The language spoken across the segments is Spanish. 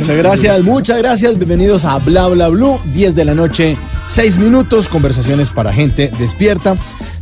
Muchas gracias, muchas gracias. Bienvenidos a Bla Bla Blue, 10 de la noche, 6 minutos, conversaciones para gente despierta.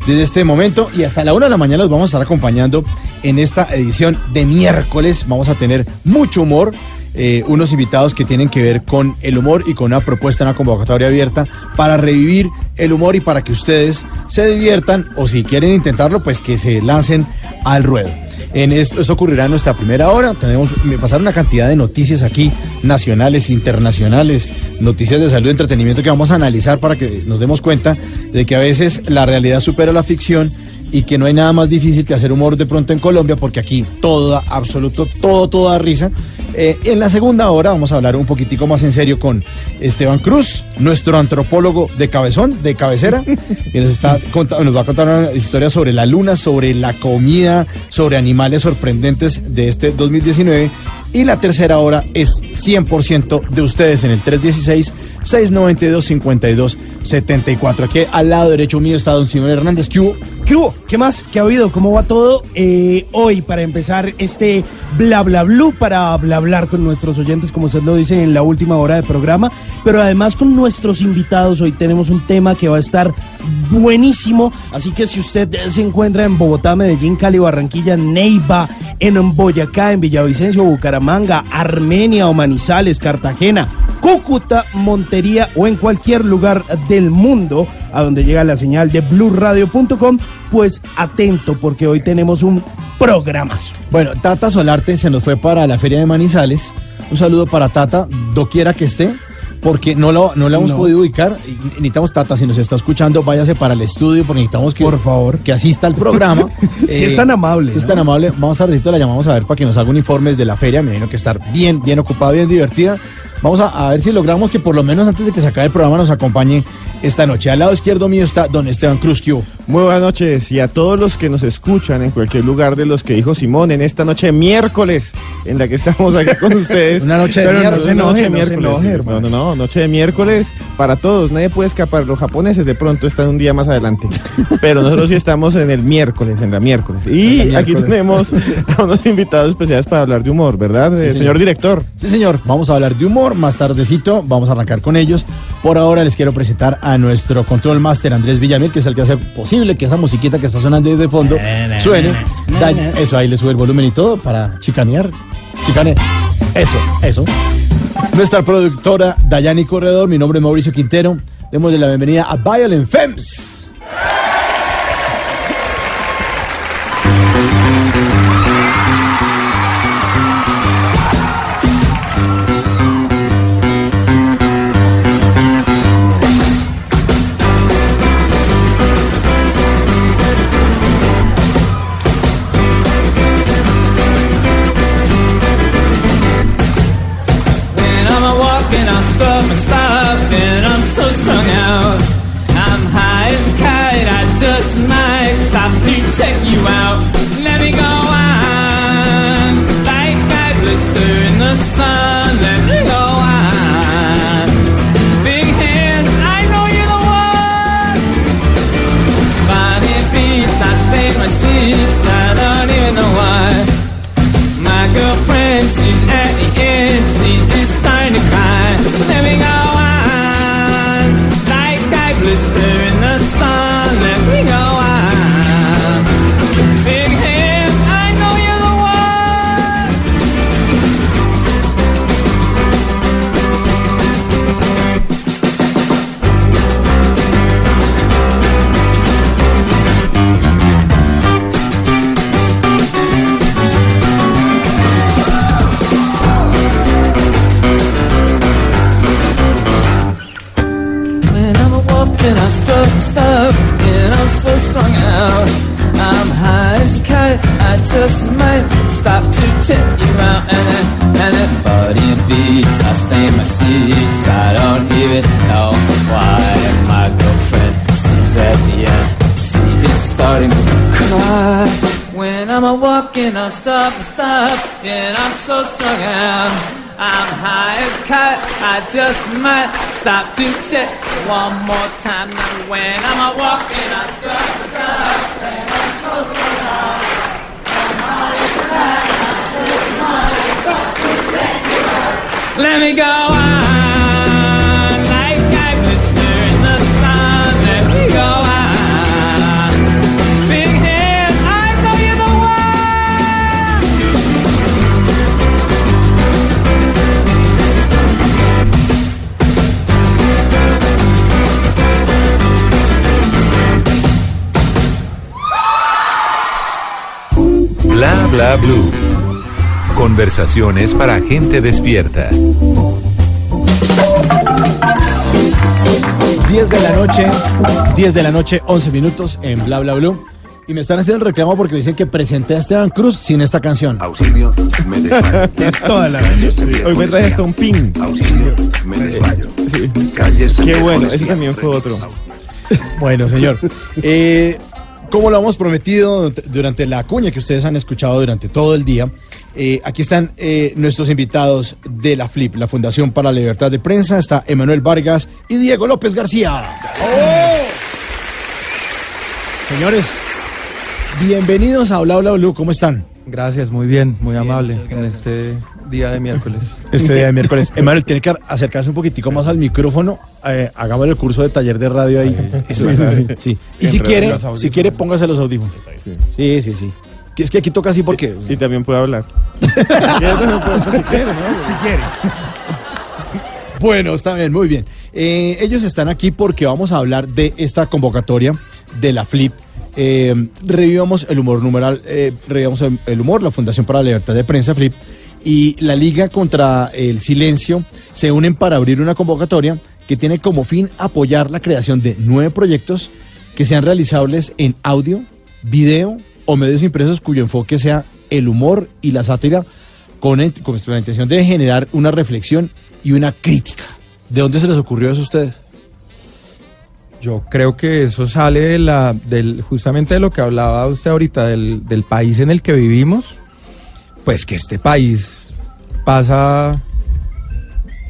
Desde este momento y hasta la 1 de la mañana los vamos a estar acompañando en esta edición de miércoles. Vamos a tener mucho humor, eh, unos invitados que tienen que ver con el humor y con una propuesta, una convocatoria abierta para revivir el humor y para que ustedes se diviertan o si quieren intentarlo, pues que se lancen al ruedo. En esto, esto ocurrirá en nuestra primera hora. Tenemos me pasaron una cantidad de noticias aquí, nacionales, internacionales, noticias de salud entretenimiento que vamos a analizar para que nos demos cuenta de que a veces la realidad supera la ficción y que no hay nada más difícil que hacer humor de pronto en Colombia, porque aquí todo absoluto, todo, todo da risa. Eh, en la segunda hora vamos a hablar un poquitico más en serio con Esteban Cruz, nuestro antropólogo de cabezón, de cabecera, que nos, está nos va a contar una historia sobre la luna, sobre la comida, sobre animales sorprendentes de este 2019. Y la tercera hora es 100% de ustedes en el 316 692 52 74. Aquí al lado derecho mío está don Simón Hernández. ¿Qué hubo? ¿Qué más? ¿Qué ha habido? ¿Cómo va todo? Eh, hoy, para empezar este bla bla blue, para bla hablar con nuestros oyentes, como usted lo dice en la última hora del programa, pero además con nuestros invitados. Hoy tenemos un tema que va a estar buenísimo. Así que si usted se encuentra en Bogotá, Medellín, Cali, Barranquilla, Neiva, en Boyacá, en Villavicencio, Bucaramanga, Armenia o Manizales, Cartagena, Cúcuta, Montería o en cualquier lugar del mundo a donde llega la señal de blurradio.com, pues atento porque hoy tenemos un programazo. Bueno, Tata Solarte se nos fue para la Feria de Manizales. Un saludo para Tata, doquiera que esté, porque no lo, no la hemos No. podido ubicar. Necesitamos, Tata, si nos está escuchando, váyase para el estudio, porque necesitamos que, Por favor. que asista al programa. Si es tan amable, Si es tan amable, vamos a ratito la llamamos a ver para que nos haga un informe de la feria. Me imagino que estar bien, bien ocupada, bien divertida. Vamos a, a ver si logramos que por lo menos antes de que se acabe el programa nos acompañe esta noche. Al lado izquierdo mío está don Esteban Cruz. Muy buenas noches y a todos los que nos escuchan en cualquier lugar de los que dijo Simón en esta noche de miércoles en la que estamos aquí con ustedes. Una noche de miércoles, no noche de miércoles. no no, no, no, noche de miércoles para todos. Nadie puede escapar. Los japoneses de pronto están un día más adelante. Pero nosotros sí estamos en el miércoles, en la miércoles. Y la aquí miércoles. tenemos a unos invitados especiales para hablar de humor, ¿verdad? Eh, señor. señor director. Sí, señor. Vamos a hablar de humor más tardecito. Vamos a arrancar con ellos. Por ahora les quiero presentar a nuestro control master Andrés Villamil, que es el que hace posible que esa musiquita que está sonando de fondo suene. Da- eso ahí le sube el volumen y todo para chicanear. Chicanear. Eso, eso. Nuestra productora Dayani Corredor, mi nombre es Mauricio Quintero. Demos la bienvenida a Violent Femmes. Just might stop to check you out. And then, and then, body beats, I stain my sheets. I don't even know why my girlfriend sees at the end. She is starting to cry. When I'm a walking, I stop and stop, and I'm so strung out. I'm high as kite, I just might stop to check one more time. When I'm a walking, I stop and stop, and I'm so strung out. Let me go on, Bla blue. Conversaciones para gente despierta. 10 de la noche, 10 de la noche, 11 minutos en Bla Bla Blue. Y me están haciendo el reclamo porque dicen que presenté a Esteban Cruz sin esta canción. Auxilio, me desmayo. Toda la noche. Hoy me trae hasta un pin. Auxilio, me desmayo. Cállese, Qué viejo bueno, ese también fue otro. Bueno, señor. Eh, como lo hemos prometido durante la cuña que ustedes han escuchado durante todo el día, eh, aquí están eh, nuestros invitados de la FLIP, la Fundación para la Libertad de Prensa. Está Emanuel Vargas y Diego López García. Señores, bienvenidos a Bla Bla Blue. ¿Cómo están? Gracias, muy bien, muy amable en este día de miércoles. Este día de miércoles. Emanuel, tiene que acercarse un poquitico más al micrófono. Eh, hagamos el curso de taller de radio ahí. Eso, sí, sí. sí. Y si quiere, si quiere, póngase los audífonos. Sí. Sí, sí, Es que aquí toca así porque. Y también puede hablar. Si quiere, puede- si quiere, ¿no? Si quiere. Bueno, está bien, muy bien. Eh, ellos están aquí porque vamos a hablar de esta convocatoria de la FLIP. Eh, revivamos el humor numeral, eh, revivamos el, el humor, la Fundación para la Libertad de Prensa FLIP y la Liga contra el Silencio se unen para abrir una convocatoria que tiene como fin apoyar la creación de nueve proyectos que sean realizables en audio, video o medios impresos cuyo enfoque sea el humor y la sátira con, con la intención de generar una reflexión y una crítica. ¿De dónde se les ocurrió eso a ustedes? Yo creo que eso sale de la, del, justamente de lo que hablaba usted ahorita, del, del país en el que vivimos. Pues que este país pasa.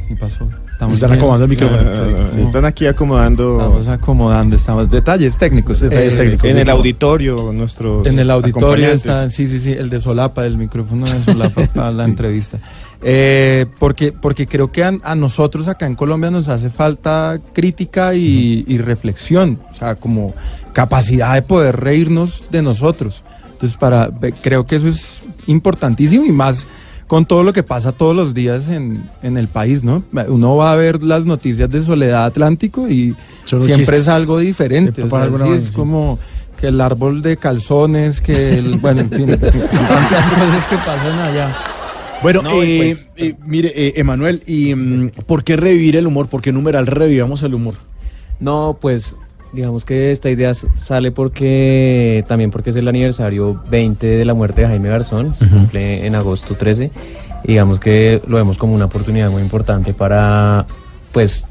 ¿Qué pasó? Están bien. acomodando el micrófono. Ah, sí, Están aquí acomodando Estamos acomodando, estamos. Detalles técnicos. Detalles técnicos. en sí, el auditorio nuestros En el auditorio está, sí, sí, sí, el de solapa, el micrófono de solapa para la entrevista. Eh, porque, porque creo que a, a nosotros acá en Colombia nos hace falta crítica y, y reflexión, o sea, como capacidad de poder reírnos de nosotros. Entonces, para, creo que eso es importantísimo y más con todo lo que pasa todos los días en, en el país, ¿no? Uno va a ver las noticias de Soledad Atlántico y siempre chiste. es algo diferente. O sea, sí, es sí. como que el árbol de calzones, que el, bueno, en fin, tantas cosas que pasan allá. Bueno, No, eh, pues- eh, mire, eh, Emanuel, ¿y mm, por qué revivir el humor? ¿Por qué numeral revivamos el humor? No, pues digamos que esta idea sale porque también porque es el aniversario 20 de la muerte de Jaime Garzón, se cumple en agosto 13. y digamos que lo vemos como una oportunidad muy importante para pues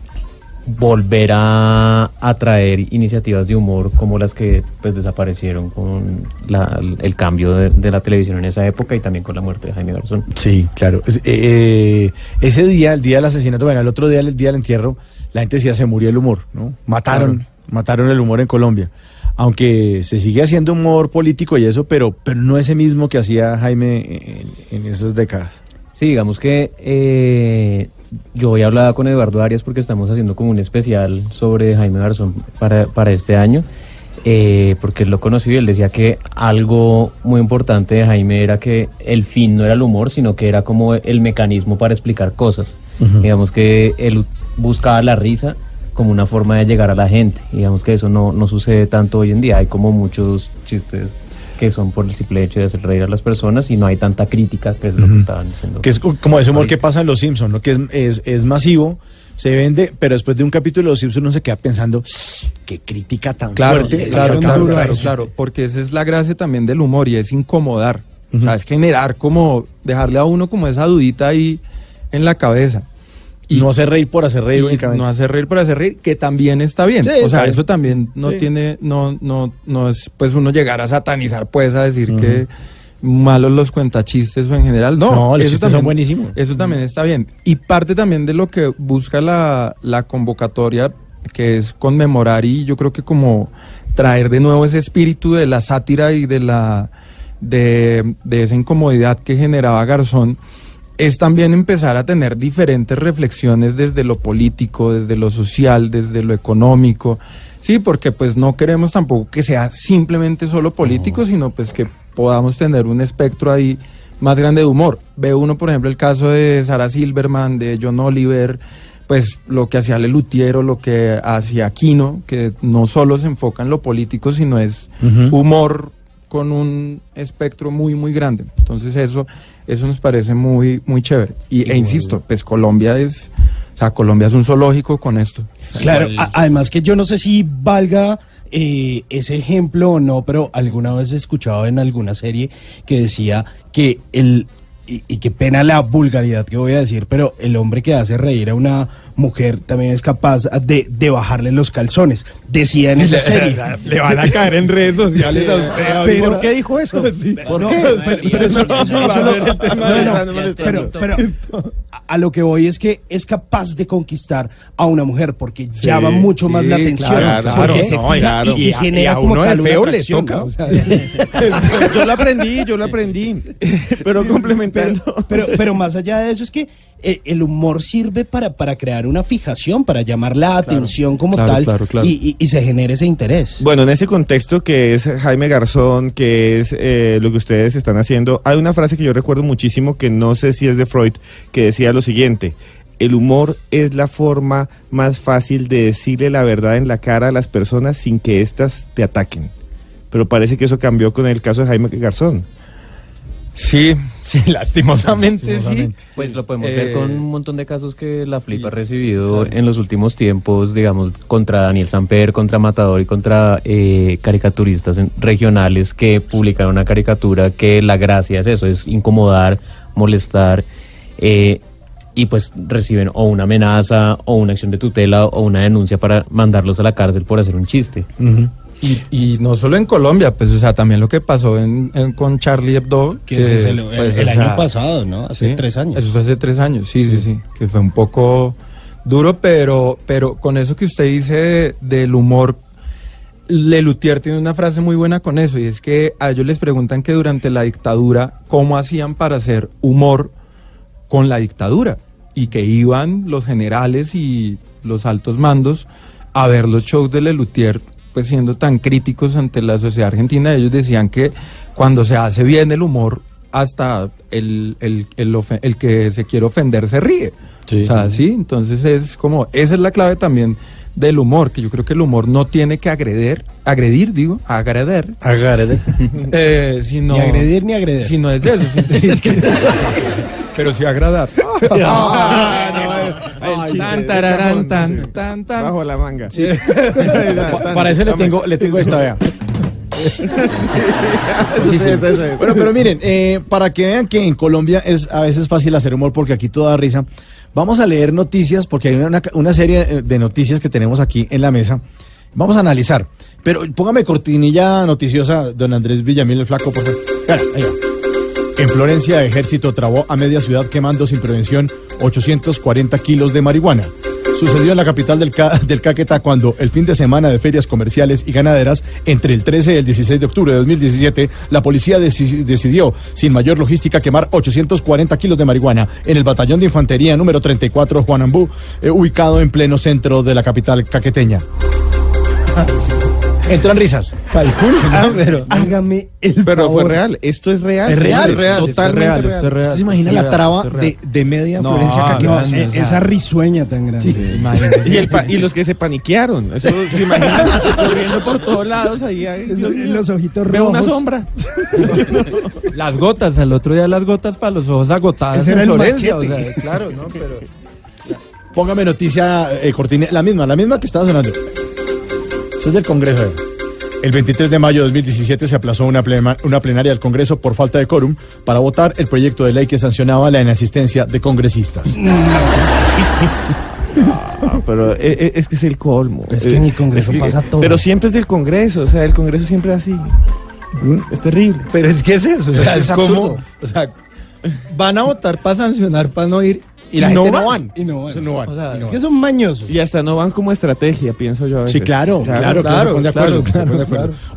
volver a atraer iniciativas de humor como las que pues desaparecieron con la- el cambio de, de la televisión en esa época y también con la muerte de Jaime Garzón. Sí, claro. Eh, eh, ese día, el día del asesinato, bueno, el otro día, el día del entierro, la gente decía se murió el humor, ¿no? Mataron, mataron el humor en Colombia. Aunque se sigue haciendo humor político y eso, pero, pero no ese mismo que hacía Jaime en, en esas décadas. Sí, digamos que eh, yo hoy hablaba con Eduardo Arias porque estamos haciendo como un especial sobre Jaime Garzón para, para este año, eh, porque él lo conoció y él decía que algo muy importante de Jaime era que el fin no era el humor, sino que era como el mecanismo para explicar cosas. Ujú. Digamos que él buscaba la risa como una forma de llegar a la gente. Digamos que eso no, no sucede tanto hoy en día. Hay como muchos chistes que son por el simple hecho de hacer reír a las personas y no hay tanta crítica, que es lo que estaban diciendo. Que es co- como ese humor que pasa en Los Simpsons, ¿no? Que es, es, es masivo, se vende, pero después de un capítulo de Los Simpsons uno se queda pensando, qué crítica tan Claro, fuerte. claro, tan claro, dura claro, eso". claro, porque esa es la gracia también del humor y es incomodar. O sea, es generar como, dejarle a uno como esa dudita ahí en la cabeza. Y no hacer reír por hacer reír únicamente. no hacer reír por hacer reír, que también está bien. Sí, o sea, bien. eso también no Sí. tiene, no, no, no es pues uno llegar a satanizar, pues a decir que malos los cuentachistes o en general. No, No, los eso chistes también, son buenísimos. Eso también está bien. Y parte también de lo que busca la, la convocatoria, que es conmemorar y yo creo que como traer de nuevo ese espíritu de la sátira y de la de, de esa incomodidad que generaba Garzón, es también empezar a tener diferentes reflexiones desde lo político, desde lo social, desde lo económico. Sí, porque pues no queremos tampoco que sea simplemente solo político, sino pues que podamos tener un espectro ahí más grande de humor. Ve uno, por ejemplo, el caso de Sarah Silverman, de John Oliver, pues lo que hacía Lelutiero, lo que hacía Aquino, que no solo se enfoca en lo político, sino es humor con un espectro muy muy grande. Entonces eso eso nos parece muy muy chévere. Y e insisto, pues Colombia es o sea, Colombia es un zoológico con esto. Claro, a- además que yo no sé si valga eh, ese ejemplo o no, pero alguna vez he escuchado en alguna serie que decía que el y, y qué pena la vulgaridad que voy a decir, pero el hombre que hace reír a una mujer también es capaz de, de bajarle los calzones. Decía en esa serie. Le van a caer en redes sociales a usted. Pero- ¿Por qué dijo eso? ¿Por No, qué? pero- A lo- que voy es que es capaz de conquistar a una mujer porque llama mucho más la atención, claro, porque claro, se no, fija claro. y, y Y a- genera y a como feo le toca, ¿no? o sea, yo lo aprendí, yo lo aprendí. Pero complementando. Pero, pero, pero más allá de eso es que eh, el humor sirve para, para crear una fijación, para llamar la atención como Claro, tal claro, claro. Y, y- y se genere ese interés. Bueno, en ese contexto que es Jaime Garzón, que es eh, lo que ustedes están haciendo, hay una frase que yo recuerdo muchísimo que no sé si es de Freud, que decía lo siguiente. El humor es la forma más fácil de decirle la verdad en la cara a las personas sin que éstas te ataquen. Pero parece que eso cambió con el caso de Jaime Garzón. Sí, sí, lastimosamente, Lastimosamente. sí. Pues lo podemos Eh, ver con un montón de casos que la Flip ha recibido en los últimos tiempos, digamos, contra Daniel Samper, contra Matador y contra eh, caricaturistas en- regionales que publicaron una caricatura que la gracia es eso, es incomodar, molestar, eh, y pues reciben o una amenaza o una acción de tutela o una denuncia para mandarlos a la cárcel por hacer un chiste. Y, y no solo en Colombia, pues, o sea, también lo que pasó en, en- con Charlie Hebdo. Que ese es el, pues, el año sea, pasado, ¿no? Hace sí, tres años. Eso fue hace tres años, sí, sí, sí, que fue un poco duro, pero, pero con eso que usted dice del humor, Lelutier tiene una frase muy buena con eso, y es que a ellos les preguntan que durante la dictadura, ¿cómo hacían para hacer humor con la dictadura? Y que iban los generales y los altos mandos a ver los shows de Lelutier, pues siendo tan críticos ante la sociedad argentina, ellos decían que cuando se hace bien el humor, hasta el, el, el, el que se quiere ofender se ríe. Sí. O sea, sí, entonces es como, esa es la clave también del humor, que yo creo que el humor no tiene que agredir, agredir, digo, agreder, Agárrate. eh, sino, Ni agredir ni agreder. Si no es eso, es que- pero sí agradar. Tan, tararán, tan, tan, tan. Bajo la manga. Pa- Para ese le tengo, le tengo esta, vea. Sí, sí. Eso, eso, eso. Bueno, pero miren, eh, para que vean que en Colombia es a veces fácil hacer humor porque aquí todo da risa, vamos a leer noticias porque hay una, una serie eh, de noticias que tenemos aquí en la mesa. Vamos a analizar. Pero póngame cortinilla noticiosa, don Andrés Villamil, el flaco, por favor. Espera, ahí va. En Florencia, ejército trabó a media ciudad quemando sin prevención 840 kilos de marihuana. Sucedió en la capital del, Ca- del Caquetá cuando el fin de semana de ferias comerciales y ganaderas entre el 13 y el 16 de octubre de 2017, la policía deci- decidió, sin mayor logística, quemar 840 kilos de marihuana en el batallón de infantería número 34 Juanambú, eh, ubicado en pleno centro de la capital caqueteña. Entran risas. Calculo, pero hágame el Pero fue favor. real, esto es real. Es real, es real, es totalmente real, real. esto es real. ¿Se imagina la traba de, media No, Florencia no? No, esa risueña tan grande. Imagínese. Y, el pa- y los que se paniquearon, eso se imaginan corriendo por todos lados ahí, ahí. Los ojitos Veo rojos. una sombra. Las gotas, al otro día las gotas para los ojos agotadas Ese en Florencia, o sea, claro, ¿no? Pero póngame noticia, eh, Cortina, la misma, la misma que estaba sonando. Es del Congreso. El 23 de mayo de 2017 se aplazó una, plena- una plenaria del Congreso por falta de quórum para votar el proyecto de ley que sancionaba la inasistencia de congresistas. Ah, pero eh, eh, es que es el colmo. Es que en el Congreso Es que- pasa todo. Pero siempre es del Congreso, o sea, el Congreso siempre es así. Mm, Es terrible. Pero es que es eso, o Es sea, es, como, o sea, van a votar para sancionar, para no ir Y la gente no van. Y no van. Eso no van. O sea, Y no Es van. que son mañosos. Y hasta no van como estrategia, pienso yo a veces. Sí, claro, claro, claro, de acuerdo.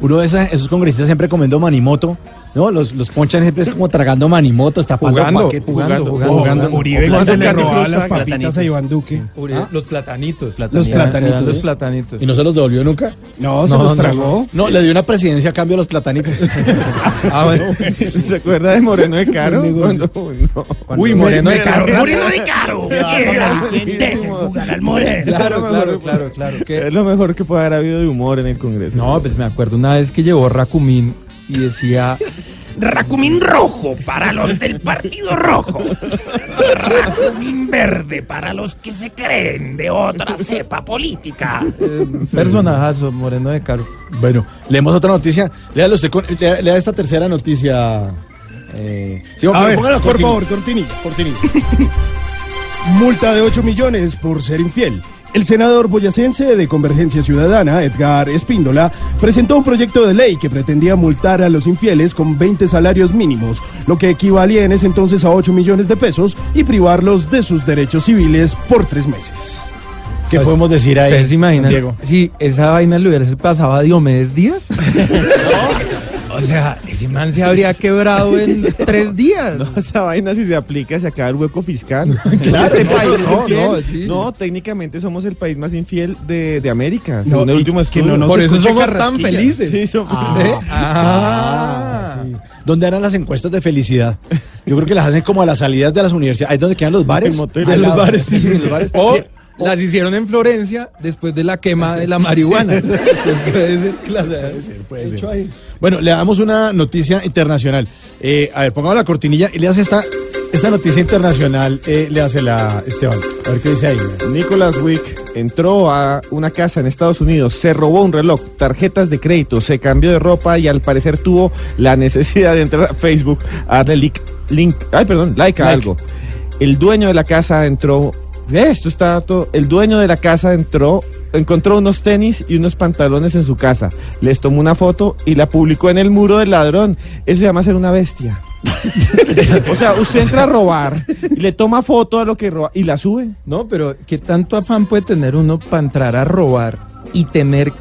Uno de esas- esos congresistas siempre comiendo manimoto, ¿no? Los, los ponchan siempre es como tragando manimotos, tapando Jugando, paquetes. jugando, jugando, jugando, jugando. Uribe Cuando le robaba las papitas a Iván Duque. Uribe, Los platanitos. Los platanitos. Los platanitos. ¿Y no se los devolvió nunca? No, se No, los no, tragó. No, le dio una presidencia a cambio de los platanitos. Ah, bueno. ¿Se acuerda de Moreno de Caro? Cuando, no. Uy, Moreno de Caro. Moreno de Caro. Dejen jugar al Moreno. Claro, claro, claro, claro. que- Es lo mejor que puede haber habido de humor en el Congreso. No, pues me acuerdo una vez que llevó Racumín y decía, Racumín rojo para los del Partido Rojo. Racumín verde para los que se creen de otra cepa política. personajazo, Moreno de Caro. bueno, leemos otra noticia. Léalo usted con- lea, lea esta tercera noticia. Eh, sí, A ver, por favor, cortinilla. Cortinilla. Multa de 8 millones por ser infiel. El senador boyacense de Convergencia Ciudadana, Edgar Espíndola, presentó un proyecto de ley que pretendía multar a los infieles con 20 salarios mínimos, lo que equivalía en ese entonces a 8 millones de pesos y privarlos de sus derechos civiles por tres meses. ¿Qué Pues, podemos decir ahí? ¿Ustedes se imaginan Diego? si esa vaina le hubiera pasado a Diomedes Díaz? O sea, ese man se habría quebrado en tres días. No, esa vaina si se aplica se acaba el hueco fiscal. Claro, Este no, país es no, infiel. no, sí. No, técnicamente somos el país más infiel de, de América, No, según el último que estudio. no nos Por eso somos tan felices. Sí, somos- ¿Eh? Ah, Ah. sí. ¿Dónde eran las encuestas de felicidad? Yo creo que las hacen como a las salidas de las universidades. Ahí es donde quedan los bares. Los bares. Los bares. O las hicieron en Florencia después de la quema de la marihuana. puede ser que las hayan puede ser. hecho ahí. Bueno, le damos una noticia internacional. Eh, a ver, pongamos la cortinilla y le hace esta, esta noticia internacional, eh, le hace la Esteban. A ver qué dice ahí. Nicholas Wick entró a una casa en Estados Unidos, se robó un reloj, tarjetas de crédito, se cambió de ropa y al parecer tuvo la necesidad de entrar a Facebook a darle link, link ay, perdón, like a Like. algo. El dueño de la casa entró, esto está todo, el dueño de la casa entró, encontró unos tenis y unos pantalones en su casa, les tomó una foto y la publicó en el muro del ladrón. Eso se llama ser una bestia. o sea, usted entra a robar y le toma foto a lo que roba y la sube. No, pero ¿qué tanto afán puede tener uno para entrar a robar y tener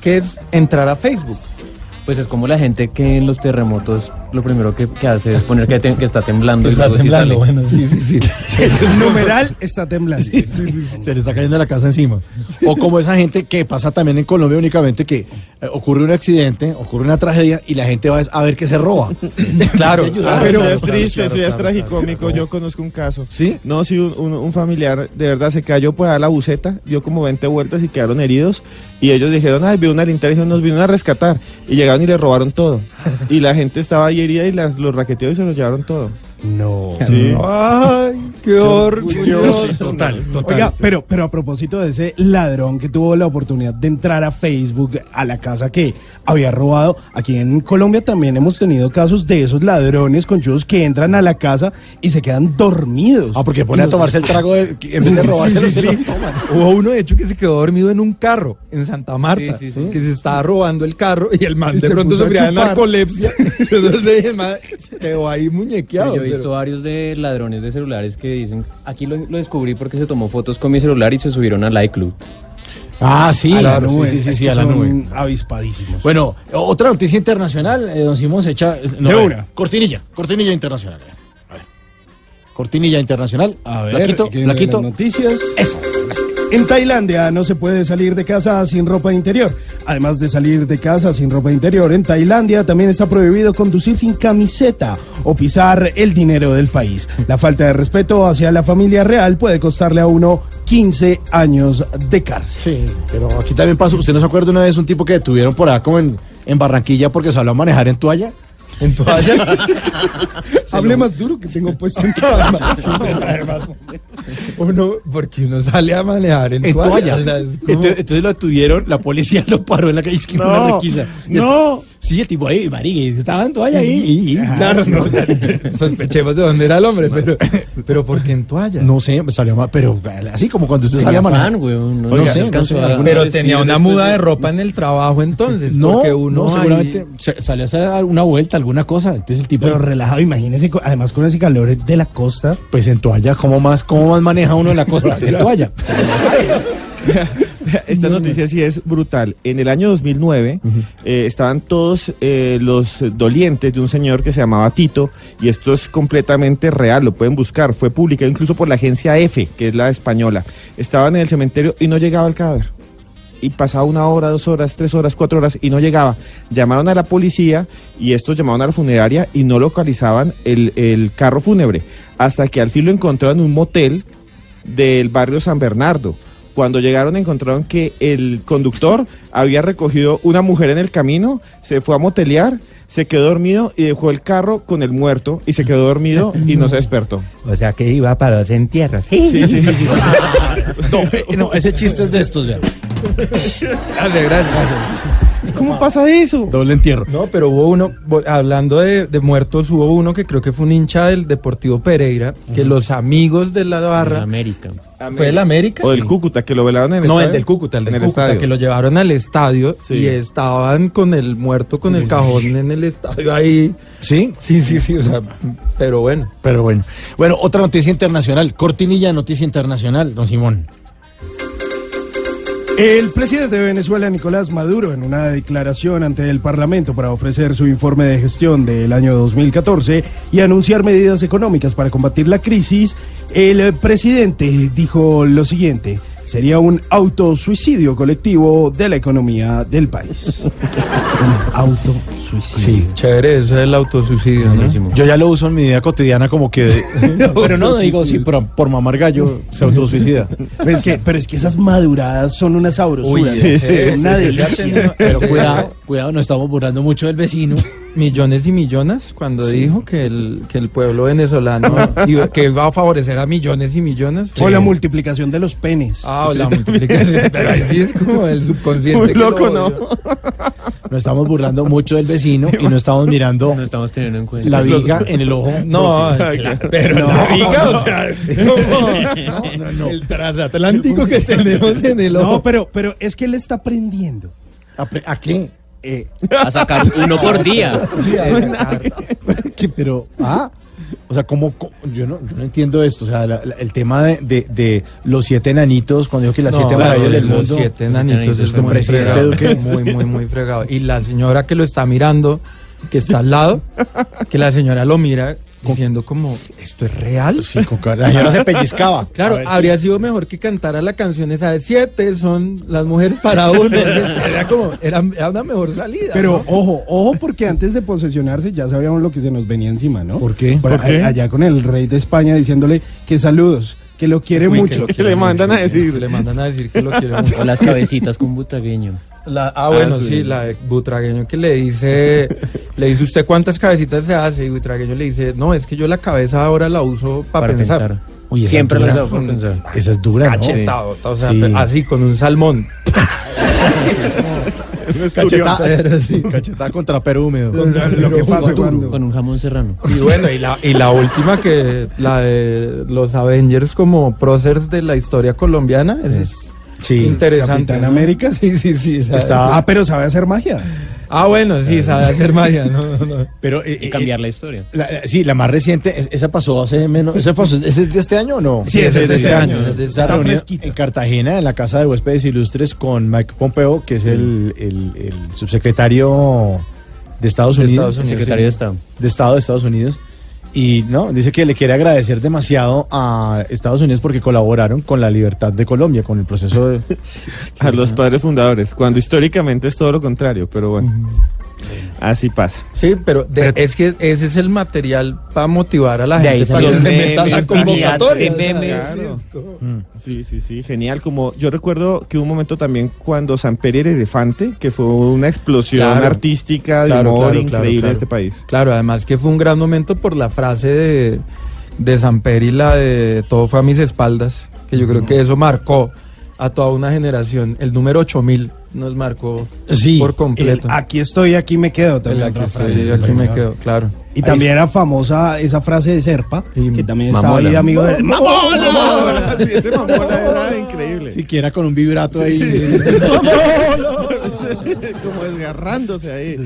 que entrar a Facebook? Pues es como la gente que en los terremotos lo primero que, que hace es poner que, te- que está temblando y Está luego sí temblando, sale. bueno, sí, sí, sí. El numeral está temblando. Se le está cayendo la casa encima. O como esa gente que pasa también en Colombia únicamente que eh, ocurre un accidente, ocurre una tragedia y la gente va a ver qué se roba. Claro, Ah, pero- es triste, claro, eso ya es tragicómico. claro. Yo conozco un caso. ¿Sí? No, sí, un, un- un familiar de verdad se cayó pues a la buceta, dio como 20 vueltas y quedaron heridos. Y ellos dijeron, ay, vio una linterna y nos vino a rescatar. Y llegaron y le robaron todo. Y la gente estaba ahí y las, los raqueteó y se los llevaron todo. No. Sí. Ay, qué orgulloso. Sí, total, total. Oiga, pero, pero a propósito de ese ladrón que tuvo la oportunidad de entrar a Facebook, a la casa que había robado, aquí en Colombia también hemos tenido casos de esos ladrones conchudos que entran a la casa y se quedan dormidos. Ah, porque pone a tomarse el trago de, en vez de robárselo, se lo toman. Hubo uno, de hecho, que se quedó dormido en un carro en Santa Marta. Sí, sí, sí. Que se estaba robando el carro y el man Y de se pronto sufría de narcolepsia. Entonces el man quedó ahí muñequeado. Yo visto varios de ladrones de celulares que dicen, aquí lo, lo descubrí porque se tomó fotos con mi celular y se subieron al iCloud. Ah, sí, a la claro, nube. sí, sí, sí, sí, a la son nube. avispadísimos. Bueno, otra noticia internacional, eh, don Simón se echa... no, De una. Cortinilla, cortinilla internacional. A ver. Cortinilla internacional. A ver, Flaquito, ¿quién flaquito. noticias. Eso. En Tailandia no se puede salir de casa sin ropa interior. Además de salir de casa sin ropa interior, en Tailandia también está prohibido conducir sin camiseta o pisar el dinero del país. La falta de respeto hacia la familia real puede costarle a uno 15 años de cárcel. Sí, pero aquí también pasó. ¿Usted no se acuerda una vez un tipo que detuvieron por acá como en, Barranquilla porque habló a manejar en toalla? En toalla. Hable más duro que tengo puesto en cama. Uno, porque uno sale a manejar en, En toalla. o sea, es como- entonces, entonces lo tuvieron, la policía lo paró en la calle, es que No, una requisa. no. Sí, el tipo ahí, marica, estaba en toalla ahí. y- y- Claro, no, sospechemos de dónde era el hombre, pero, pero ¿por qué en toalla? No sé, me salió mal, pero así como cuando usted sale Tenía a manejar. fan, weón. No, Oiga, no se no sé, a- pero tenía una muda de ropa en el trabajo entonces, No, porque uno no, ahí- seguramente se- salió a hacer una vuelta, alguna cosa. Entonces el tipo, Pero relajado, imagínese, además con ese calor de la costa. pues en toalla, ¿cómo más, cómo más maneja uno en la costa? En toalla. Esta noticia sí es brutal. En el año 2009 eh, estaban todos eh, los dolientes de un señor que se llamaba Tito y esto es completamente real, lo pueden buscar. Fue publicado incluso por la agencia EFE, que es la española. Estaban en el cementerio y no llegaba el cadáver. Y pasaba una hora, dos horas, tres horas, cuatro horas y no llegaba. Llamaron a la policía y estos llamaron a la funeraria y no localizaban el, el carro fúnebre. Hasta que al fin lo encontraron en un motel del barrio San Bernardo. Cuando llegaron encontraron que el conductor había recogido una mujer en el camino, se fue a motelear, se quedó dormido y dejó el carro con el muerto y se quedó dormido y no se despertó. O sea que iba para dos entierros. Sí, sí. No, eh, no, ese chiste es de estos, vean. Gracias, gracias. ¿Cómo pasa eso? Doble entierro. No, pero hubo uno, hablando de, de muertos, hubo uno que creo que fue un hincha del Deportivo Pereira, que los amigos de la En barra... América. ¿Fue el América? O del Cúcuta, que lo velaron en el No, estadio. el del Cúcuta, el del En Cúcuta, estadio. que lo llevaron al estadio Sí. y estaban con el muerto, con el cajón en el estadio ahí. ¿Sí? Sí, sí, sí, o sea, pero bueno. Pero bueno. Bueno, otra noticia internacional. Cortinilla noticia internacional, don Simón. El presidente de Venezuela, Nicolás Maduro, en una declaración ante el Parlamento para ofrecer su informe de gestión del año 2014 y anunciar medidas económicas para combatir la crisis, el presidente dijo lo siguiente. Sería un autosuicidio colectivo de la economía del país. un autosuicidio. Sí. Chévere, eso es el autosuicidio, ¿no? Yo ya lo uso en mi vida cotidiana como que... de- pero no, digo, sí, pero por mamar gallo se autosuicida. Pero es, que, pero es que esas maduradas son una sabrosura. Uy, sí, sí, una sí, sí, delicia. sí. Pero cuidado, cuidado, no estamos burlando mucho del vecino. Millones y millones, cuando dijo que el, que el pueblo venezolano iba, que iba a favorecer a millones y millones. O la multiplicación de los penes. Ah, o la multiplicación. Pero así es como el subconsciente. Muy que lo loco, ¿no? No estamos burlando mucho del vecino y no estamos mirando No estamos teniendo en cuenta. la viga en el ojo. No, claro, pero la viga, o sea, el transatlántico que tenemos en el ojo. No, pero, pero es que él está aprendiendo. ¿A, pre- a qué? Eh, A sacar uno por día. ¿Qué? Pero, ah, o sea, ¿cómo, cómo? yo, no, yo no entiendo esto. O sea, la- la- el tema de, de, de los siete enanitos, cuando digo que las No, siete maravillas del los mundo. siete enanitos es muy presidente fregado, Duque. muy, muy, muy fregado. Y la señora que lo está mirando, que está al lado, que la señora lo mira diciendo como, ¿esto es real? Sí, con cara- la señora se pellizcaba. Claro, habría sido mejor que cantara la canción esa de siete son las mujeres para uno. Era como, era, era una mejor salida. pero ¿no? ojo, ojo, porque antes de posesionarse ya sabíamos lo que se nos venía encima, ¿no? ¿Por qué? Por ¿Por qué? Allá con el rey de España diciéndole que saludos, que lo quiere Uy, mucho. lo Que quiere le mandan a decir. que Le mandan a decir que lo quiere mucho. O las cabecitas con butragueño. La- ah, bueno, Ah, sí. sí, la de Butragueño que le dice, le dice usted cuántas cabecitas se hace y Butragueño le dice, no, es que yo la cabeza ahora la uso para, pensar. Uy, esa Siempre dura. hago por pensar. Esa es dura, ¿no? Cachetado, o sea, Sí. así con un salmón. Cachetada, Pero sí. cachetada contra Perú húmedo. Lo que pasa cuando... Con un jamón serrano. Y bueno, y la, y la última que, la de los Avengers como próceres de la historia colombiana, es Sí. interesante. Capitán ¿no? América. Sí, sí, sí. sabe. Está- Ah, pero sabe hacer magia. Ah, bueno, sí, sabe hacer magia, no, no, no. Pero, eh, Y eh, cambiar la historia. la- la- sí, la más reciente, es- esa pasó hace menos. ¿Esa pasó, ¿Ese es de este año o no? Sí, ese es de este año. es de Esa Está reunión fresquita. en Cartagena, en la Casa de Huéspedes Ilustres, con Mike Pompeo, que es el, el- el subsecretario de Estados De Unidos, Estados Unidos. Secretario de Estado. de Estado de Estados Unidos. Y no, dice que le quiere agradecer demasiado a Estados Unidos porque colaboraron con la libertad de Colombia, con el proceso de... A los padres fundadores, cuando históricamente es todo lo contrario, pero bueno, así pasa. Sí, pero, de- es que ese es el material para motivar a la De gente para que se el meta a la convocatoria. Claro. Mm. Sí, sí, sí, genial. Como yo recuerdo que hubo un momento también cuando Samper era elefante, que fue una explosión Claro. artística de Claro, humor claro, increíble claro, en este país. Claro, además que fue un gran momento por la frase de de Samper y la de Todo fue a mis espaldas, que yo creo que eso marcó a toda una generación. El número 8000 nos marcó Sí, por completo. el aquí estoy, aquí me quedo El también. aquí otra estoy, frase. aquí me quedo, claro. Y también era famosa esa frase de Serpa, que también estaba Mamola. ahí amigo de Mamola. Sí, ese mamola era increíble. Siquiera con un vibrato ahí. Como desgarrándose ahí.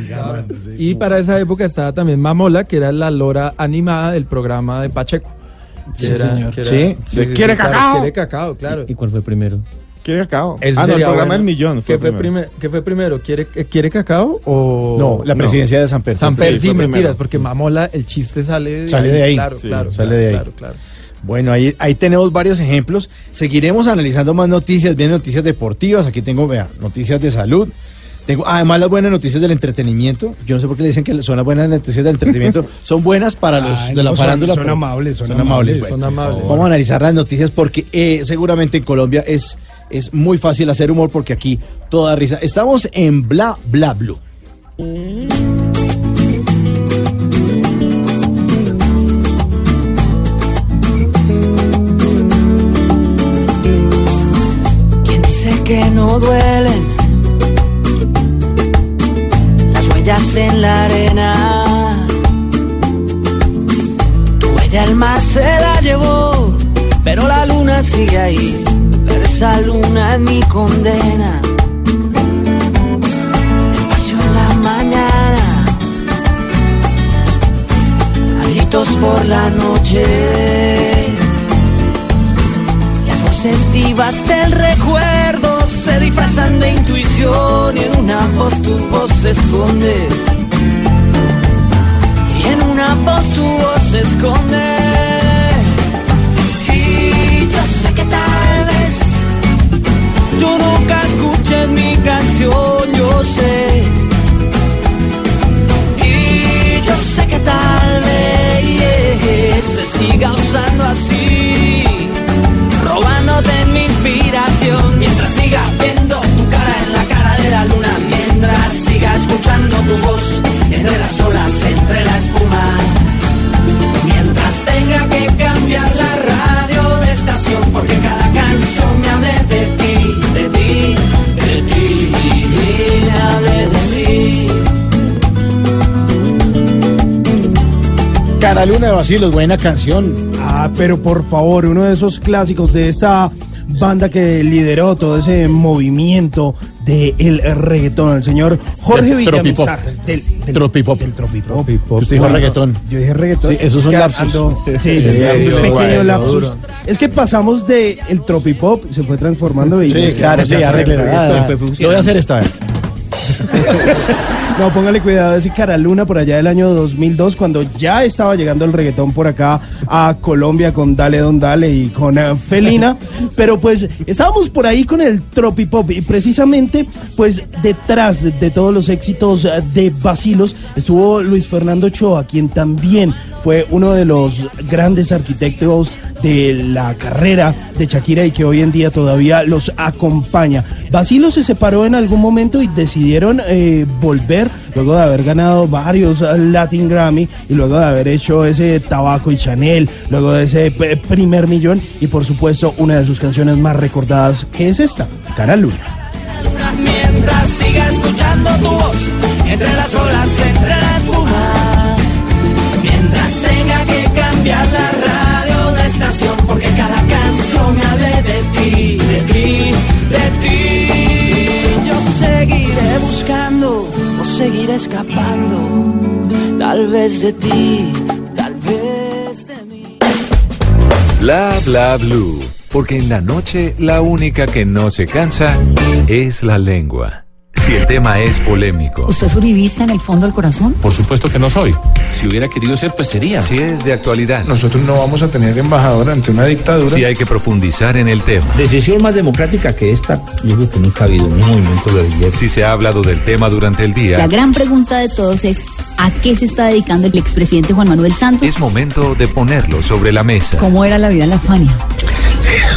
Y para esa época estaba también Mamola, que era la lora animada del programa de Pacheco. Que Sí, señor. Sí. ¿Quiere claro, cacao? Quiere cacao, claro. ¿Y cuál fue primero? ¿Quiere cacao? Ah, no, el programa bueno. del millón. ¿Qué fue, primero. primer- ¿Qué fue primero? ¿Quiere, eh, ¿Quiere cacao o...? No, la presidencia de San Pedro. Samper, Sí, sí, fue mentiras, primero. porque Mamola, el chiste sale de Sale de ahí. Claro, Sí, claro. sale claro, de ahí. Claro, claro. Bueno, ahí, ahí tenemos varios ejemplos. Seguiremos analizando más noticias, vienen noticias deportivas. Aquí tengo, vea, noticias de salud. Tengo además las buenas noticias del entretenimiento. Yo no sé por qué le dicen que son las buenas noticias del entretenimiento. son buenas para los Ay, de la no, son- farándula. son pero- amables, son amables. amables, bueno. Son amables. Vamos a analizar las noticias porque eh, seguramente en Colombia es, es muy fácil hacer humor porque aquí toda risa. Estamos en Bla Bla Blue. ¿Quién dice que no duelen las huellas en la arena? Tu huella el mar se la llevó, pero la luna sigue ahí. Esa luna es mi condena. Despacio en la mañana, gritos por la noche. Las voces vivas del recuerdo se disfrazan de intuición y en una voz tu voz se esconde. Y en una voz tu voz se esconde. Y yo sé que tal vez tú nunca escuches mi canción, yo sé. Y yo sé que tal vez se siga usando así robándote mi inspiración mientras siga viendo tu cara en la cara de la luna mientras siga escuchando tu voz entre las olas entre la espuma mientras tenga que cambiar Cara Luna de Basilos, buena canción. Ah, pero por favor, uno de esos clásicos de esta banda que lideró todo ese movimiento del reggaetón, el señor Jorge Del tropipop. Villamizar. Del, del, Tropipop. Del tropipop. Tropipop. Usted dijo reggaetón. Yo dije reggaetón. Sí, esos son Es que lapsus. ando- sí, Sí, sí, un medio pequeño lapsus. duro. Es que pasamos de el tropipop, se fue transformando y Sí, claro, sí, arregle. Ah, Lo voy a hacer esta vez. No, póngale cuidado ese Cara Luna por allá del año 2002, cuando ya estaba llegando el reggaetón por acá a Colombia con Dale Don Dale y con eh, Felina. Pero pues estábamos por ahí con el Tropipop y precisamente pues detrás de, de todos los éxitos eh, de Basilos estuvo Luis Fernando Choa, quien también fue uno de los grandes arquitectos de la carrera de Shakira y que hoy en día todavía los acompaña. Basilo se separó en algún momento y decidieron eh, volver luego de haber ganado varios Latin Grammy y luego de haber hecho ese Tabaco y Chanel, luego de ese eh, primer millón y por supuesto una de sus canciones más recordadas que es esta, Cara Luna. mientras siga escuchando tu voz entre las olas, entre la espuma. Mientras tenga que porque cada canción me de ti, de ti, de ti. Yo seguiré buscando o seguiré escapando, tal vez de ti, tal vez de mí. Bla bla blue. Porque en la noche la única que no se cansa es la lengua. Si el tema es polémico, ¿Usted es uribista en el fondo del corazón? Por supuesto que no soy. Si hubiera querido ser, pues sería. si es de actualidad, Nosotros no vamos a tener embajador ante una dictadura. si hay que profundizar en el tema, Decisión más democrática que esta, yo creo que nunca ha habido un movimiento de belleza. si se ha hablado del tema durante el La día, gran pregunta de todos es, ¿a qué se está dedicando el expresidente Juan Manuel Santos? es momento de ponerlo sobre la mesa. ¿Cómo era la vida en la Fania?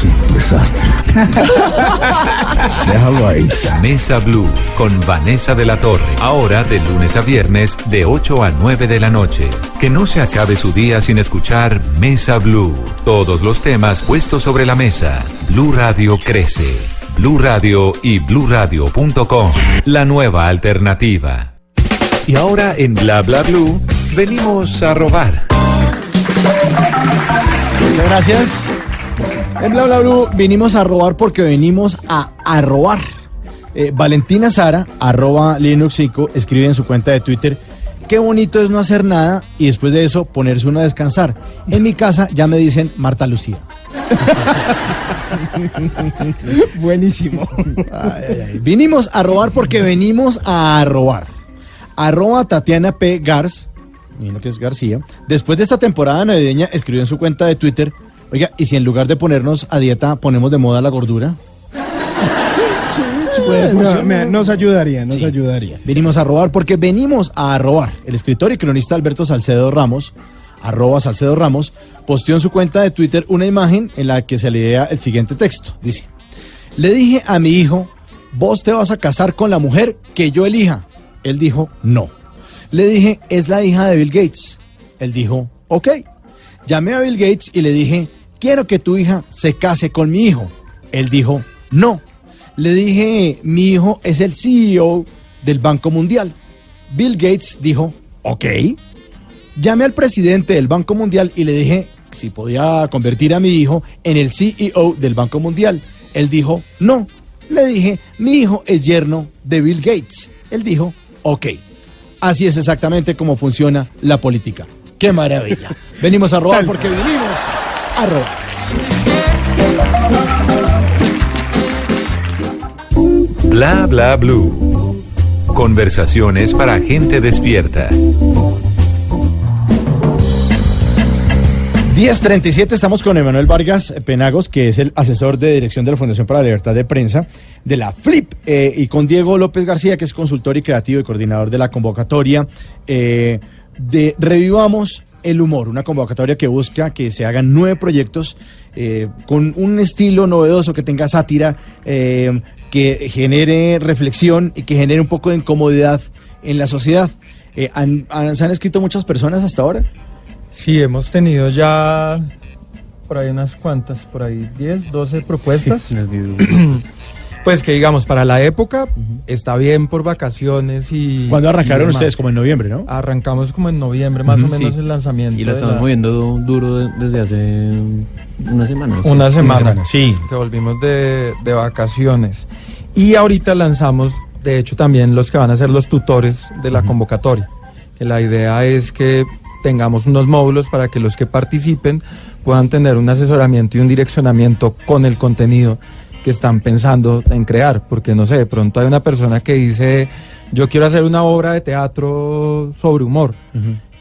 Un desastre. Déjalo ahí. Mesa Blue con Vanessa de la Torre. Ahora de lunes a viernes de 8 a 9 de la noche. Que no se acabe su día sin escuchar Mesa Blue. Todos los temas puestos sobre la mesa. Blue Radio crece. Blue Radio y bluradio.com. La nueva alternativa. Y ahora en Bla Bla Blue venimos a robar. Muchas gracias. En Bla Bla Blue vinimos a robar porque venimos a, a robar. Eh, Valentina Sara, arroba Linuxico, escribe en su cuenta de Twitter, qué bonito es no hacer nada y después de eso ponerse uno a descansar. En mi casa ya me dicen Marta Lucía. Buenísimo. Ay, ay, ay. Vinimos a robar porque venimos a robar. Arroba Tatiana P. Gars, imagino que es García, después de esta temporada navideña escribió en su cuenta de Twitter, oiga, ¿y si en lugar de ponernos a dieta ponemos de moda la gordura? No, me- nos ayudaría, nos Sí. ayudaría. Venimos a robar porque venimos a robar. El escritor y cronista Alberto Salcedo Ramos, arroba Salcedo Ramos, posteó en su cuenta de Twitter una imagen en la que se leía el siguiente texto. Dice, le dije a mi hijo, vos te vas a casar con la mujer que yo elija. Él dijo, no. Le dije, es la hija de Bill Gates. Él dijo, ok. Llamé a Bill Gates y le dije, quiero que tu hija se case con mi hijo. Él dijo, no. Le dije, mi hijo es el CEO del Banco Mundial. Bill Gates dijo, ok. Llamé al presidente del Banco Mundial y le dije si podía convertir a mi hijo en el CEO del Banco Mundial. Él dijo, no. Le dije, mi hijo es yerno de Bill Gates. Él dijo, ok. Así es exactamente como funciona la política. ¡Qué maravilla! Venimos a robar porque venimos Bla Bla Blue. Conversaciones para gente despierta. 1037 estamos con Emanuel Vargas Penagos, que es el asesor de dirección de la Fundación para la Libertad de Prensa de la FLIP, eh, y con Diego López García, que es consultor y creativo y coordinador de la convocatoria eh, de Revivamos el Humor, una convocatoria que busca que se hagan nueve proyectos eh, con un estilo novedoso, que tenga sátira, eh, que genere reflexión y que genere un poco de incomodidad en la sociedad. Eh, han- han- ¿Se han escrito muchas personas hasta ahora? Sí, hemos tenido ya por ahí unas cuantas, por ahí 10, 12 propuestas. pues que digamos, para la época está bien por vacaciones y... ¿Cuándo arrancaron y ustedes? Como en noviembre, ¿no? Arrancamos como en noviembre, más o menos sí. el lanzamiento. Y la estamos moviendo du- duro de- desde hace una semana. ¿sí? Una semana, sí. Que volvimos de, de vacaciones. Y ahorita lanzamos, de hecho, también los que van a ser los tutores de la convocatoria. Que la idea es que tengamos unos módulos para que los que participen puedan tener un asesoramiento y un direccionamiento con el contenido que están pensando en crear. Porque no sé, de pronto hay una persona que dice, yo quiero hacer una obra de teatro sobre humor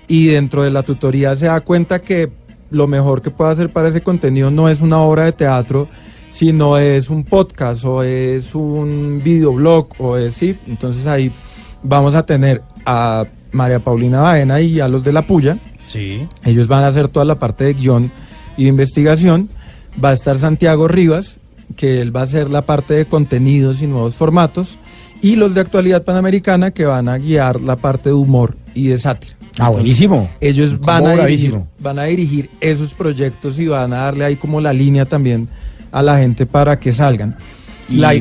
y dentro de la tutoría se da cuenta que lo mejor que puede hacer para ese contenido no es una obra de teatro, sino es un podcast o es un videoblog o es sí. Entonces ahí vamos a tener a María Paulina Baena y a los de la Puya. Sí. Ellos van a hacer toda la parte de guion y de investigación. Va a estar Santiago Rivas, que él va a hacer la parte de contenidos y nuevos formatos. Y los de actualidad panamericana, que van a guiar la parte de humor y de sátira. Ah, buenísimo. Ellos van a, dirigir, van a dirigir esos proyectos y van a darle ahí como la línea también a la gente para que salgan. Y- La-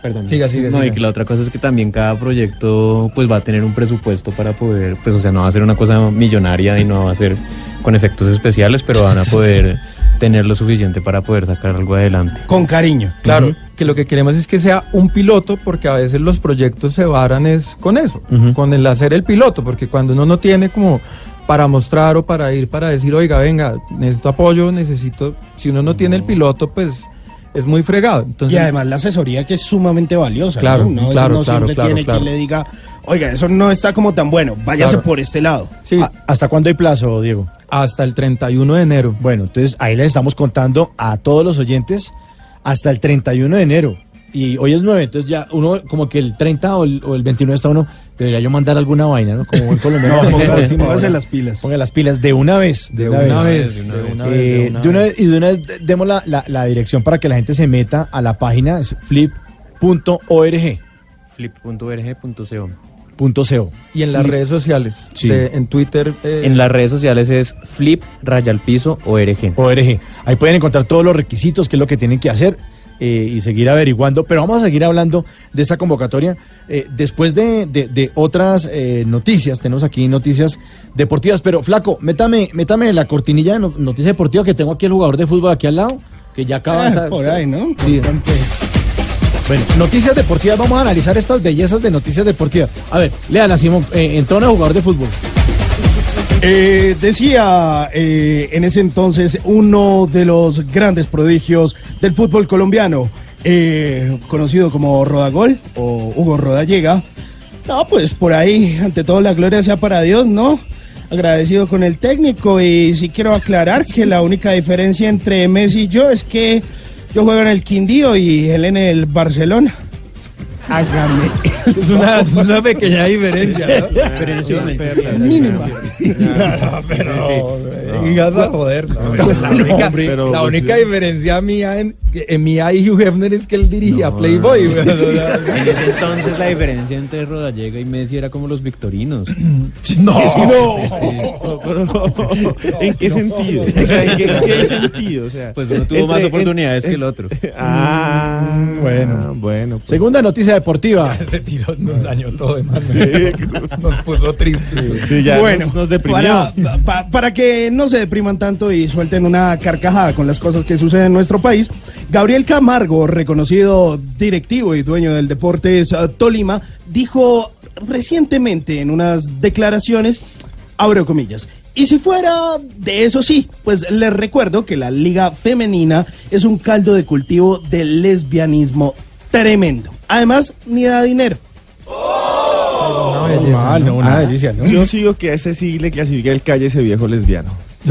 Perdón. Siga, siga, No, y siga. que la otra cosa es que también cada proyecto pues va a tener un presupuesto para poder, pues o sea, no va a ser una cosa millonaria y no va a ser con efectos especiales, pero van a poder tener lo suficiente para poder sacar algo adelante. Con cariño. Claro, que lo que queremos es que sea un piloto, porque a veces los proyectos se varan es con eso, con el hacer el piloto, porque cuando uno no tiene como para mostrar o para ir para decir, oiga, venga, necesito apoyo, necesito, si uno no tiene el piloto, pues es muy fregado. Entonces, y además la asesoría que es sumamente valiosa. Claro, ¿no? Uno claro, no claro, siempre claro, tiene claro. quien le diga, oiga, eso no está como tan bueno, váyase Claro. por este lado. Sí. ¿A- ¿Hasta cuándo hay plazo, Diego? Hasta el 31 de enero. Bueno, entonces ahí les estamos contando a todos los oyentes hasta el 31 de enero. Y hoy es 9, entonces ya uno, como que el 30 o el, o el 29 está uno, debería yo mandar alguna vaina, ¿no? Como buen colombiano. No, Ponga las pilas. Ponga las pilas de una vez. De una vez, de una vez, Eh, de una de una vez, y de una vez de- demos la, la- la dirección para que la gente se meta a la página es flip.org. flip.org.co. Punto .co. Y en las Flip. redes sociales, Sí. de- en Twitter. eh, En las redes sociales es flip raya al piso org. ORG. Ahí pueden encontrar todos los requisitos, qué es lo que tienen que hacer eh, y seguir averiguando. Pero vamos a seguir hablando de esta convocatoria. eh, después de, de- de otras eh, noticias, tenemos aquí noticias deportivas. Pero, Flaco, métame, métame la cortinilla de no- noticia deportiva que tengo aquí el jugador de fútbol aquí al lado, que ya acaba Ah, de estar- por ahí, ¿no? Sí. Bueno, noticias deportivas, vamos a analizar estas bellezas de noticias deportivas. A ver, léala, Simón, eh, en tono jugador de fútbol. Eh, decía eh, en ese entonces uno de los grandes prodigios del fútbol colombiano, eh, conocido como Rodagol o Hugo Rodallega. No, pues por ahí, ante todo la gloria sea para Dios, ¿no? Agradecido con el técnico y sí quiero aclarar que la única diferencia entre Messi y yo es que yo juego en el Quindío y él en el Barcelona. Hágame. Es una, es una pequeña diferencia. ¿no? Pero Sí, es mínima. pero, digas a joder, no, la única, hombre, pero, la pues, única diferencia mía en, en mía y Hugh Hefner es que él dirigía Playboy. En ese entonces la diferencia entre Rodallega y Messi era como los victorinos. No, ¿En qué sentido? ¿en qué, en qué sentido? O sea, Pues uno tuvo más oportunidades que el otro. Ah, Bueno. bueno. pues. Segunda noticia deportiva. Ese tiro nos dañó todo demás. Nos puso triste. Sí, ya bueno, nos, nos deprimió. para, pa- para que no se depriman tanto y suelten una carcajada con las cosas que suceden en nuestro país, Gabriel Camargo, reconocido directivo y dueño del Deportes eh, Tolima, dijo recientemente en unas declaraciones, abro comillas, y si fuera de eso sí, pues les recuerdo que la liga femenina es un caldo de cultivo del lesbianismo tremendo. Además, ni da dinero. Normal, no, una delicia, ¿no? Yo sigo que a ese sí le clasifica el calle ese viejo lesbiano.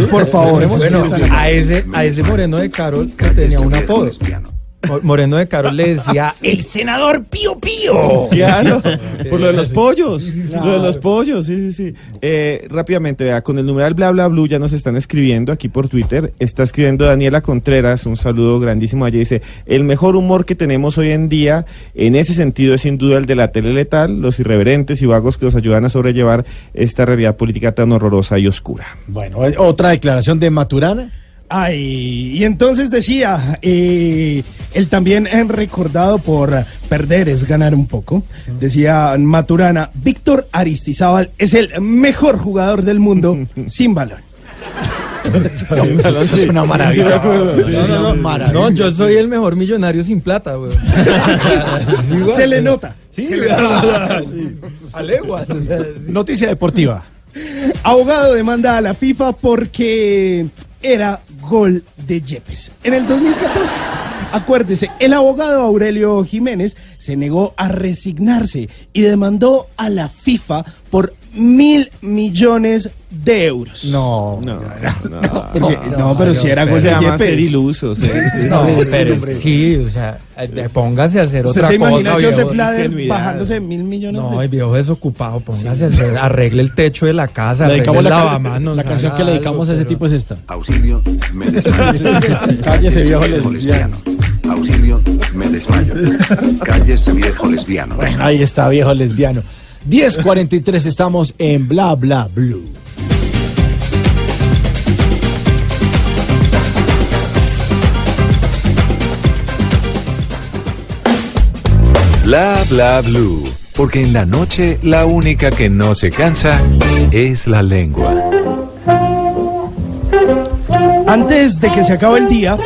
Por favor, Bueno, a ese, a ese Moreno de Carol que tenía un apodo. Mo- Moreno de Carol le decía El senador Pío Pío. Claro, por lo de los pollos. Lo de los pollos, sí, sí, sí. Eh, rápidamente, vea, con el numeral bla bla blue ya nos están escribiendo aquí por Twitter. Está escribiendo Daniela Contreras, un saludo grandísimo allá. Dice: El mejor humor que tenemos hoy en día, en ese sentido, es sin duda el de la tele letal, los irreverentes y vagos que nos ayudan a sobrellevar esta realidad política tan horrorosa y oscura. Bueno, eh, otra declaración de Maturana. Ay, y entonces decía, eh, él también es recordado por perder es ganar un poco. Decía Maturana, Víctor Aristizábal es el mejor jugador del mundo sin balón. Eso es una maravilla. No, no, no. No, yo soy el mejor millonario sin plata, güey. Se le nota. Sí, a leguas. o sea, sí. Noticia deportiva. Abogado demanda a la FIFA porque era gol de Yepes. En el 2014, acuérdese, el abogado Aurelio Jiménez se negó a resignarse y demandó a la FIFA por mil millones de euros. No, No, Porque- no, pero si era gol se de llama ser Yepes. iluso. sí, sí. No, pero es- sí, o sea, eh, póngase a hacer ¿Usted otra se imagina cosa. Joseph. Blader bajándose mil millones No, de el viejo desocupado, póngase a hacer, arregle el techo de la casa, Le arregle dedicamos el la, ca- lavamanos. la canción que le dedicamos algo, a ese pero- tipo es esta. Auxilio, me desmayo. Cállese, viejo lesbiano. Auxilio, me desmayo. Cállese, viejo lesbiano. Bueno, ahí está, viejo lesbiano. 10.43 estamos en Bla Bla Blue. Bla bla blue. Porque en la noche la única que no se cansa es la lengua. Antes de que se acabe el día,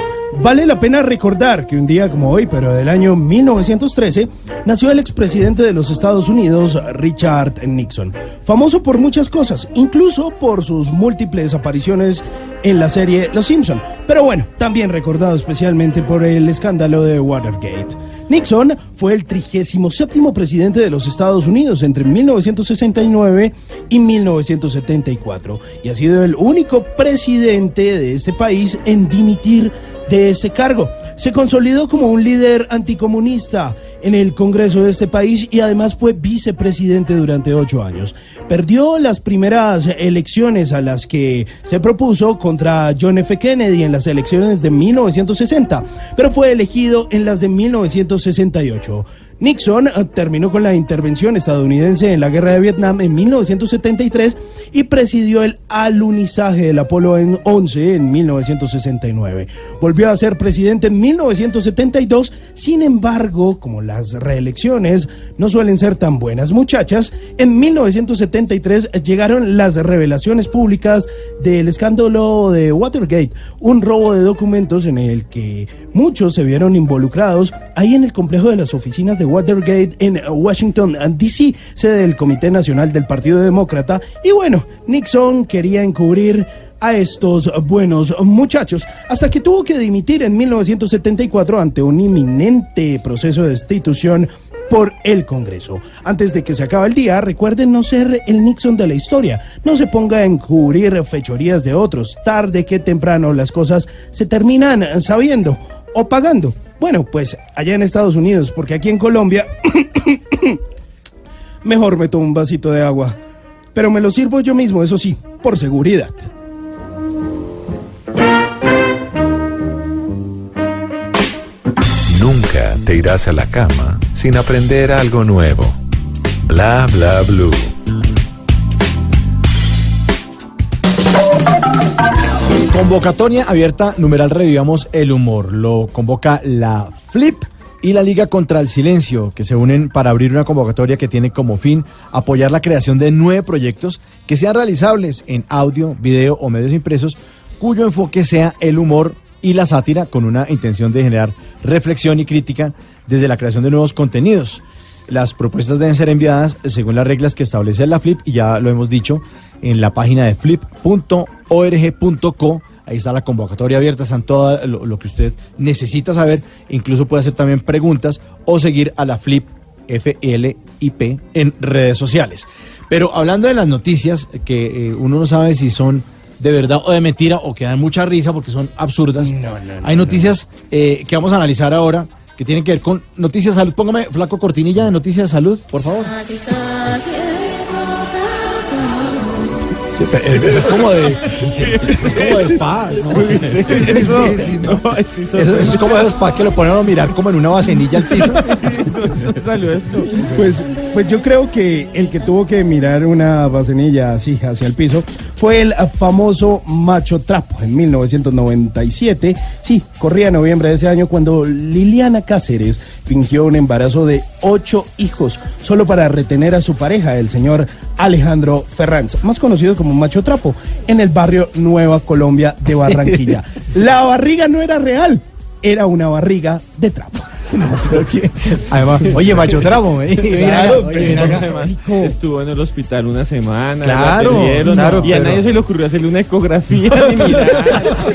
vale la pena recordar que un día como hoy, pero del año 1913, nació el expresidente de los Estados Unidos, Richard Nixon, famoso por muchas cosas, incluso por sus múltiples apariciones en la serie Los Simpson, pero bueno, también recordado especialmente por el escándalo de Watergate. Nixon fue el 37 presidente de los Estados Unidos entre 1969 y 1974 y ha sido el único presidente de este país en dimitir de ese cargo. Se consolidó como un líder anticomunista en el Congreso de este país y además fue vicepresidente durante ocho años. Perdió las primeras elecciones a las que se propuso contra John F. Kennedy en las elecciones de 1960, pero fue elegido en las de 1968. Nixon eh, terminó con la intervención estadounidense en la guerra de Vietnam en 1973 y presidió el alunizaje del Apolo 11 en 1969. Volvió a ser presidente en 1972, sin embargo, como las reelecciones no suelen ser tan buenas muchachas, en 1973 llegaron las revelaciones públicas del escándalo de Watergate, un robo de documentos en el que muchos se vieron involucrados ahí en el complejo de las oficinas de Watergate en Washington, D.C., sede del Comité Nacional del Partido Demócrata. Y bueno, Nixon quería encubrir a estos buenos muchachos, hasta que tuvo que dimitir en 1974 ante un inminente proceso de destitución por el Congreso. Antes de que se acabe el día, recuerden no ser el Nixon de la historia. No se ponga a encubrir fechorías de otros. Tarde que temprano las cosas se terminan sabiendo o pagando. Bueno, pues allá en Estados Unidos, porque aquí en Colombia mejor me tomo un vasito de agua. Pero me lo sirvo yo mismo, eso sí, por seguridad. Nunca te irás a la cama sin aprender algo nuevo. Bla bla blue. Convocatoria abierta, numeral revivamos el humor. Lo convoca la Flip y la Liga contra el Silencio, que se unen para abrir una convocatoria que tiene como fin apoyar la creación de nueve proyectos que sean realizables en audio, video o medios impresos, cuyo enfoque sea el humor y la sátira con una intención de generar reflexión y crítica desde la creación de nuevos contenidos. Las propuestas deben ser enviadas según las reglas que establece la Flip y ya lo hemos dicho en la página de flip.org.co. Ahí está la convocatoria abierta, están todo lo, lo que usted necesita saber. Incluso puede hacer también preguntas o seguir a la Flip FLIP en redes sociales. Pero hablando de las noticias, que eh, uno no sabe si son de verdad o de mentira o que dan mucha risa porque son absurdas. Hay noticias eh, que vamos a analizar ahora que tienen que ver con noticias de salud. Póngame, flaco, cortinilla de noticias de salud, por favor. Sí, pero es como de. Es como de spa. ¿no? Eso, no, Eso, es como de spa que lo ponen a mirar como en una vasenilla al piso. salió esto? Pues, pues yo creo que el que tuvo que mirar una vasenilla así hacia el piso fue el famoso Macho Trapo en 1997. Sí, corría noviembre de ese año cuando Liliana Cáceres fingió un embarazo de ocho hijos solo para retener a su pareja, el señor Alejandro Ferranz, más conocido como Macho Trapo, en el barrio Nueva Colombia de Barranquilla. La barriga no era real, era una barriga de trapo. Además, oye, macho tramo, eh. Claro, oye, pero mira acá. además estuvo en el hospital una semana. Claro, la atendieron, claro, y a pero- nadie se le ocurrió hacerle una ecografía ni mirar.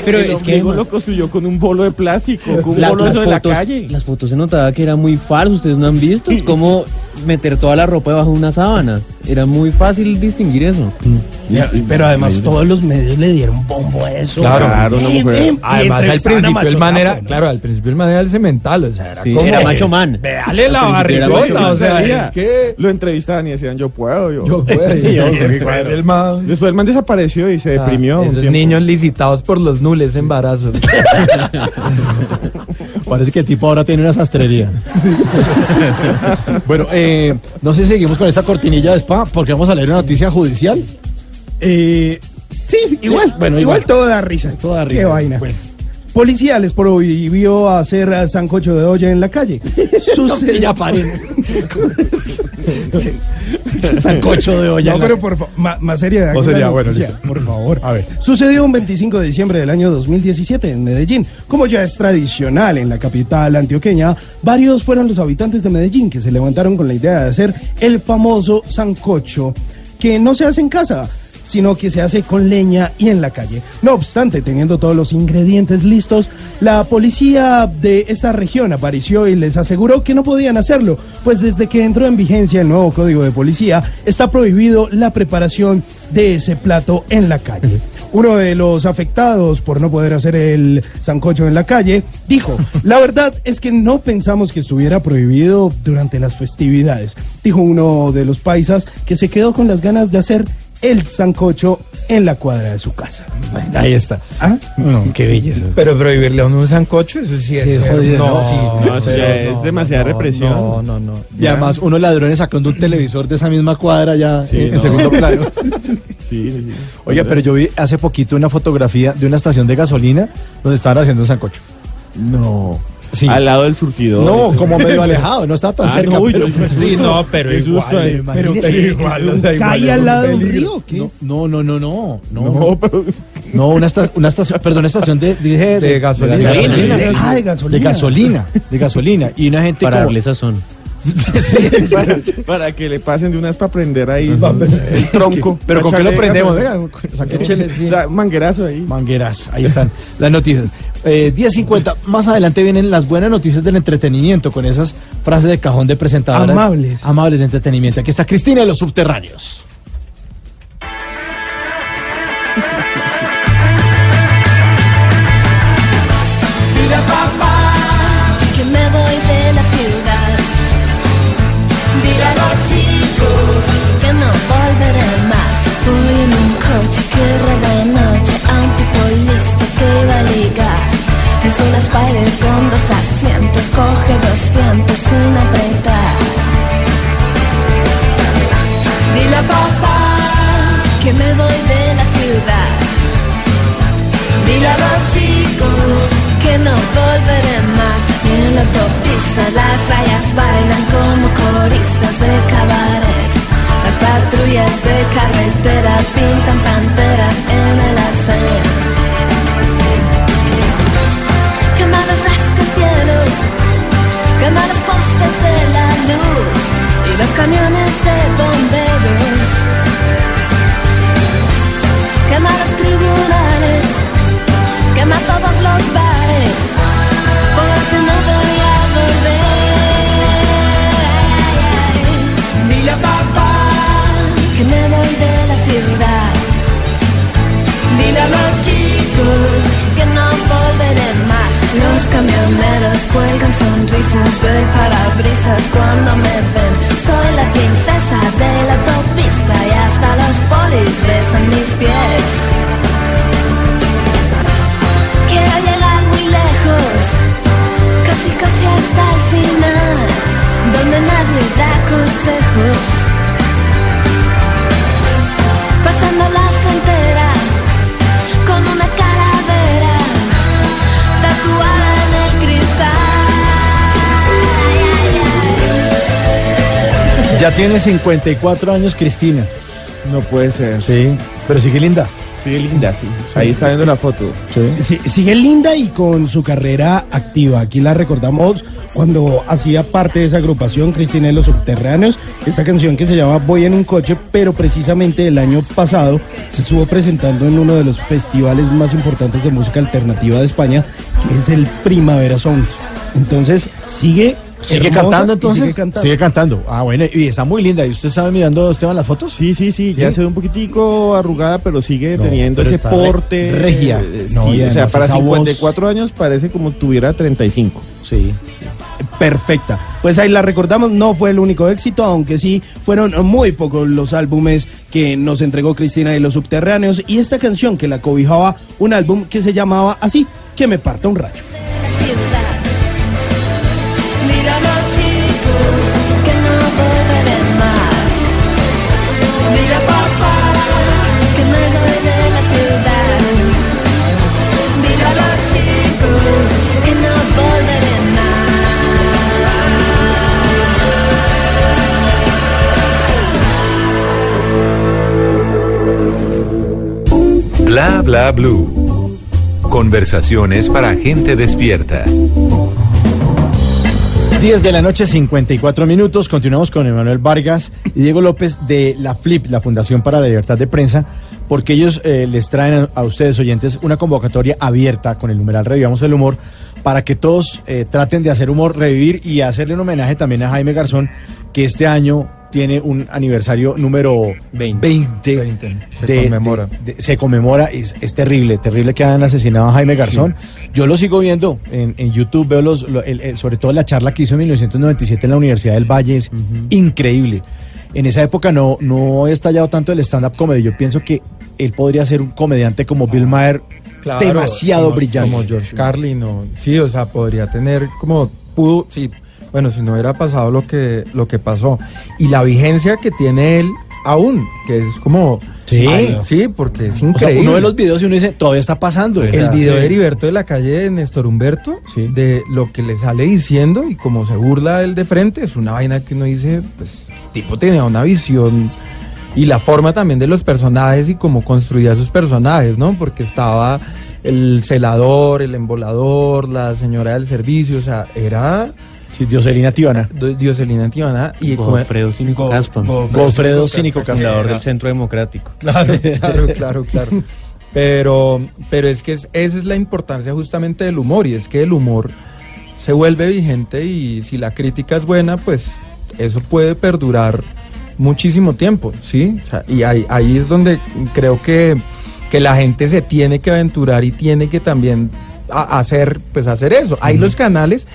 Pero el es que además- lo construyó con un bolo de plástico, con un La- bolo de la fotos, calle. las fotos se notaba que era muy falso, ustedes no han visto Es como meter toda la ropa debajo de una sábana. Era muy fácil distinguir eso. Ya, Pero además todos los medios le dieron bombo a eso. Claro, Claro, una mujer. Además, al principio el man era, claro, al principio el man era el cemental, o sea, era Sí, era macho man. Véale la barrigota, o sea, es que... Lo entrevistaban y decían, yo puedo, yo. Yo puedo, yo, después el man... Después el man desapareció y se Ah, deprimió. esos niños licitados por los nules embarazos. Parece que el tipo ahora tiene una sastrería. bueno, eh, no sé si seguimos con esta cortinilla de spa porque vamos a leer una noticia judicial. Eh, sí, igual. bueno, igual, igual. todo da risa. Todo da Qué risa. vaina. Bueno. Policía les prohibió hacer sancocho de olla en la calle. Sucedió- ya paren. Sancocho de olla. No, pero por favor, más, bueno, listo. Por favor. A ver. Sucedió un 25 de diciembre del año 2017 en Medellín. Como ya es tradicional en la capital antioqueña, varios fueron los habitantes de Medellín que se levantaron con la idea de hacer el famoso sancocho, que no se hace en casa sino que se hace con leña y en la calle. No obstante, teniendo todos los ingredientes listos, la policía de esta región apareció y les aseguró que no podían hacerlo, pues desde que entró en vigencia el nuevo código de policía, está prohibido la preparación de ese plato en la calle. uno de los afectados por no poder hacer el sancocho en la calle, dijo, la verdad es que no pensamos que estuviera prohibido durante las festividades. Dijo uno de los paisas que se quedó con las ganas de hacer el sancocho en la cuadra de su casa. Ahí está. ¿Ah? No, qué belleza. Pero prohibirle a uno un sancocho, eso sí es. Sí, es ser- jodido, no, ¿no? Sí, no, eso ya pero es demasiada represión. No, no, no. Y además, unos ladrones sacando un televisor de esa misma cuadra ya Sí, en, segundo plano. Sí, sí, sí. Oiga, pero yo vi hace poquito una fotografía de una estación de gasolina donde estaban haciendo un sancocho. No. Sí. Al lado del surtidor. No, como medio alejado, no estaba tan Ah, cerca. no, pero, pues, Sí, no, pero igual. susto ahí. Pero, Pero- pero igual, o sea, igual ¿Cae es al lado de un río qué? No, no, no, no, no. No, pero No, una, esta- una estación, perdón, una estación de, dije, De gasolina. De gasolina. De- ah, de gasolina. De gasolina, de gasolina. Y una gente Para como... darle sazón. Sí, para, para que le pasen de una vez para prender ahí el tronco. Pero ¿con qué lo prendemos? Venga, o sea, manguerazo ahí. Mangueras, ahí están las noticias. Eh, 10.50, más adelante vienen las buenas noticias del entretenimiento con esas frases de cajón de presentadoras. Amables. Amables de entretenimiento. Aquí está Cristina de los subterráneos. Dos asientos, coge 200 sin apretar. Dile a papá que me voy de la ciudad. Dile a los chicos que no volveré más. En la autopista las rayas bailan como coristas de cabaret. Las patrullas de carretera pintan panteras en el arcén. Quema los postes de la luz y los camiones de bomberos. Parabrisas cuando me ven. Soy la princesa de la autopista y hasta los polis besan mis pies. Quiero llegar muy lejos, casi casi hasta el final, donde nadie da consejos. Ya tiene 54 años Cristina. No puede ser. Sí, pero sigue linda. Sigue linda, sí. Ahí está viendo la foto. Sí, sigue linda y con su carrera activa. Aquí la recordamos cuando hacía parte de esa agrupación Cristina de los Subterráneos. Esta canción que se llama Voy en un coche, pero precisamente el año pasado se estuvo presentando en uno de los festivales más importantes de música alternativa de España, que es el Primavera Songs. Entonces sigue. ¿Sigue hermosa cantando entonces? Sigue cantando. Sigue cantando. Ah, bueno, y está muy linda. ¿Y usted sabe mirando, Esteban, las fotos? Sí, sí, sí, ya se ve un poquitico arrugada, pero sigue No, teniendo pero ese porte. regia. eh, No, y sí, o sea, para esa voz- 54 años parece como tuviera 35. Sí. Perfecta. Pues ahí la recordamos, no fue el único éxito, aunque sí fueron muy pocos los álbumes que nos entregó Cristina y los Subterráneos y esta canción que la cobijaba un álbum que se llamaba así, que me parta un rayo. Bla bla blue. Conversaciones para gente despierta. 10 de la noche, 54 minutos. Continuamos con Emanuel Vargas y Diego López de la FLIP, la Fundación para la Libertad de Prensa, porque ellos eh, les traen a, a ustedes, oyentes, una convocatoria abierta con el numeral Revivamos el Humor, para que todos eh, traten de hacer humor, revivir y hacerle un homenaje también a Jaime Garzón, que este año tiene un aniversario número 20. Se de- conmemora. de- de- se conmemora, es, es terrible, terrible que hayan asesinado a Jaime Garzón. Yo lo sigo viendo en, en YouTube, veo los, lo- el- el- sobre todo la charla que hizo en 1997 en la Universidad del Valle, es increíble. En esa época no, no he estallado tanto el stand-up comedy. Yo pienso que él podría ser un comediante como Bill Maher Claro, demasiado como- brillante. Como George Carlin, o, sí, o sea, podría tener como pudo, sí, bueno, si no hubiera pasado lo que, lo que pasó. Y la vigencia que tiene él aún, que es como... Sí. Ay, sí, porque es O sea, increíble. uno ve los videos y uno dice, todavía está pasando. el video sí. de Heriberto de la calle de Néstor Humberto, de lo que le sale diciendo y como se burla él de frente, es una vaina que uno dice, pues, tipo tenía una visión y la forma también de los personajes y cómo construía sus personajes, ¿no? Porque estaba el celador, el embolador, la señora del servicio, o sea, era... Sí, Dioselina Tibana. Dioselina Tibana y Godofredo Cínico Caspan. Godofredo Cínico Caspan. Fundador del Centro Democrático. Claro, claro, claro, claro. Pero, pero es que es- esa es la importancia justamente del humor y es que el humor se vuelve vigente y si la crítica es buena, pues eso puede perdurar muchísimo tiempo, ¿sí? O sea, y ahí, ahí es donde creo que, que la gente se tiene que aventurar y tiene que también a- hacer, pues hacer eso. Hay los canales,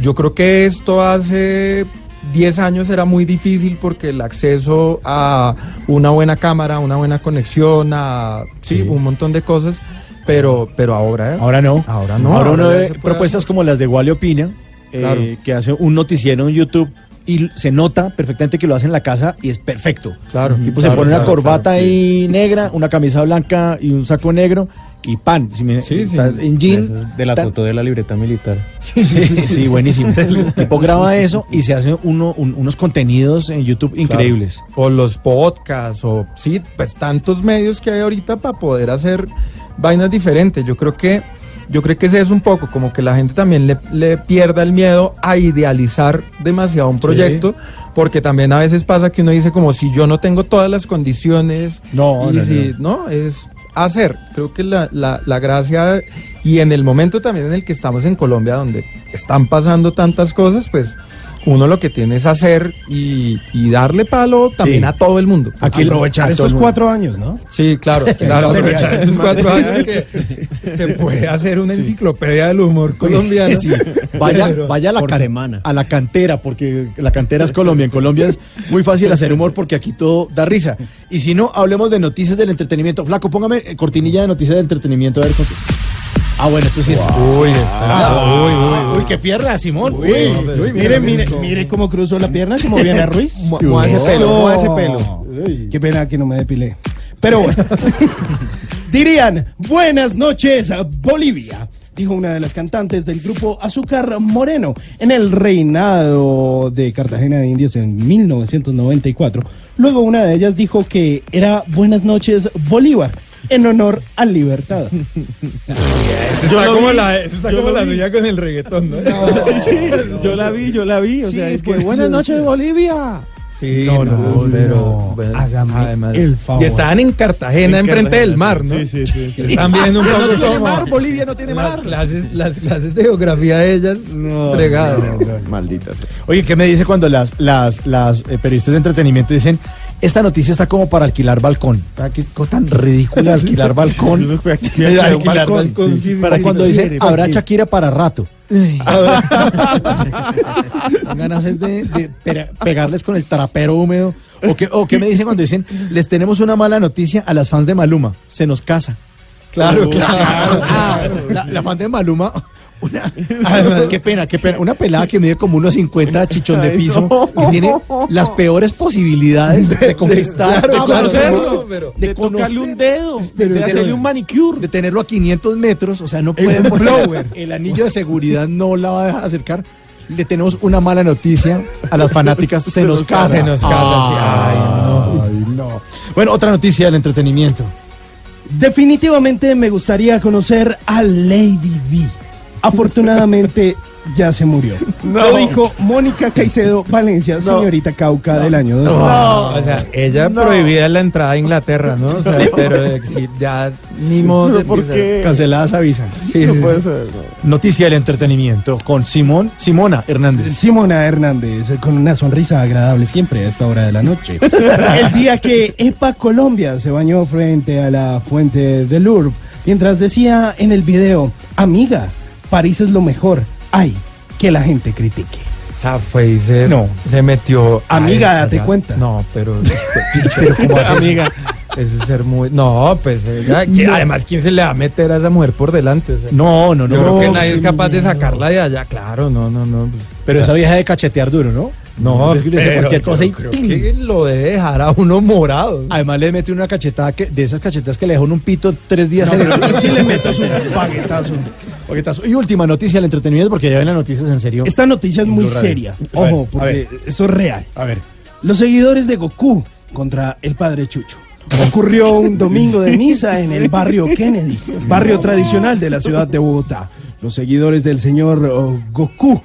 yo creo que esto hace 10 años era muy difícil porque el acceso a una buena cámara, una buena conexión, a sí, un montón de cosas, pero, pero ahora, Ahora no. Ahora no. Ahora uno ahora ya ve propuestas como las de Wally Opina, eh, Claro. que hace un noticiero en YouTube y se nota perfectamente que lo hace en la casa y es perfecto. Claro, El tipo claro, se pone una corbata ahí negra, una camisa blanca y un saco negro y pan. Si me- está en jean. De la tan- foto de la libreta militar. Sí, sí, buenísimo. El tipo graba eso y se hace uno, un- unos contenidos en YouTube increíbles. Claro. O los podcasts, o sí, pues tantos medios que hay ahorita para poder hacer vainas diferentes. Yo creo que, yo creo que ese es un poco como que la gente también le, le pierda el miedo a idealizar demasiado un proyecto, porque también a veces pasa que uno dice como si yo no tengo todas las condiciones, No, y no, si, no, es hacer. Creo que la, la, la gracia y en el momento también en el que estamos en Colombia, donde están pasando tantas cosas, pues uno lo que tiene es hacer y, y darle palo también Sí. a todo el mundo. Aquí aprovechar estos cuatro años, ¿no? Sí, claro, claro, aprovechar estos cuatro años que se puede hacer una enciclopedia del humor colombiano. Sí, vaya, vaya a la, can- semana. a la cantera, porque la cantera es Colombia. En Colombia es muy fácil hacer humor porque aquí todo da risa. Y si no, hablemos de noticias del entretenimiento. Flaco, póngame eh, cortinilla de noticias del entretenimiento. A ver, cont- Ah, bueno, esto sí es. Uy, está. Uy, uy, uy, qué pierna, Simón. Uy, Uy, mire, mire, mire cómo cruzó la pierna, como viene Ruiz. Ese pelo, ese pelo. Qué pena que no me depilé. Pero bueno. Dirían, buenas noches, Bolivia. Dijo una de las cantantes del grupo Azúcar Moreno en el reinado de Cartagena de Indias en 1994. Luego una de ellas dijo que era Buenas noches Bolívar en honor a Libertad. Está como la, está como la suya con el reggaetón, ¿no? Yo la vi, yo la vi. O Sí, sea, es que pues, buenas noches. Bolivia. Sí, No, no, pero no. bueno, Hágame además- el favor. Y estaban en Cartagena, En enfrente Cartagena, del mar, ¿no? sí, sí, sí, sí. Están viendo un Pero poco no tiene mar, Bolivia no tiene las mar. clases, las clases de geografía de ellas fregadas. Maldita sea. Oye, ¿qué me dice cuando las, las, las eh, periodistas de entretenimiento dicen, esta noticia está como para alquilar balcón? Qué cosa tan ridícula alquilar balcón. Alquilar alquilar balcón, balcón. sí, sí, Para cuando dicen, habrá. Shakira para rato. Ganas es de, de pe- pegarles con el trapero húmedo. ¿O qué, ¿O qué me dicen cuando dicen, les tenemos una mala noticia a las fans de Maluma? Se nos casa. Claro, claro. La, la fan de Maluma. Una, qué pena, qué pena. Una pelada que mide como unos 50 chichón de Ay, piso no. y tiene las peores posibilidades de conquistar, Maluma, pero- de De tocarle conocer- un dedo, de de- hacerle un manicure. de tenerlo a 500 metros, o sea, no puede blower. el anillo de seguridad no la va a dejar acercar. Le tenemos una mala noticia a las fanáticas, se, nos casa. Se nos casa, sí. Ay, no. Ay, no. Bueno, otra noticia del entretenimiento. Definitivamente me gustaría conocer a Lady V. Afortunadamente ya se murió. Lo dijo Mónica Caicedo Valencia, señorita Cauca del año 2000. O sea, ella prohibida la entrada a Inglaterra, ¿no? O sea, Sí. pero eh, sí, ya ni modo. de- ¿Por qué? Canceladas avisan. Sí, No sí, puede sí. ser, Noticia del entretenimiento con Simón, Simona Hernández. Simona Hernández, con una sonrisa agradable siempre a esta hora de la noche. El día que EPA Colombia se bañó frente a la fuente de Louvre, mientras decía en el video, amiga, París es lo mejor, ay, que la gente critique. O sea, fue y se, No. se metió. Amiga, date o sea, cuenta. No, pero. pero ¿cómo haces? Amiga. Eso es ser muy. No, pues. ella- No. Además, ¿quién se le va a meter a esa mujer por delante? O sea, No, no, no. Yo creo que nadie es capaz de sacarla de allá, claro, no, no, no. Pero esa vieja de cachetear duro, ¿no? No, dice pero cualquier cosa y creo que lo debe dejar a uno morado. Además le mete una cachetada que, de esas cachetas que le dejó en un pito tres días. En el- pero sí le meto su baguetazo. Y última noticia del entretenimiento, porque ya ven las noticias en serio. Esta noticia es muy Radio. seria. A Ojo, porque esto es real. A ver. Los seguidores de Goku contra el padre Chucho. Ocurrió un domingo de misa en el barrio Kennedy, barrio tradicional de la ciudad de Bogotá. Los seguidores del señor oh, Goku,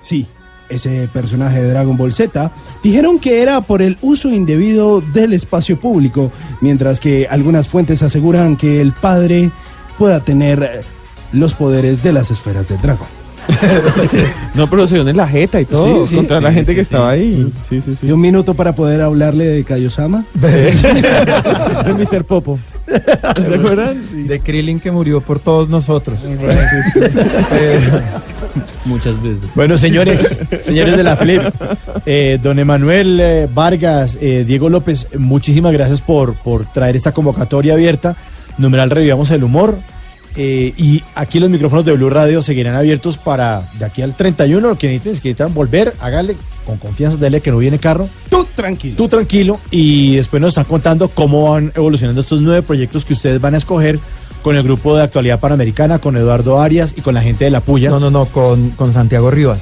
sí, ese personaje de Dragon Ball Z, dijeron que era por el uso indebido del espacio público, mientras que algunas fuentes aseguran que el padre pueda tener eh, los poderes de las esferas del dragón. No, pero se dio en la jeta y todo, Sí, sí. contra la gente sí, que sí. estaba ahí. Sí, sí, sí. Y un minuto para poder hablarle de Kaiosama. De Mr. Popo. ¿Se acuerdan? De Krillin que murió por todos nosotros. Eh, Muchas veces. Bueno, señores, señores de la Flip, eh, don Emanuel eh, Vargas, eh, Diego López, muchísimas gracias por, por traer esta convocatoria abierta. Numeral Revivamos el Humor. Eh, y aquí los micrófonos de Blue Radio seguirán abiertos para de aquí al 31. Lo que necesiten, si necesitan volver, hágale con confianza, dele que no viene carro. Tú tranquilo. Tú tranquilo. Y después nos están contando cómo van evolucionando estos nueve proyectos que ustedes van a escoger con el grupo de actualidad panamericana, con Eduardo Arias y con la gente de la Puya. no, no, no, con, con Santiago Rivas.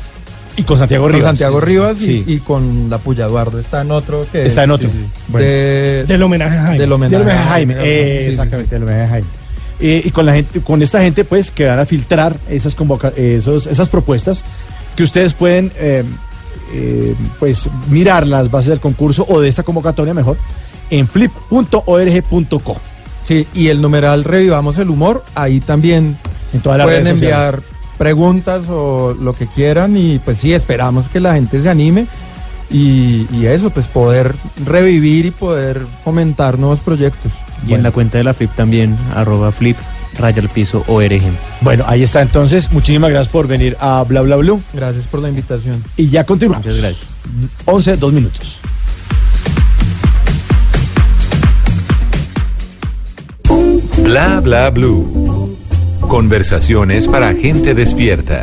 Y con Santiago Con Rivas. Santiago Rivas y- Sí. y, con la Puya Eduardo. Está en otro que Está es- en otro. sí, sí. Bueno. De- Del homenaje a Jaime. Del homenaje, Del homenaje a Jaime, Sí, eh, sí, sí. exactamente, del homenaje a Jaime. Eh, y con la gente, con esta gente, pues, que van a filtrar esas convoca esos, esas propuestas que ustedes pueden, eh, eh, pues, mirar las bases del concurso o de esta convocatoria mejor en flip.org.co. Sí, y el numeral Revivamos el Humor, ahí también En todas las pueden redes enviar preguntas o lo que quieran y pues sí, esperamos que la gente se anime y, y eso, pues poder revivir y poder fomentar nuevos proyectos. Y en la cuenta de la Flip también, arroba flip, raya al piso, ORG. Bueno, ahí está entonces. Muchísimas gracias por venir a Bla Bla Blue. Gracias por la invitación. Y ya continuamos. Muchas gracias. 11, 2 minutos. Bla bla blue. Conversaciones para gente despierta.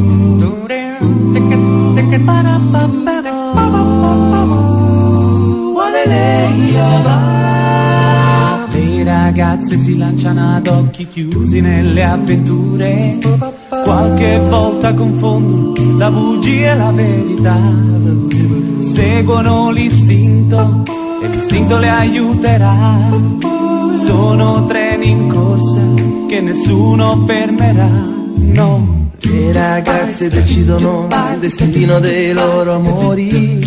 Le ragazze si lanciano ad occhi chiusi nelle avventure, qualche volta confondono la bugia e la verità, seguono l'istinto e l'istinto le aiuterà, sono treni in corsa che nessuno fermerà, no. Le ragazze decidono il destino dei loro amori.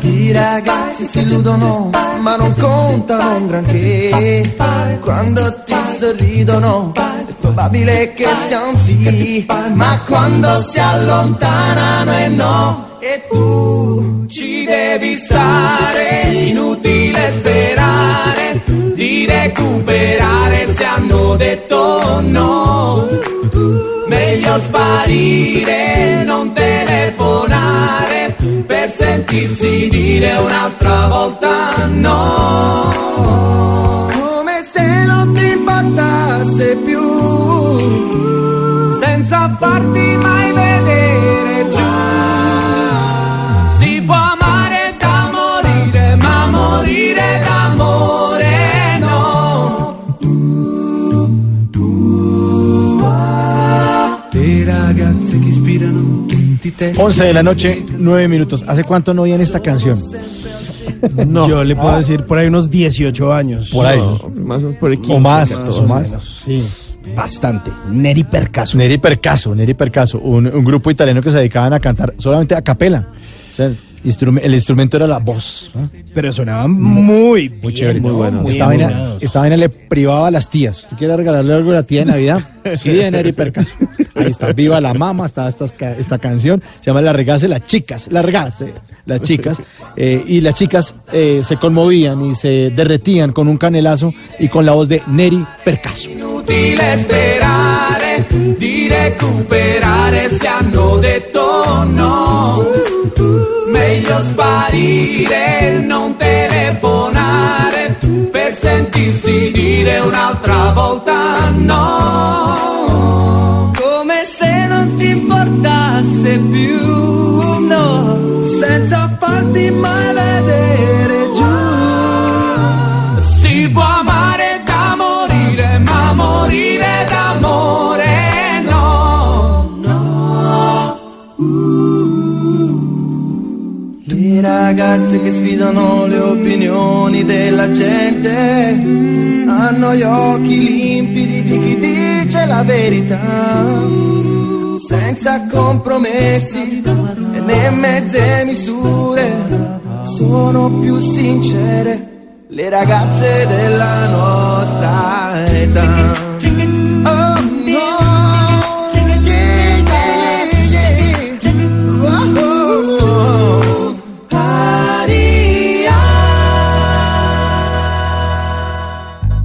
I ragazzi si illudono, ma non contano un granché. Quando ti sorridono, è probabile che sia un sì. Ma quando si allontanano è no. E tu Ci devi stare, inutile sperare recuperare se hanno detto no. Meglio sparire, non telefonare per sentirsi dire un'altra volta no. come se non ti importasse più. Senza farti mai vedere 11 de la noche, 9 minutos. ¿Hace cuánto no oían esta canción? Yo le puedo decir por ahí unos 18 años. Por ahí. Más o, por el 15, o más, 14. o más. Sí. Bastante. Neri Percaso. Neri Percaso, Neri Percaso, un, un grupo italiano que se dedicaban a cantar solamente a capela. O sea, instrume- el instrumento era la voz. ¿no? Pero sonaban muy, Muy chévere. muy bueno. Esta vaina, esta vaina le privaba a las tías. ¿Usted quiere regalarle algo a la tía de Navidad? Sí, de Neri Percaso. Ahí está, viva la mama, está esta, esta canción. Se llama La Regase, las chicas, La Regase, las chicas. Eh, y las chicas eh, se conmovían y se derretían con un canelazo y con la voz de Neri Percaso. inutile sperare di recuperare se hanno detto no. Meglio sparire, non telefonare per sentirsi dire un'altra volta no. Come se non ti importasse più, no. Senza farti mai vedere Le ragazze che sfidano le opinioni della gente hanno gli occhi limpidi di chi dice la verità, senza compromessi e né mezze misure, sono più sincere le ragazze della nostra età.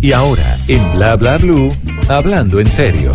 Y ahora, en Bla Bla Blue, hablando en serio.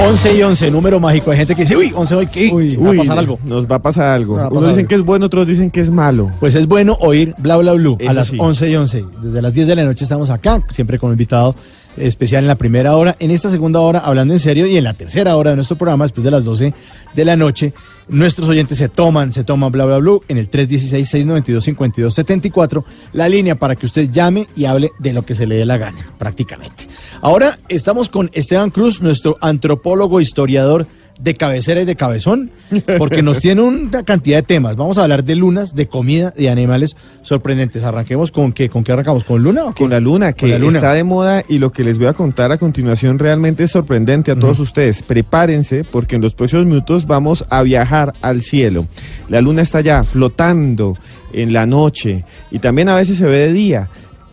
11 y 11, número mágico. Hay gente que dice, uy, 11 hoy, ¿qué? va a Uy, pasar algo. Nos va a pasar algo. Va a pasar Unos dicen algo. que es bueno, otros dicen que es malo. Pues es bueno oír Bla Bla Blue a las sí. 11 y 11. Desde las 10 de la noche estamos acá, siempre con un invitado especial en la primera hora, en esta segunda hora hablando en serio y en la tercera hora de nuestro programa, después de las 12 de la noche, nuestros oyentes se toman, se toman Bla Bla Blue en el 316-692-5274, la línea para que usted llame y hable de lo que se le dé la gana, prácticamente. Ahora estamos con Esteban Cruz, nuestro antropólogo, historiador de cabecera y de cabezón, porque nos tiene una cantidad de temas. Vamos a hablar de lunas, de comida, de animales sorprendentes. Arranquemos con qué, con qué arrancamos, con luna o qué? Con la luna, que la luna. está de moda y lo que les voy a contar a continuación realmente es sorprendente a todos ustedes. Prepárense porque en los próximos minutos vamos a viajar al cielo. La luna está ya flotando en la noche y también a veces se ve de día.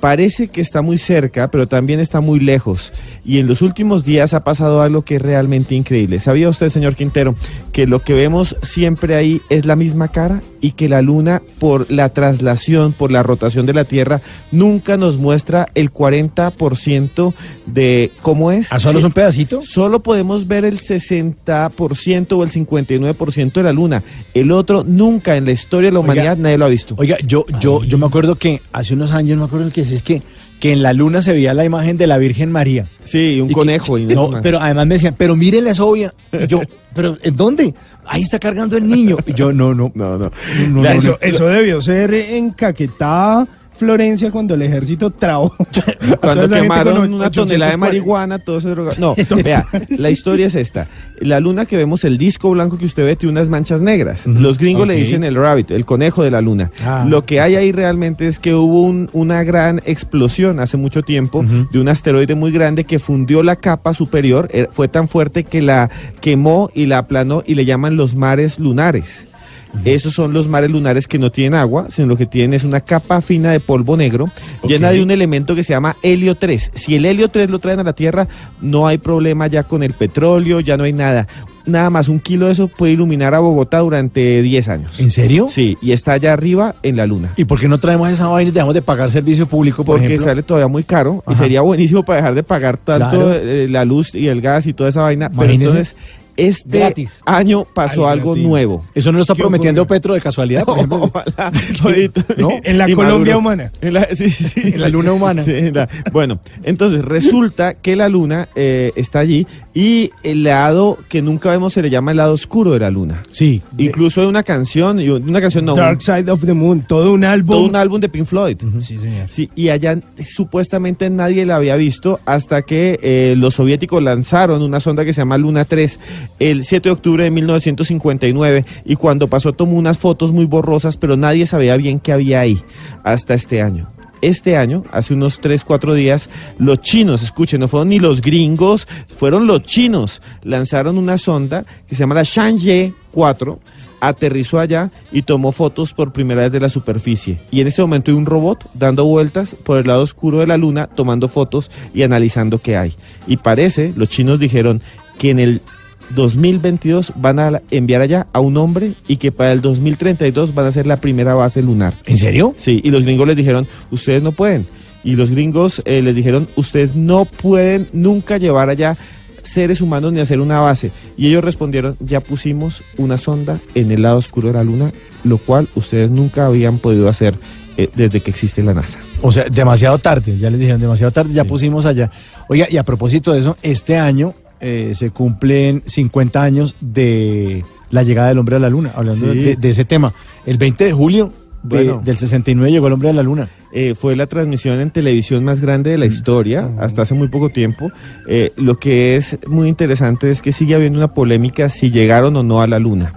Parece que está muy cerca, pero también está muy lejos. Y en los últimos días ha pasado algo que es realmente increíble. ¿Sabía usted, señor Quintero, que lo que vemos siempre ahí es la misma cara y que la luna, por la traslación, por la rotación de la Tierra, nunca nos muestra el 40% de cómo es? ¿Ah, solo es un pedacito? Solo podemos ver el 60% o el 59% de la luna. El otro nunca en la historia de la Oiga, humanidad nadie lo ha visto. Oiga, yo, yo, yo me acuerdo que hace unos años, no me acuerdo el que es, es que, que en la luna se veía la imagen de la Virgen María. Sí, un Y que- conejo. y no, pero además me decían, pero mírenla, es obvia. Y yo, pero ¿en dónde? Ahí está cargando el niño. Y yo, no, no. No, no. no, La- no, eso, no. eso debió ser en Caquetá, Florencia, cuando el ejército trabó. Cuando quemaron con una tonelada de 840. marihuana, todo se droga. No, vea, la historia es esta. La luna que vemos, el disco blanco que usted ve, tiene unas manchas negras. Los gringos le dicen el rabbit, el conejo de la luna. Ah. Lo que hay ahí realmente es que hubo un- una gran explosión hace mucho tiempo de un asteroide muy grande que fundió la capa superior. Eh, Fue tan fuerte que la quemó y la aplanó y le llaman los mares lunares. Esos son los mares lunares que no tienen agua, sino lo que tienen es una capa fina de polvo negro llena de un elemento que se llama helio 3. Si el helio 3 lo traen a la Tierra, no hay problema ya con el petróleo, ya no hay nada. Nada más un kilo de eso puede iluminar a Bogotá durante 10 años. ¿En serio? Sí, y está allá arriba en la luna. ¿Y por qué no traemos esa vaina y dejamos de pagar servicio público, por Porque ejemplo? sale todavía muy caro y sería buenísimo para dejar de pagar tanto Claro. eh, la luz y el gas y toda esa vaina. Pero entonces, este Gratis. año pasó Ay, algo gratis. nuevo. ¿Eso no lo está ¿Qué prometiendo? Petro de casualidad, por ejemplo? Ojalá, todito. ¿No? En la Y Colombia Maduro. humana. En la, sí, sí, En la luna humana. Sí, en la- bueno, entonces resulta que la luna eh, está allí y el lado que nunca vemos se le llama el lado oscuro de la luna. Sí. Incluso hay una canción, una canción no, Dark Side of the Moon, todo un álbum. todo un álbum de Pink Floyd. Sí, señor. Sí, y allá supuestamente nadie la había visto hasta que eh, los soviéticos lanzaron una sonda que se llama Luna 3 el 7 de octubre de 1959 y cuando pasó tomó unas fotos muy borrosas, pero nadie sabía bien qué había ahí hasta este año. Este año, hace unos 3, 4 días, los chinos, escuchen, no fueron ni los gringos, fueron los chinos, lanzaron una sonda que se llama la Shangye 4, aterrizó allá y tomó fotos por primera vez de la superficie. Y en ese momento hay un robot dando vueltas por el lado oscuro de la luna, tomando fotos y analizando qué hay. Y parece, los chinos dijeron que en el 2022 van a enviar allá a un hombre y que para el 2032 van a ser la primera base lunar. ¿En serio? Sí, y los gringos les dijeron, ustedes no pueden. Y los gringos eh, les dijeron, ustedes no pueden nunca llevar allá seres humanos ni hacer una base. Y ellos respondieron, ya pusimos una sonda en el lado oscuro de la luna, lo cual ustedes nunca habían podido hacer eh, desde que existe la NASA. O sea, demasiado tarde, ya les dijeron, demasiado tarde, ya pusimos allá. Oiga, y a propósito de eso, este año eh, se cumplen 50 años de la llegada del hombre a la luna, hablando Sí. de, de ese tema. El 20 de julio de- Bueno. del 69 llegó el hombre a la luna. Eh, fue la transmisión en televisión más grande de la historia, hasta hace muy poco tiempo. Eh, lo que es muy interesante es que sigue habiendo una polémica si llegaron o no a la luna.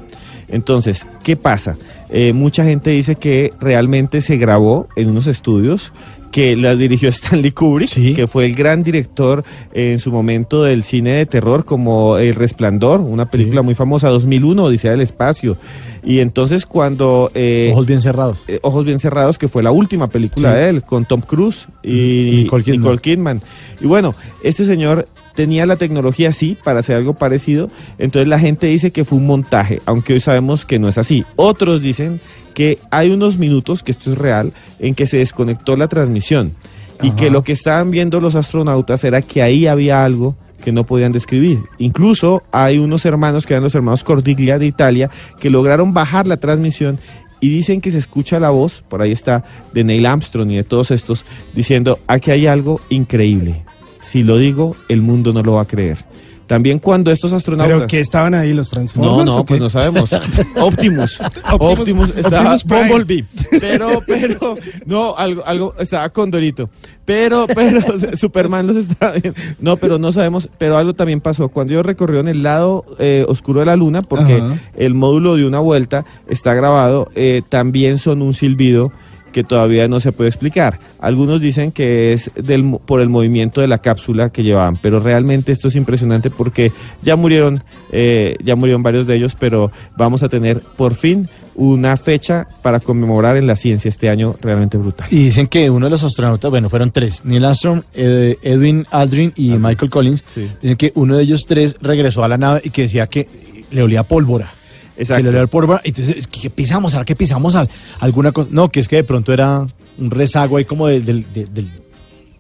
Entonces, ¿qué pasa? Eh, mucha gente dice que realmente se grabó en unos estudios que la dirigió Stanley Kubrick, que fue el gran director eh, en su momento del cine de terror como El Resplandor, una película muy famosa, 2001, Odisea del Espacio. Y entonces cuando... eh, Ojos bien cerrados. eh, Ojos Bien Cerrados, que fue la última película Sí. de él, con Tom Cruise y Nicole Kidman. Nicole Kidman. Y bueno, este señor tenía la tecnología así para hacer algo parecido, entonces la gente dice que fue un montaje, aunque hoy sabemos que no es así. Otros dicen que hay unos minutos, que esto es real, en que se desconectó la transmisión y que lo que estaban viendo los astronautas era que ahí había algo que no podían describir. Incluso hay unos hermanos que eran los hermanos Cordiglia de Italia que lograron bajar la transmisión y dicen que se escucha la voz, por ahí está, de Neil Armstrong y de todos estos, diciendo, aquí hay algo increíble. Si lo digo, el mundo no lo va a creer. También cuando estos astronautas... ¿Pero que estaban ahí los No, Transformers? no, o qué? pues no sabemos. Optimus. Optimus, estaba Optimus. Bumblebee. Pero, pero, no, algo, algo, estaba Condorito. Pero, pero, Superman los estaba viendo. No, pero no sabemos, pero algo también pasó. Cuando ellos recorrieron el lado eh, oscuro de la luna, porque Ajá. el módulo de una vuelta está grabado, eh, también son un silbido que todavía no se puede explicar. Algunos dicen que es del, por el movimiento de la cápsula que llevaban, pero realmente esto es impresionante porque ya murieron, eh, ya murieron varios de ellos, pero vamos a tener por fin una fecha para conmemorar en la ciencia este año realmente brutal. Y dicen que uno de los astronautas, bueno, fueron tres, Neil Armstrong, eh, Edwin Aldrin y Michael Collins, dicen que uno de ellos tres regresó a la nave y que decía que le olía pólvora. Exacto. Que le a pólvora. Y entonces, ¿qué pisamos? ¿Ahora qué pisamos? Al- ¿Alguna cosa? No, que es que de pronto era un rezago ahí como de, del- de- del-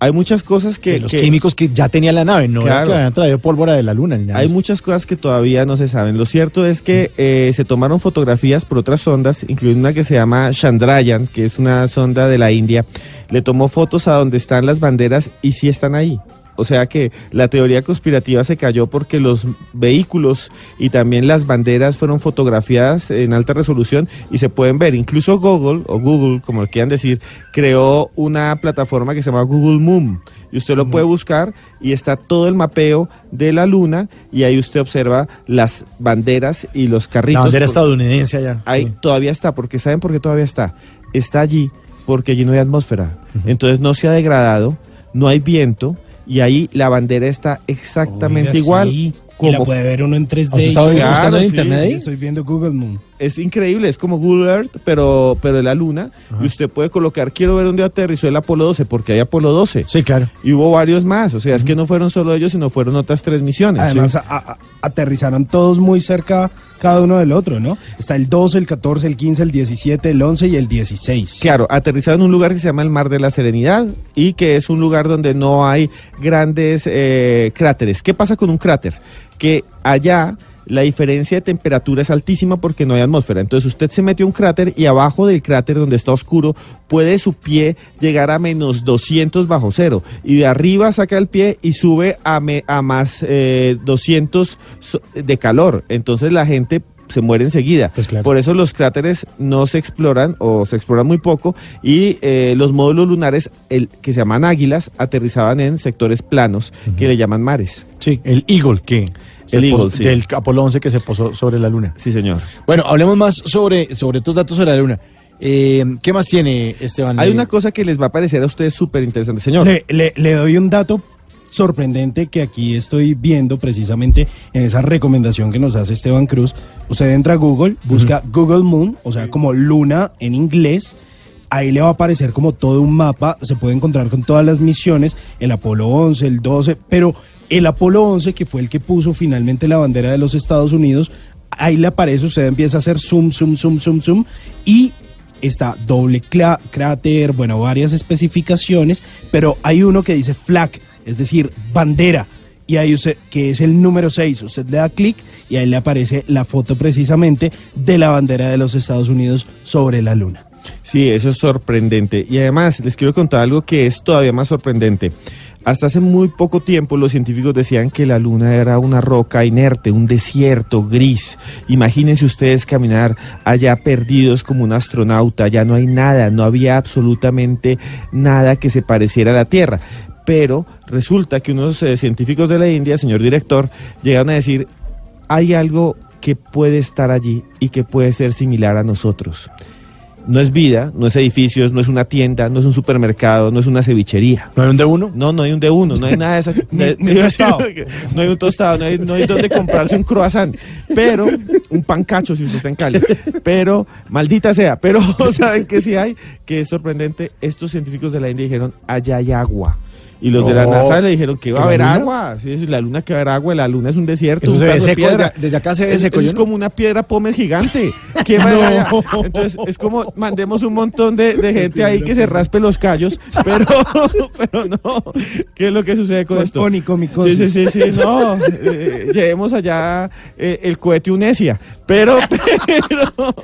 Hay muchas cosas que... de los que- químicos que ya tenía la nave, no era Claro. que habían traído pólvora de la luna. Ni nada de Hay eso. muchas cosas que todavía no se saben. Lo cierto es que eh, se tomaron fotografías por otras sondas, incluyendo una que se llama Chandrayaan, que es una sonda de la India. Le tomó fotos a donde están las banderas y sí están ahí. O sea que la teoría conspirativa se cayó porque los vehículos y también las banderas fueron fotografiadas en alta resolución y se pueden ver. Incluso Google, o Google, como lo quieran decir, creó una plataforma que se llama Google Moon. Y usted lo puede buscar y está todo el mapeo de la luna y ahí usted observa las banderas y los carritos. La bandera estadounidense allá. Ahí sí. todavía está, porque ¿saben por qué todavía está? Está allí porque allí no hay atmósfera. Entonces no se ha degradado, no hay viento y ahí la bandera está exactamente Oiga, igual. sí. Y la puede ver uno en 3D. ¿Has estado Claro, buscando en sí, internet? Estoy viendo Google Moon. Es increíble, es como Google Earth, pero, pero de la luna. Y usted puede colocar, quiero ver dónde aterrizó el Apolo 12, porque hay Apolo 12. Sí, claro. Y hubo varios más, o sea, es que no fueron solo ellos, sino fueron otras tres misiones. Además, ¿sí? a- a- aterrizaron todos muy cerca cada uno del otro, ¿no? Está el 12, el 14, el 15, el 17, el 11 y el 16. Claro, aterrizaron en un lugar que se llama el Mar de la Serenidad y que es un lugar donde no hay grandes eh, cráteres. ¿Qué pasa con un cráter? Que allá la diferencia de temperatura es altísima porque no hay atmósfera. Entonces usted se mete a un cráter y abajo del cráter donde está oscuro puede su pie llegar a menos 200 bajo cero. Y de arriba saca el pie y sube a, me- a más eh, 200 so- de calor. Entonces la gente se muere enseguida. Por eso los cráteres no se exploran o se exploran muy poco y eh, los módulos lunares el, que se llaman águilas aterrizaban en sectores planos que le llaman mares. Sí, el Eagle que El Eagle, pos- sí. del Apolo 11 que se posó sobre la luna. Sí, señor. Bueno, hablemos más sobre sobre tus datos sobre la luna. Eh, ¿Qué más tiene Esteban? Hay Eh, una cosa que les va a parecer a ustedes súper interesante, señor. Le, le- le doy un dato sorprendente que aquí estoy viendo precisamente en esa recomendación que nos hace Esteban Cruz. Usted entra a Google, busca Google Moon, o sea, como luna en inglés. Ahí le va a aparecer como todo un mapa, se puede encontrar con todas las misiones, el Apolo 11, el 12, pero el Apolo 11, que fue el que puso finalmente la bandera de los Estados Unidos, ahí le aparece, usted empieza a hacer zoom, zoom, zoom, zoom, zoom, y está doble cráter, bueno, varias especificaciones, pero hay uno que dice flag, es decir, bandera. Y ahí usted, que es el número 6, usted le da clic y ahí le aparece la foto precisamente de la bandera de los Estados Unidos sobre la luna. Sí, eso es sorprendente. Y además, les quiero contar algo que es todavía más sorprendente. Hasta hace muy poco tiempo los científicos decían que la luna era una roca inerte, un desierto gris. Imagínense ustedes caminar allá perdidos como un astronauta, ya no hay nada, no había absolutamente nada que se pareciera a la Tierra. Pero resulta que unos eh, científicos de la India, señor director, llegaron a decir, hay algo que puede estar allí y que puede ser similar a nosotros. No es vida, no es edificios, no es una tienda, no es un supermercado, no es una cevichería. ¿No hay un de uno? No, no hay un de uno, no hay nada de esas. Ni- de- ni tostado. no hay un tostado, no hay, no hay donde comprarse un croissant, pero un pancacho si usted está en Cali. Pero, maldita sea, pero ¿saben que sí hay? Que es sorprendente. Estos científicos de la India dijeron, allá hay agua. Y los de la No. NASA le dijeron que va a ¿En haber luna? agua. Sí, la luna que va a haber agua, la luna es un desierto. Eso un se ve pedazo de seco, piedra. desde- desde acá se ve Es- seco, eso ¿yo es no? como una piedra pómez gigante. ¿Quién va a ir allá? Entonces, es como mandemos un montón de, de gente ahí que se raspe los callos, pero, pero no. ¿Qué es lo que sucede con Con esto? onicomicosis. Sí, sí, sí, sí, no. eh, llevemos allá eh, el cohete Unesia. Pero, pero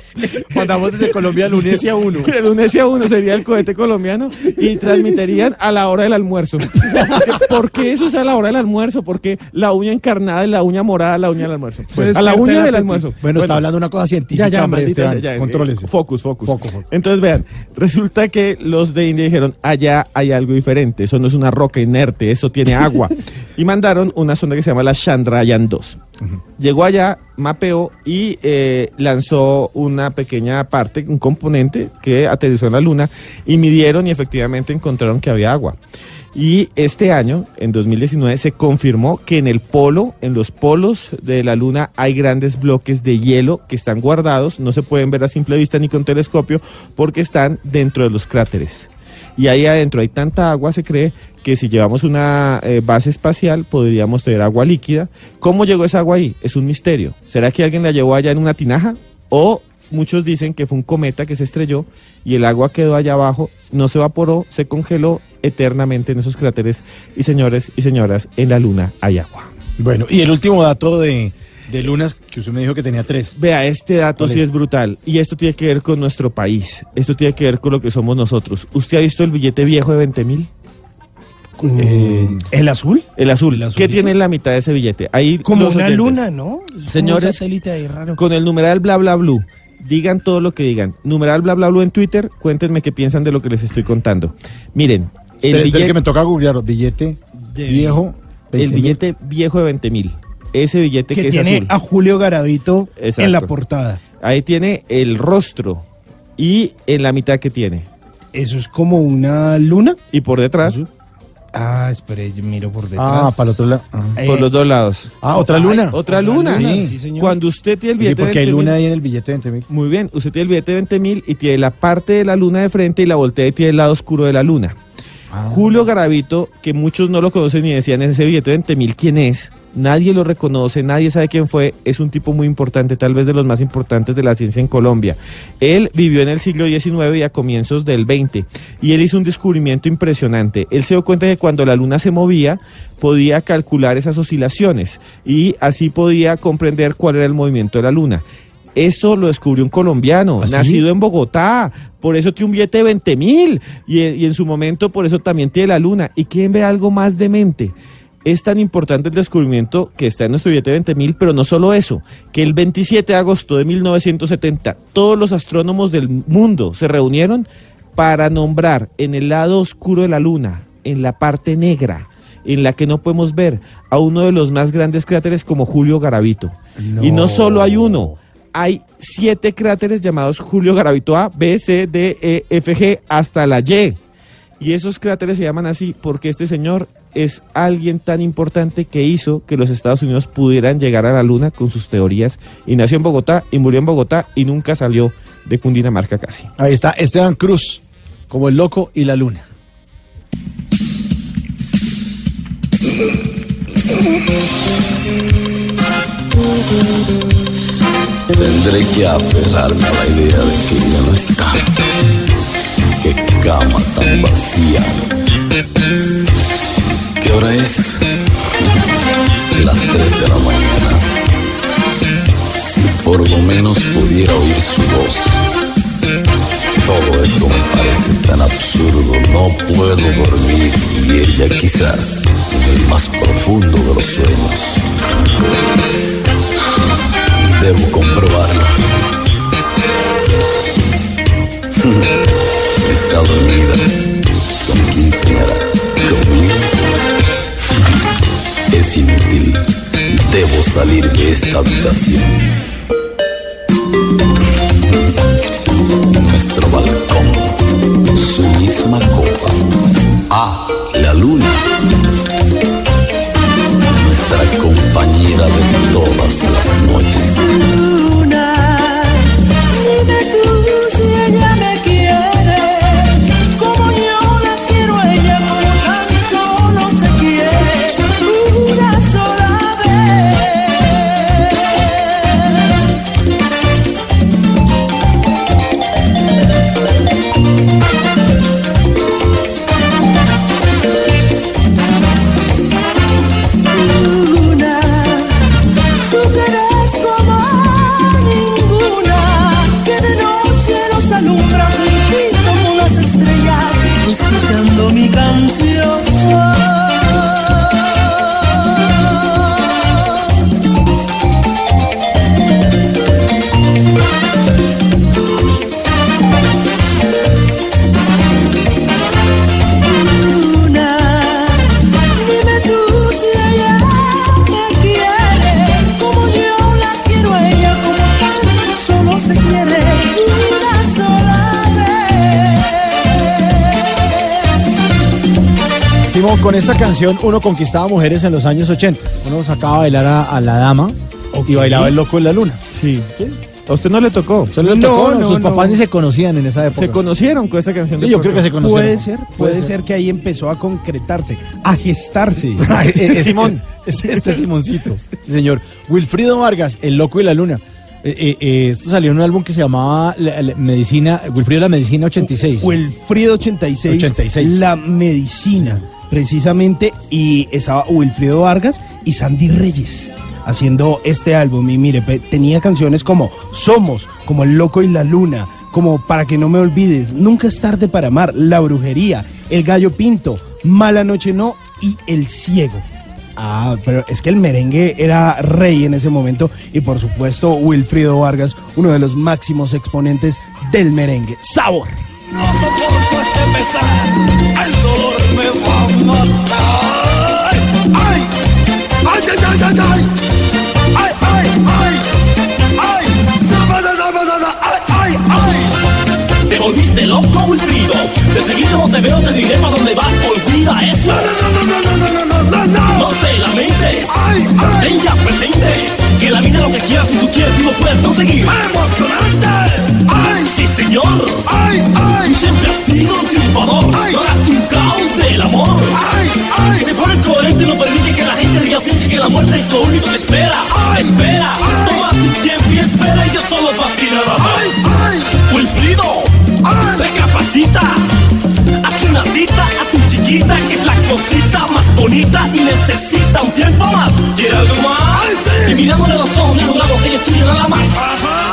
Mandamos desde Colombia al Unesia 1. el Unesia 1 sería el cohete colombiano y transmitirían a la hora del almuerzo. ¿Por qué eso es a la hora del almuerzo? Porque la uña encarnada es la uña morada, la uña del almuerzo. Pues, a la uña el del almuerzo. Bueno, está hablando una cosa científica, Ya, ya, hombre, maldita Esteban. sea, ya, Contrólese. Focus, focus. Foco, foco. Entonces, vean, resulta que los de India dijeron, allá hay algo diferente, eso no es una roca inerte, eso tiene agua. y mandaron una sonda que se llama la Chandrayaan 2. Llegó allá, mapeó y eh, lanzó una pequeña parte, un componente que aterrizó en la Luna y midieron y efectivamente encontraron que había agua. Y este año, en 2019, se confirmó que en el polo, en los polos de la Luna, hay grandes bloques de hielo que están guardados, no se pueden ver a simple vista ni con telescopio, porque están dentro de los cráteres. Y ahí adentro hay tanta agua, se cree que si llevamos una eh, base espacial podríamos tener agua líquida. ¿Cómo llegó esa agua ahí? Es un misterio. ¿Será que alguien la llevó allá en una tinaja? O muchos dicen que fue un cometa que se estrelló y el agua quedó allá abajo, no se evaporó, se congeló eternamente en esos cráteres. Y señores y señoras, en la luna hay agua. Bueno, y el último dato de, de lunas, que usted me dijo que tenía tres. Vea, este dato ¿Cuál sí es? es brutal. Y esto tiene que ver con nuestro país. Esto tiene que ver con lo que somos nosotros. ¿Usted ha visto el billete viejo de 20 mil? Eh, ¿El azul? El azul. El ¿Qué tiene en la mitad de ese billete? Ahí Como una oyentes. luna, ¿no? Señores, ahí raro. Con el numeral bla bla blue. Digan todo lo que digan. Numeral bla bla blue en Twitter. Cuéntenme qué piensan de lo que les estoy contando. Miren, el billete, que me toca googlear. Billete De- viejo. el 20.000. billete viejo de 20 mil. Ese billete que, que es tiene azul. a Julio Garavito Exacto. en la portada. Ahí tiene el rostro. Y en la mitad que tiene. Eso es como una luna. Y por detrás, Ah, espere, yo miro por detrás. Ah, para el otro lado. Ah, Eh, por los dos lados. Ah, otra luna. Otra luna. luna, sí, señor. Cuando usted tiene el ¿Y billete por qué hay de 20.000, luna ahí en el billete de 20 mil? Muy bien, usted tiene el billete de 20 mil y tiene la parte de la luna de frente y la voltea y tiene el lado oscuro de la luna. Ah. Julio Garavito, que muchos no lo conocen ni decían en ese billete de 20 mil quién es, nadie lo reconoce, nadie sabe quién fue, es un tipo muy importante, tal vez de los más importantes de la ciencia en Colombia. Él vivió en el siglo XIX y a comienzos del XX, y él hizo un descubrimiento impresionante. Él se dio cuenta que cuando la luna se movía, podía calcular esas oscilaciones, y así podía comprender cuál era el movimiento de la luna. Eso lo descubrió un colombiano, ¿Ah, nacido en Bogotá. Por eso tiene un billete de 20 mil. Y, y en su momento, por eso también tiene la luna. ¿Y quién ve algo más demente? Es tan importante el descubrimiento que está en nuestro billete de 20 mil, pero no solo eso, que el 27 de agosto de 1970 todos los astrónomos del mundo se reunieron para nombrar en el lado oscuro de la luna, en la parte negra, en la que no podemos ver, a uno de los más grandes cráteres como Julio Garavito. Y no solo hay uno, hay siete cráteres llamados Julio Garavito A, B, C, D, E, F, G, hasta la Y. Y esos cráteres se llaman así porque este señor es alguien tan importante que hizo que los Estados Unidos pudieran llegar a la luna con sus teorías. Y nació en Bogotá y murió en Bogotá y nunca salió de Cundinamarca casi. Ahí está Esteban Cruz, como el loco y la luna. Tendré que aferrarme a la idea de que ya no está. Qué cama tan vacía. ¿Qué hora es? Las 3 de la mañana. Si por lo menos pudiera oír su voz. Todo esto me parece tan absurdo, no puedo dormir y ella quizás en el más profundo de los sueños. Debo comprobarlo. Está dormida. ¿Con quién soñará? ¿Conmigo? Es inútil. Debo salir de esta habitación. Nuestro balcón. Su misma copa. Ah, la luna. Nuestra compañera de todas las noches. Con esta canción uno conquistaba mujeres en los años 80. Uno sacaba a bailar a, a la dama y bailaba el loco en la luna. Sí. ¿A usted no le tocó? ¿Usted le No, tocó? no, Sus no. papás ni se conocían en esa época. Se conocieron con esta canción. Sí, yo creo que se conocieron. Puede ser, puede, ser. que ahí empezó a concretarse, a gestarse. Eh, Simón, este, este Simoncito, señor. Wilfrido Vargas, El Loco y la Luna. Eh, eh, eh, esto salió en un álbum que se llamaba la- la Medicina, Wilfrido la Medicina 86. Wilfrido 86, 86. La Medicina, precisamente, y estaba Wilfrido Vargas y Sandy Reyes haciendo este álbum. Y mire, tenía canciones como Somos, como El Loco y la Luna, como Para que no me olvides, Nunca es tarde para amar, La Brujería, El Gallo Pinto, Mala Noche No y El Ciego. Ah, pero es que el merengue era rey en ese momento y por supuesto Wilfrido Vargas, uno de los máximos exponentes del merengue. ¡Sabor! Volviste loco, Wilfrido. De seguido no te veo, te diré para dónde vas. Olvida eso. No, no, no, no, no, no, no, no. No te lamentes. Ay, ay. Ten ya presente que la vida es lo que quieras si tú quieres y lo puedes conseguir. ¡Emocionante! ¡Ay, sí, señor! ¡Ay, ay! Tú siempre has sido un triunfador. Ay. No hagas un caos del amor. ¡Ay, ay! Se pone coherente y no permite que la gente diga piense que la muerte es lo único que espera. Ay. espera, Ay. toma tu tiempo y espera y yo solo para ti nada más. ¡Ay, ay! Wilfrido. Recapacita. Haz una cita a tu chiquita que es la cosita más bonita y necesita un tiempo más. ¿Quiere algo más? Sí. Y mirándole a los ojos, logramos que ella es tuya nada más.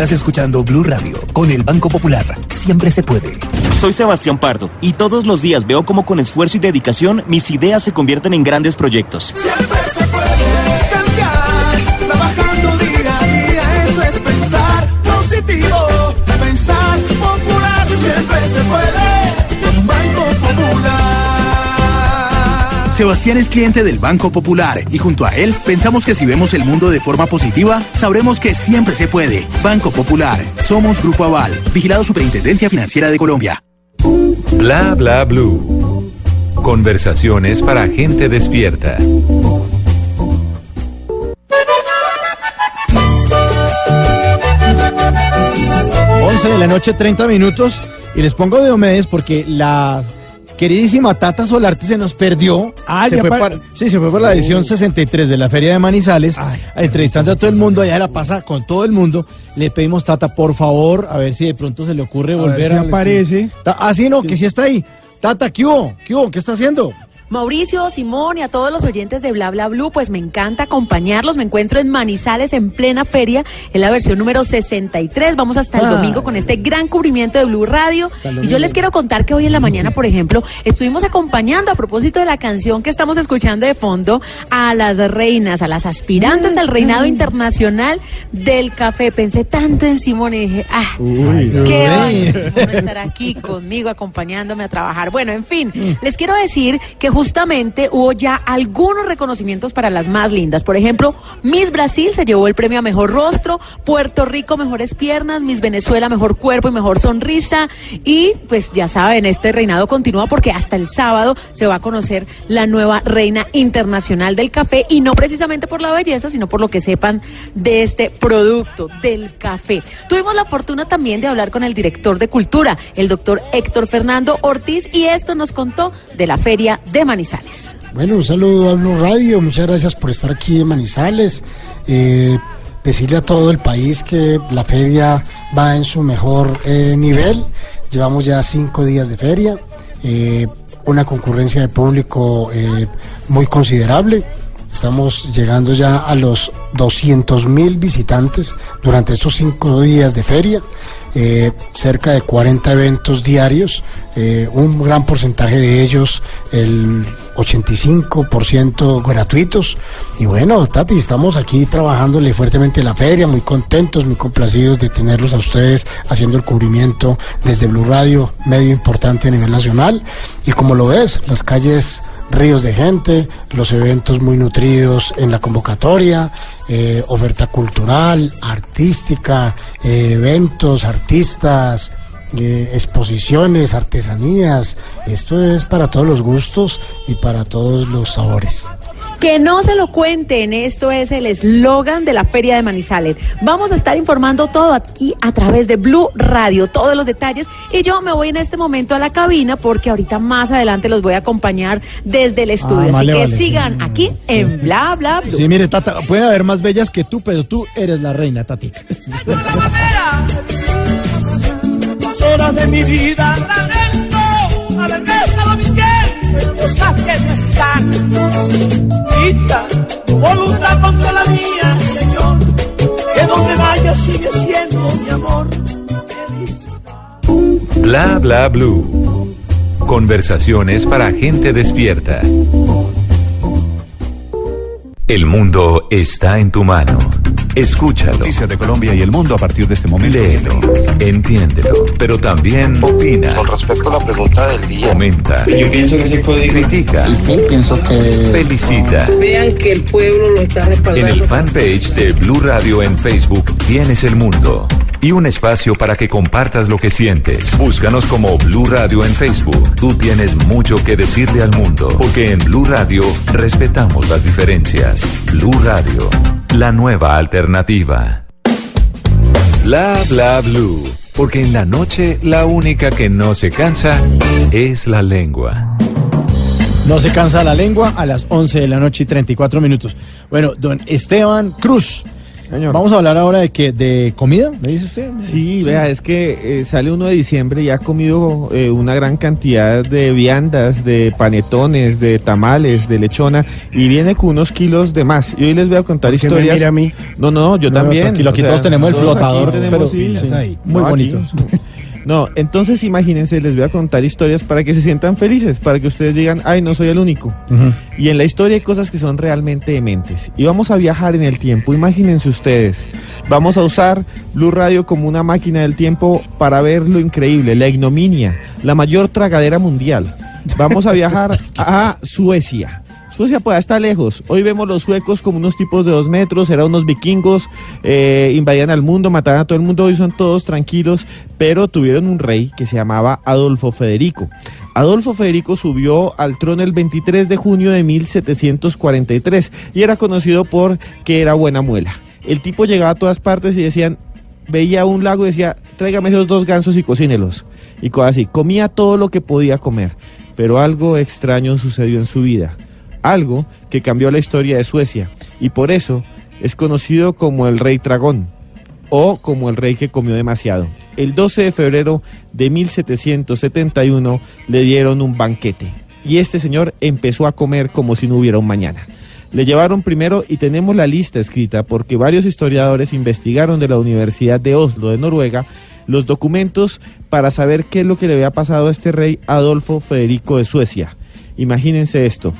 Estás escuchando Blue Radio con el Banco Popular. Siempre se puede. Soy Sebastián Pardo y todos los días veo cómo con esfuerzo y dedicación mis ideas se convierten en grandes proyectos. Siempre se puede cambiar, trabajando día a día, eso es pensar positivo, pensar popular, siempre se puede, Sebastián es cliente del Banco Popular y junto a él pensamos que si vemos el mundo de forma positiva, sabremos que siempre se puede. Banco Popular, somos Grupo Aval, vigilado Superintendencia Financiera de Colombia. Bla bla blue. Conversaciones para gente despierta. 11 de la noche, 30 minutos. Y les pongo de Omedes porque la queridísima Tata Solarte se nos perdió. Ah, se fue pa- para- sí, se fue por la edición 63 de la Feria de Manizales, entrevistando a todo el mundo. Allá la pasa con todo el mundo. Le pedimos, Tata, por favor, a ver si de pronto se le ocurre A ver volver si a. aparece. Ah, sí, no, que sí está ahí. Tata, ¿qué hubo? ¿Qué hubo? ¿Qué está haciendo? Mauricio, Simón y a todos los oyentes de Bla Bla Blue, pues me encanta acompañarlos. Me encuentro en Manizales en plena feria, en la versión número 63. Vamos hasta el Ah. domingo con este gran cubrimiento de Blue Radio. Y yo les quiero contar que hoy en la mañana, por ejemplo, estuvimos acompañando a propósito de la canción que estamos escuchando de fondo a las reinas, a las aspirantes al reinado internacional del café. Pensé tanto en Simón y dije, ah, Qué bueno, Simón, estar aquí conmigo, acompañándome a trabajar. Bueno, en fin, les quiero decir que justamente hubo ya algunos reconocimientos para las más lindas. Por ejemplo, Miss Brasil se llevó el premio a Mejor Rostro, Puerto Rico Mejores Piernas, Miss Venezuela Mejor Cuerpo y Mejor Sonrisa. Y pues ya saben, este reinado continúa porque hasta el sábado se va a conocer la nueva reina internacional del café y no precisamente por la belleza, sino por lo que sepan de este producto, del café. Tuvimos la fortuna también de hablar con el director de cultura, el doctor Héctor Fernando Ortiz, y esto nos contó de la feria de Manizales. Bueno, un saludo a Blue Radio, muchas gracias por estar aquí en Manizales. Eh, decirle a todo el país que la feria va en su mejor eh, nivel. Llevamos ya cinco días de feria, eh, una concurrencia de público eh, muy considerable. Estamos llegando ya a los 200 mil visitantes durante estos cinco días de feria. Eh, cerca de 40 eventos diarios, eh, un gran porcentaje de ellos, el 85% gratuitos. Y bueno, Tati, estamos aquí trabajándole fuertemente en la feria, muy contentos, muy complacidos de tenerlos a ustedes haciendo el cubrimiento desde Blue Radio, medio importante a nivel nacional. Y como lo ves, las calles ríos de gente, los eventos muy nutridos en la convocatoria, eh, oferta cultural, artística, eh, eventos, artistas, eh, exposiciones, artesanías. Esto es para todos los gustos y para todos los sabores. Que no se lo cuenten, esto es el eslogan de la Feria de Manizales. Vamos a estar informando todo aquí a través de Blue Radio, todos los detalles. Y yo me voy en este momento a la cabina porque ahorita más adelante los voy a acompañar desde el estudio. Ah, vale, Así que vale. sigan aquí en Bla Bla Blue. Sí, mire, Tata, puede haber más bellas que tú, pero tú eres la reina, Tatica. Las horas de mi vida lamento haber dejado mi piel cosas que no están. Quita tu voluntad contra la mía, Señor, que donde vaya sigue siendo mi amor. Bla bla blue. Conversaciones para gente despierta. El mundo está en tu mano. Escúchalo. Noticias de Colombia y el mundo a partir de este momento. Léelo, entiéndelo, pero también opina. Con respecto a la pregunta del día. Comenta. Yo pienso que ese código. Critica. Y sí, pienso que. Felicita. Vean que el pueblo lo está respaldando. En el fanpage de Blue Radio en Facebook tienes el mundo y un espacio para que compartas lo que sientes. Búscanos como Blue Radio en Facebook. Tú tienes mucho que decirle al mundo, porque en Blue Radio respetamos las diferencias. Blue Radio, la nueva alternativa. Bla bla blue, porque en la noche la única que no se cansa es la lengua. No se cansa la lengua a las 11 de la noche y 34 minutos. Bueno, don Esteban Cruz, Vamos a hablar ahora de que de comida, ¿me dice usted? Sí, vea, es que eh, sale uno de diciembre y ha comido eh, una gran cantidad de viandas, de panetones, de tamales, de lechona y viene con unos kilos de más. Y hoy les voy a contar ¿Por qué me historias. mira a mí? No, no, yo No, también. tranquilo, aquí O sea, todos tenemos el flotador, tenemos, pero sí, ahí. muy No, bonitos. No, entonces imagínense, les voy a contar historias para que se sientan felices, para que ustedes digan, ay, no soy el único. Y en la historia hay cosas que son realmente dementes. Y vamos a viajar en el tiempo. Imagínense ustedes. Vamos a usar Blue Radio como una máquina del tiempo para ver lo increíble, la ignominia, la mayor tragadera mundial. Vamos a viajar a Suecia. Suecia pues está lejos. Hoy vemos los suecos como unos tipos de dos metros, eran unos vikingos, eh, invadían al mundo, mataban a todo el mundo, hoy son todos tranquilos, pero tuvieron un rey que se llamaba Adolfo Federico. Adolfo Federico subió al trono el 23 de junio de 1743 y era conocido por que era buena muela. El tipo llegaba a todas partes y decían, veía un lago y decía, tráigame esos dos gansos y cocínelos. Y así. Comía todo lo que podía comer. Pero algo extraño sucedió en su vida. Algo que cambió la historia de Suecia. Y por eso es conocido como el rey dragón o como el rey que comió demasiado. El 12 de febrero de 1771 le dieron un banquete. Y este señor empezó a comer como si no hubiera un mañana. Le llevaron primero y tenemos la lista escrita porque varios historiadores investigaron de la Universidad de Oslo de Noruega los documentos para saber qué es lo que le había pasado a este rey Adolfo Federico de Suecia. Imagínense esto.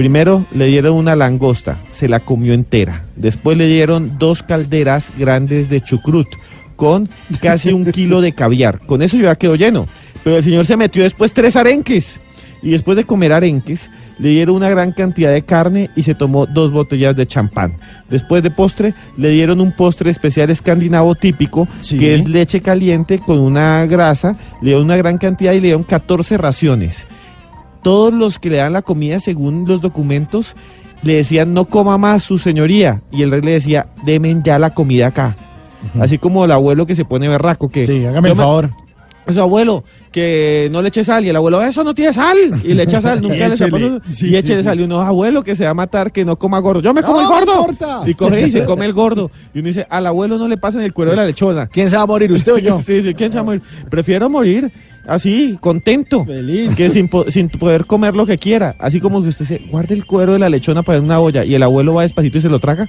Primero le dieron una langosta, se la comió entera. Después le dieron dos calderas grandes de chucrut con casi un kilo de caviar. Con eso ya quedó lleno. Pero el señor se metió después tres arenques. Y después de comer arenques, le dieron una gran cantidad de carne y se tomó dos botellas de champán. Después de postre, le dieron un postre especial escandinavo típico, que es leche caliente con una grasa, le dieron una gran cantidad y le dieron 14 raciones. Todos los que le dan la comida, según los documentos, le decían no coma más su señoría. Y el rey le decía, demen ya la comida acá. Así como el abuelo que se pone berraco, que... Sí, hágame el "Yo me- favor. Eso, abuelo, que no le eche sal. Y el abuelo, eso no tiene sal. Y le echa sal, nunca les ha Échele. pasado. Sí, y échele sí. sal. Y uno, abuelo, que se va a matar, que no coma gordo. Yo me como No, el gordo. importa. Y coge y se come el gordo. Y uno dice, al abuelo no le pasen el cuero de la lechona. ¿Quién se va a morir, usted o yo? sí, sí, ¿quién se va a morir? Prefiero morir así, contento. Feliz. Que sin, po- sin poder comer lo que quiera. Así como que usted se guarde el cuero de la lechona para una olla y el abuelo va despacito y se lo traga.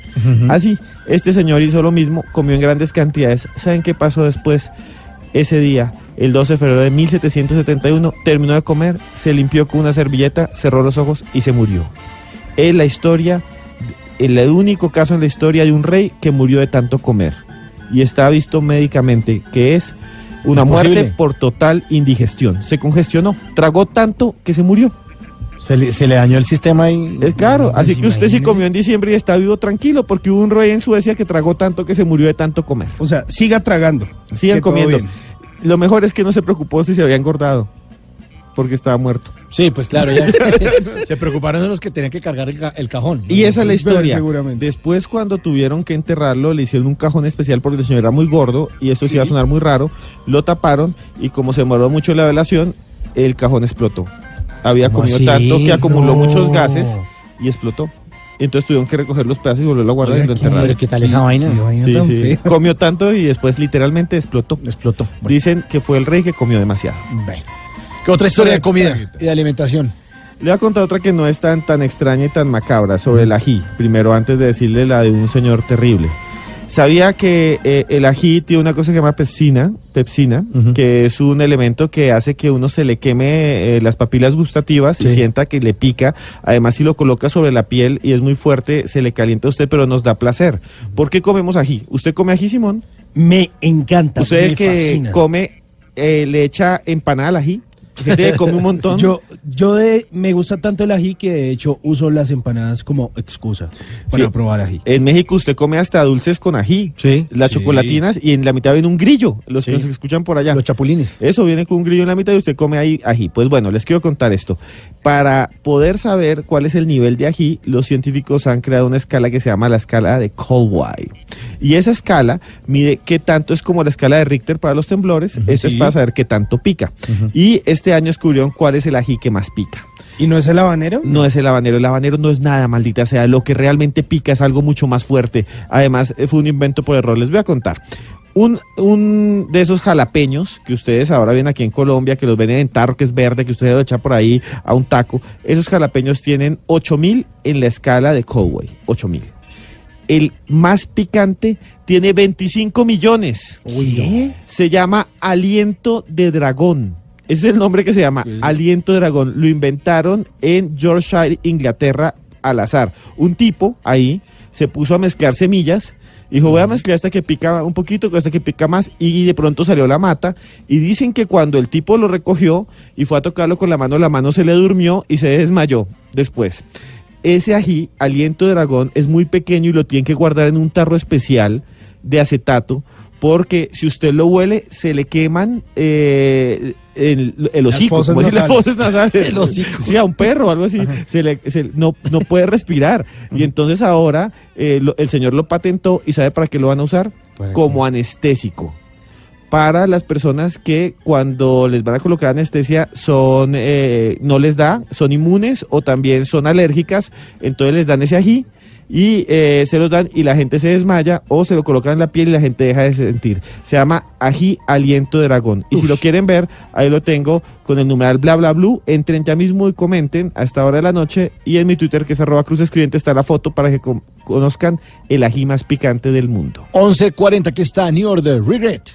Así, este señor hizo lo mismo, comió en grandes cantidades. ¿Saben qué pasó después? Ese día, el 12 de febrero de 1771, terminó de comer, se limpió con una servilleta, cerró los ojos y se murió. Es la historia, el único caso en la historia de un rey que murió de tanto comer. Y está visto médicamente que es una muerte por total indigestión. Se congestionó, tragó tanto que se murió. Se le, se le dañó el sistema y... Es claro, así que usted sí imagínese. comió en diciembre y está vivo tranquilo porque hubo un rey en Suecia que tragó tanto que se murió de tanto comer. O sea, siga tragando. Sigan comiendo. bien. Lo mejor es que no se preocupó si se había engordado porque estaba muerto. Sí, pues claro, ya se preocuparon de los que tenían que cargar el, ca- el cajón. Y esa es la historia. Seguramente. Después, cuando tuvieron que enterrarlo, le hicieron un cajón especial porque el señor era muy gordo y eso sí iba a sonar muy raro. Lo taparon y como se demoró mucho la velación, el cajón explotó. Había ¿Cómo comido así? tanto que acumuló No. muchos gases y explotó. Entonces tuvieron que recoger los pedazos y volverlo a guardar y lo enterraron. Pero ¿qué tal esa vaina? Sí, sí. Comió tanto y después literalmente explotó. Explotó. Dicen que fue el rey que comió demasiado. ¿Qué otra historia de comida y de alimentación? Le voy a contar otra que no es tan, tan extraña y tan macabra sobre el ají. Primero, antes de decirle la de un señor terrible. Sabía que eh, el ají tiene una cosa que se llama pepsina, pepsina que es un elemento que hace que uno se le queme eh, las papilas gustativas y sienta que le pica. Además, si lo coloca sobre la piel y es muy fuerte, se le calienta a usted, pero nos da placer. ¿Por qué comemos ají? ¿Usted come ají, Simón? Me encanta. ¿Usted es me el que fascina. come, eh, le echa empanada al ají? Gente come un montón. Yo, yo de, me gusta tanto el ají que de hecho uso las empanadas como excusa para Sí. probar ají. En México usted come hasta dulces con ají. Sí. Las Sí. chocolatinas y en la mitad viene un grillo. Los que nos escuchan por allá. Los chapulines. Eso viene con un grillo en la mitad y usted come ahí ají. Pues bueno, les quiero contar esto. Para poder saber cuál es el nivel de ají, los científicos han creado una escala que se llama la escala de Colway. Y esa escala mide qué tanto es como la escala de Richter para los temblores. Esta es para saber qué tanto pica. Y este año descubrieron cuál es el ají que más pica. ¿Y no es el habanero? No es el habanero, el habanero no es nada, maldita sea. Lo que realmente pica es algo mucho más fuerte. Además, eh, fue un invento por error. Les voy a contar. Un, un de esos jalapeños que ustedes ahora ven aquí en Colombia, que los venden en tarro, que es verde, que ustedes lo echan por ahí a un taco, esos jalapeños tienen 8000 en la escala de Cowboy. 8000. El más picante tiene 25 millones. Se llama aliento de dragón. Ese es el nombre que se llama aliento de dragón. Lo inventaron en Yorkshire, Inglaterra, al azar. Un tipo ahí se puso a mezclar semillas. Dijo, voy a mezclar esta que pica un poquito esta que pica más y de pronto salió la mata. Y dicen que cuando el tipo lo recogió y fue a tocarlo con la mano, la mano se le durmió y se desmayó después. Ese ají, aliento de dragón, es muy pequeño y lo tienen que guardar en un tarro especial de acetato porque si usted lo huele, se le queman eh, el, el hocico, fosas como dicen las nasales. fosas nasales. El hocico. Sí, a un perro o algo así. Se le, se- no, no puede respirar. Y entonces ahora eh, lo- el señor lo patentó y ¿sabe para qué lo van a usar? Como anestésico. Para las personas que cuando les van a colocar anestesia son eh, no les da, son inmunes o también son alérgicas, entonces les dan ese ají y eh, se los dan y la gente se desmaya o se lo colocan en la piel y la gente deja de sentir. Se llama ají aliento de dragón. Y si lo quieren ver, ahí lo tengo con el numeral bla bla blue. Entren ya mismo y comenten a esta hora de la noche y en mi Twitter que es arroba cruz escribiente está la foto para que con- conozcan el ají más picante del mundo. 11.40, aquí está New Order, Regret.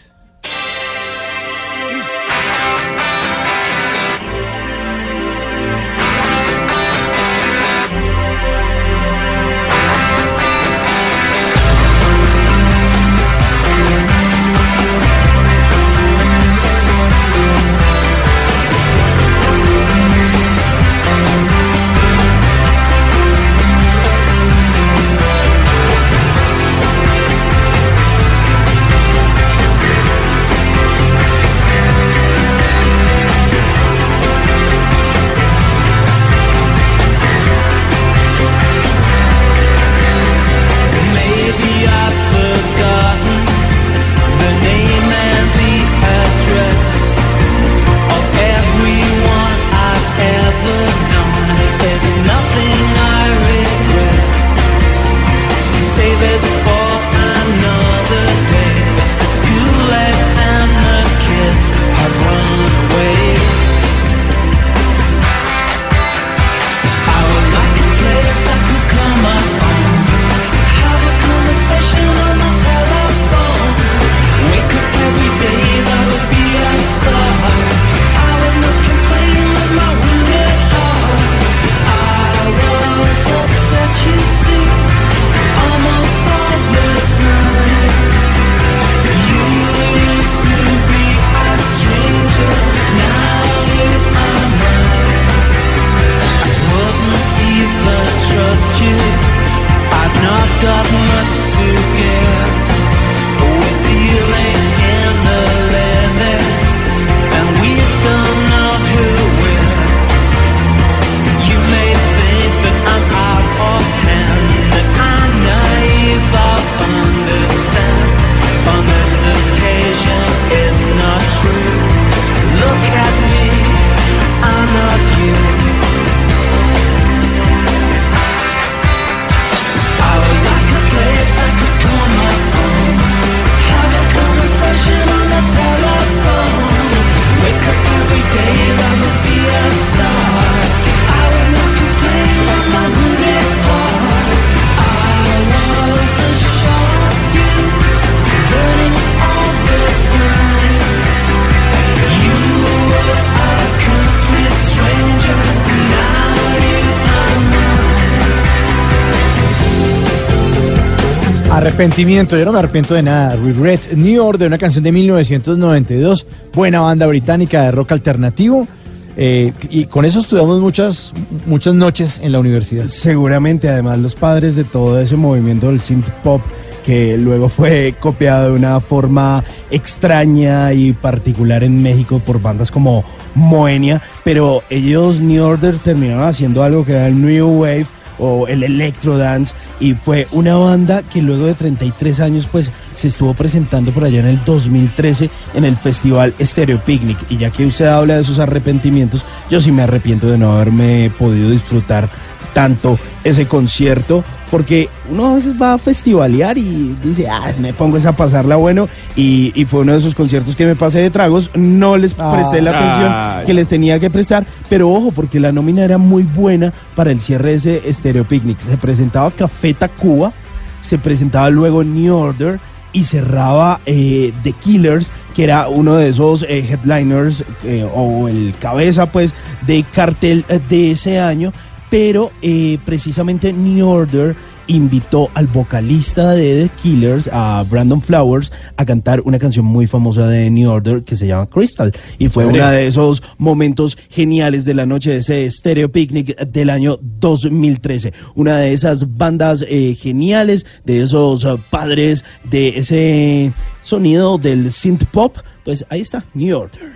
Arrepentimiento, yo no me arrepiento de nada. Regret, New Order, una canción de 1992, buena banda británica de rock alternativo. eh, y con eso estudiamos muchas, muchas noches en la universidad. Seguramente, además, los padres de todo ese movimiento del synth pop que luego fue copiado de una forma extraña y particular en México por bandas como Moenia, pero ellos New Order terminaron haciendo algo que era el New Wave o el electro dance y fue una banda que luego de 33 años pues se estuvo presentando por allá en el 2013 en el festival Stereo Picnic. Y ya que usted habla de sus arrepentimientos, yo sí me arrepiento de no haberme podido disfrutar tanto ese concierto porque uno a veces va a festivalear y dice, ah, me pongo esa a pasarla bueno y, y fue uno de esos conciertos que me pasé de tragos, no les presté la atención Ay. que les tenía que prestar, pero ojo, porque la nómina era muy buena para el cierre de ese Stereo Picnic. Se presentaba Café Tacuba, se presentaba luego New Order y cerraba eh, The Killers, que era uno de esos eh, headliners eh, o el cabeza pues de cartel eh, de ese año, pero eh, precisamente New Order invitó al vocalista de The Killers, a Brandon Flowers, a cantar una canción muy famosa de New Order que se llama Crystal. Y fue una de esos momentos geniales de la noche de ese Stereo Picnic del año 2013. Una de esas bandas eh, geniales, de esos eh, padres de ese sonido del synth pop. Pues ahí está, New Order.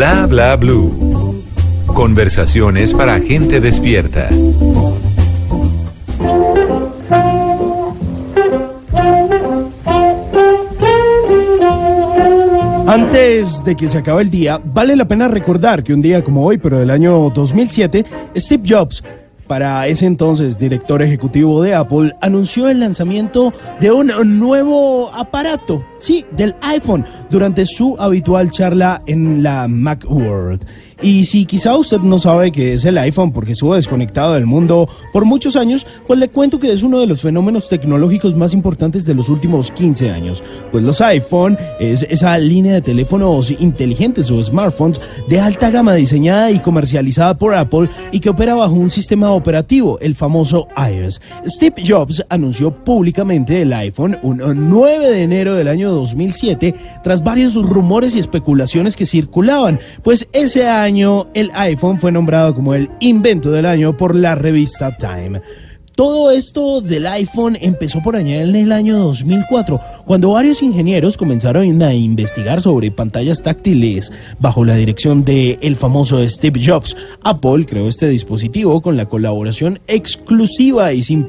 Bla bla blue. Conversaciones para gente despierta. Antes de que se acabe el día, vale la pena recordar que un día como hoy, pero del año 2007, Steve Jobs, para ese entonces director ejecutivo de Apple, anunció el lanzamiento de un nuevo aparato, sí, del iPhone, durante su habitual charla en la Macworld. Y si quizá usted no sabe qué es el iPhone porque estuvo desconectado del mundo por muchos años, pues le cuento que es uno de los fenómenos tecnológicos más importantes de los últimos 15 años. Pues los iPhone es esa línea de teléfonos inteligentes o smartphones de alta gama diseñada y comercializada por Apple y que opera bajo un sistema operativo, el famoso iOS. Steve Jobs anunció públicamente el iPhone un 9 de enero del año 2007 tras varios rumores y especulaciones que circulaban, pues ese año el iPhone fue nombrado como el invento del año por la revista Time. Todo esto del iPhone empezó por allá en el año 2004, cuando varios ingenieros comenzaron a investigar sobre pantallas táctiles bajo la dirección de el famoso Steve Jobs. Apple creó este dispositivo con la colaboración exclusiva y sin,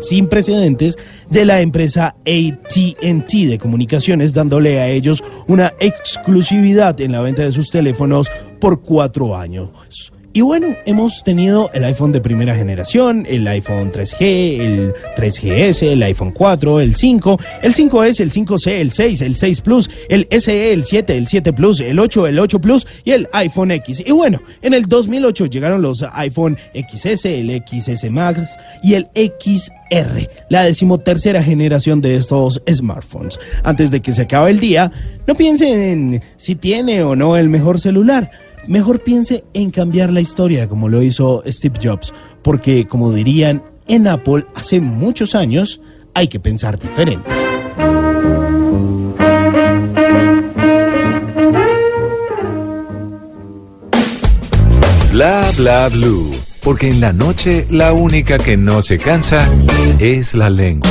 sin precedentes de la empresa ATT de comunicaciones, dándole a ellos una exclusividad en la venta de sus teléfonos por cuatro años. Y bueno, hemos tenido el iPhone de primera generación, el iPhone 3G, el 3GS, el iPhone 4, el 5, el 5S, el 5C, el 6, el 6 Plus, el SE, el 7, el 7 Plus, el 8, el 8 Plus y el iPhone X. Y bueno, en el 2008 llegaron los iPhone XS, el XS Max y el XR, la decimotercera generación de estos smartphones. Antes de que se acabe el día, no piensen en si tiene o no el mejor celular. Mejor piense en cambiar la historia como lo hizo Steve Jobs, porque como dirían en Apple hace muchos años, hay que pensar diferente. Bla bla blue. Porque en la noche la única que no se cansa es la lengua.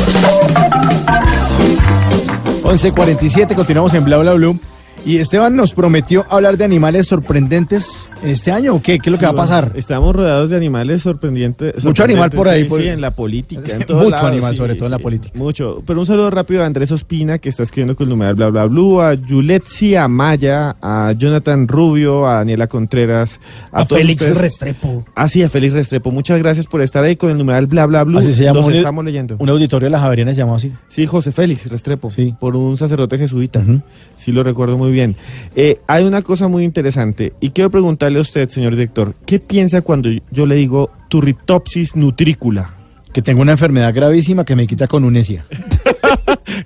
11.47, continuamos en Bla Bla Blue. Y Esteban nos prometió hablar de animales sorprendentes en este año, ¿o qué? ¿Qué es lo que va a pasar? Estamos rodeados de animales sorprendentes. Mucho animal por ahí, Sí, por- sí, en la política. en mucho animal, sí, sobre todo en la política. Mucho. Pero un saludo rápido a Andrés Ospina, que está escribiendo con el numeral bla bla blue, a Yuletsi Amaya, a Jonathan Rubio, a Daniela Contreras, A, Félix ustedes. Restrepo. Ah, sí, a Félix Restrepo. Muchas gracias por estar ahí con el numeral bla bla blue. Así se llama Los un, estamos leyendo. un auditorio de las Javerianas llamado así. Sí, José Félix Restrepo, Sí. por un sacerdote jesuita. Sí, lo recuerdo muy bien. Eh, hay una cosa muy interesante y quiero preguntarle a usted, señor director, ¿qué piensa cuando yo le digo turritopsis nutricula? Que tengo una enfermedad gravísima que me quita con unesia.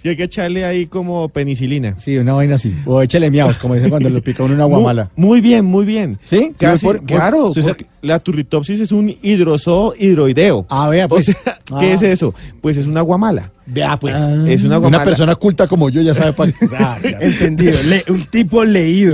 Y hay que echarle ahí como penicilina. Sí, una vaina así. O échale miaos, como dicen cuando lo pica uno una guamala. muy bien, muy bien. ¿Sí? Casi- Por- por- claro, la turritopsis es un hidrosoo hidroideo. Ah, vea, O pues. ¿qué Ah. es eso? Pues es una guamala. Vea, pues. Es una persona culta como yo ya sabe para Entendido. Le- un tipo leído.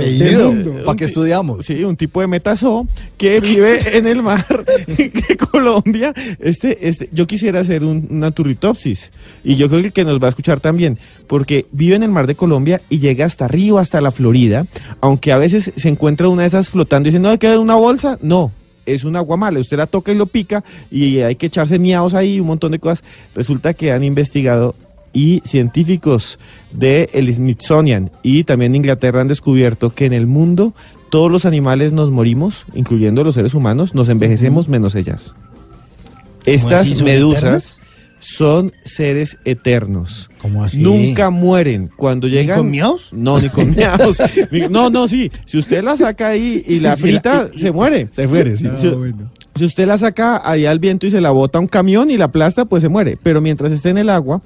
¿Para qué estudiamos? Sí, un tipo de metazoo que vive en el mar de Colombia. Este, este, yo quisiera hacer un- una turritopsis y yo creo que el que nos va a escuchar también, porque vive en el mar de Colombia y llega hasta arriba, hasta la Florida, aunque a veces se encuentra una de esas flotando y dice, no, queda una bolsa, no. Es una guamala, usted la toca y lo pica y hay que echarse miados ahí, un montón de cosas. Resulta que han investigado y científicos del Smithsonian y también de Inglaterra han descubierto que en el mundo todos los animales nos morimos, incluyendo los seres humanos, nos envejecemos menos ellas. Estas medusas? Son seres eternos. ¿Cómo así? Nunca mueren. Cuando llegan. con miaos? No, ni con miaos. Ni- no, no, sí. Si usted la saca ahí y la sí, la- se muere. Se muere, sí. Si, si usted la saca ahí al viento y se la bota a un camión y la aplasta, pues se muere. Pero mientras esté en el agua,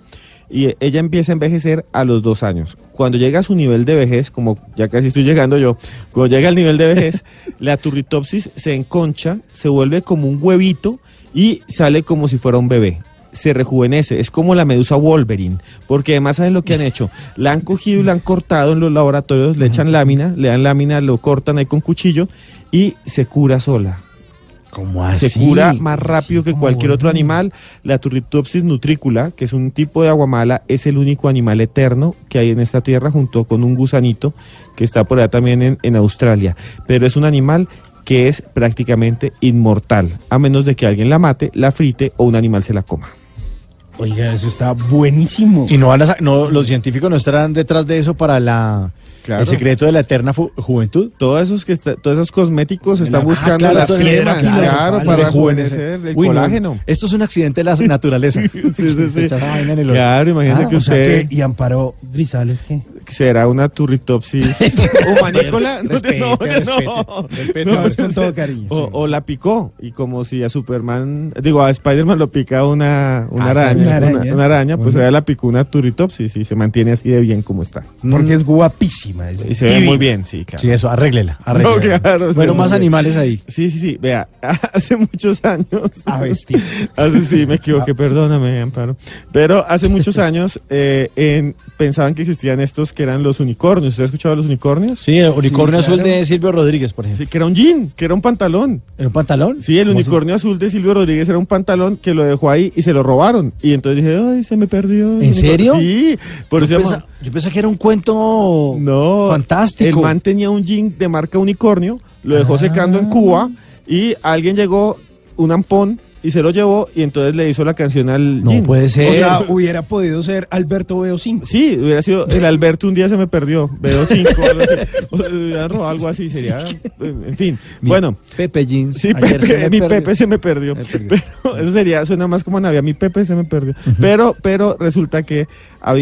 y ella empieza a envejecer a los dos años. Cuando llega a su nivel de vejez, como ya casi estoy llegando yo, cuando llega al nivel de vejez, la turritopsis se enconcha, se vuelve como un huevito y sale como si fuera un bebé. Se rejuvenece, es como la medusa Wolverine, porque además saben lo que han hecho. La han cogido y la han cortado en los laboratorios, le echan lámina, le dan lámina, lo cortan ahí con cuchillo y se cura sola ¿Cómo se así? cura más rápido que cualquier otro animal. La Turritopsis nutricula, que es un tipo de aguamala, es el único animal eterno que hay en esta tierra junto con un gusanito que está por allá también en, en Australia. Pero es un animal que es prácticamente inmortal, a menos de que alguien la mate, la frite o un animal se la coma. Oiga, eso está buenísimo. Y no van a no, los científicos no estarán detrás de eso para la Claro. el secreto de la eterna juventud. Todos esos que está- todos esos cosméticos están Ah, buscando claro, cremas, esmalte, claro, para rejuvenecer. el Uy, no, colágeno. esto es un accidente de la naturaleza. Sí, sí, Se sí. echa esa vaina en el Claro, imagínese Ah, que o sea usted que- y Amparo Grisales, ¿qué? Será una turritopsis humanícola. No, Respete, no, respete, no. respete, No, es con todo cariño, O, sí. o la picó y como si a Superman, digo a Spider-Man lo pica una, una Ah, araña, una una, araña. una araña, pues Bueno. ella la picó una turritopsis y se mantiene así de bien como está. Porque es guapísima. es Y se ve muy bien, sí, claro. Sí, eso, arréglela, No, arréglela. claro, bueno, sí, más animales ahí. Sí, sí, sí. Vea, hace muchos años. A vestir. hace, sí, me equivoqué, perdóname, Amparo. Pero hace muchos años eh, en- pensaban que existían estos que eran los unicornios. ¿Usted ha escuchado de los unicornios? Sí, el unicornio Sí, azul claro. de Silvio Rodríguez, por ejemplo. Sí, que era un jean, que era un pantalón. ¿En un pantalón? Sí, el unicornio azul de Silvio Rodríguez era un pantalón que lo dejó ahí y se lo robaron. Y entonces dije, ay, se me perdió. ¿En serio? Sí, por eso pensa- yo pensé que era un cuento No, fantástico. El man tenía un jean de marca unicornio, lo dejó Ah. secando en Cuba y alguien llegó, un ampón, y se lo llevó y entonces le hizo la canción al No jean. puede ser. O sea, hubiera podido ser Alberto Veo 5. Sí, hubiera sido el Alberto un día se me perdió, veo cinco, algo así. O sea, hubiera robado algo así, sería, en fin. Mi bueno, Pepe Jeans. Sí, ayer Pepe, se me mi perdió. Pepe se me perdió. Me perdió. Pero eso sería, suena más como Navidad, mi Pepe se me perdió. Pero, pero resulta que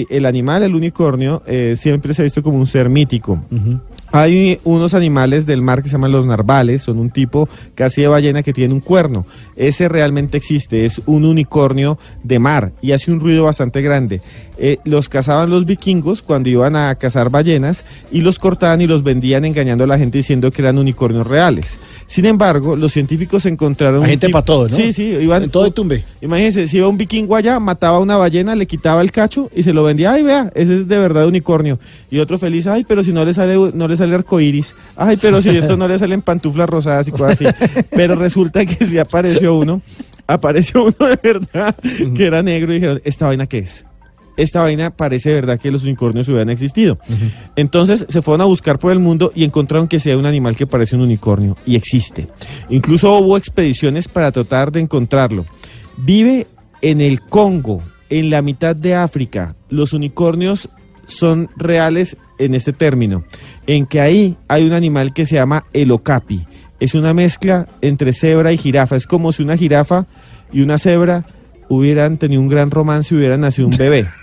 el animal, el unicornio, eh, siempre se ha visto como un ser mítico. Ujú. Hay unos animales del mar que se llaman los narvales, son un tipo casi de ballena que tiene un cuerno. Ese realmente existe, es un unicornio de mar y hace un ruido bastante grande. Eh, los cazaban los vikingos cuando iban a cazar ballenas y los cortaban y los vendían engañando a la gente diciendo que eran unicornios reales. Sin embargo, los científicos encontraron... Hay gente tipo- pa' todo, ¿no? Sí, sí, iban... En todo el tumbe. Imagínense, si iba un vikingo allá, mataba a una ballena, le quitaba el cacho y se lo vendía. Ay, vea, ese es de verdad unicornio. Y otro feliz, ay, pero si no le sale, no le sale arcoiris. Ay, pero si esto no le salen pantuflas rosadas y cosas así. Pero resulta que si apareció uno, apareció uno de verdad que era negro y dijeron, ¿esta vaina qué es? Esta vaina parece de verdad que los unicornios hubieran existido. Entonces se fueron a buscar por el mundo y encontraron que sea un animal que parece un unicornio y existe. Incluso hubo expediciones para tratar de encontrarlo. Vive en el Congo, en la mitad de África. Los unicornios son reales en este término, en que ahí hay un animal que se llama el okapi. Es una mezcla entre cebra y jirafa. Es como si una jirafa y una cebra hubieran tenido un gran romance y hubieran nacido un bebé.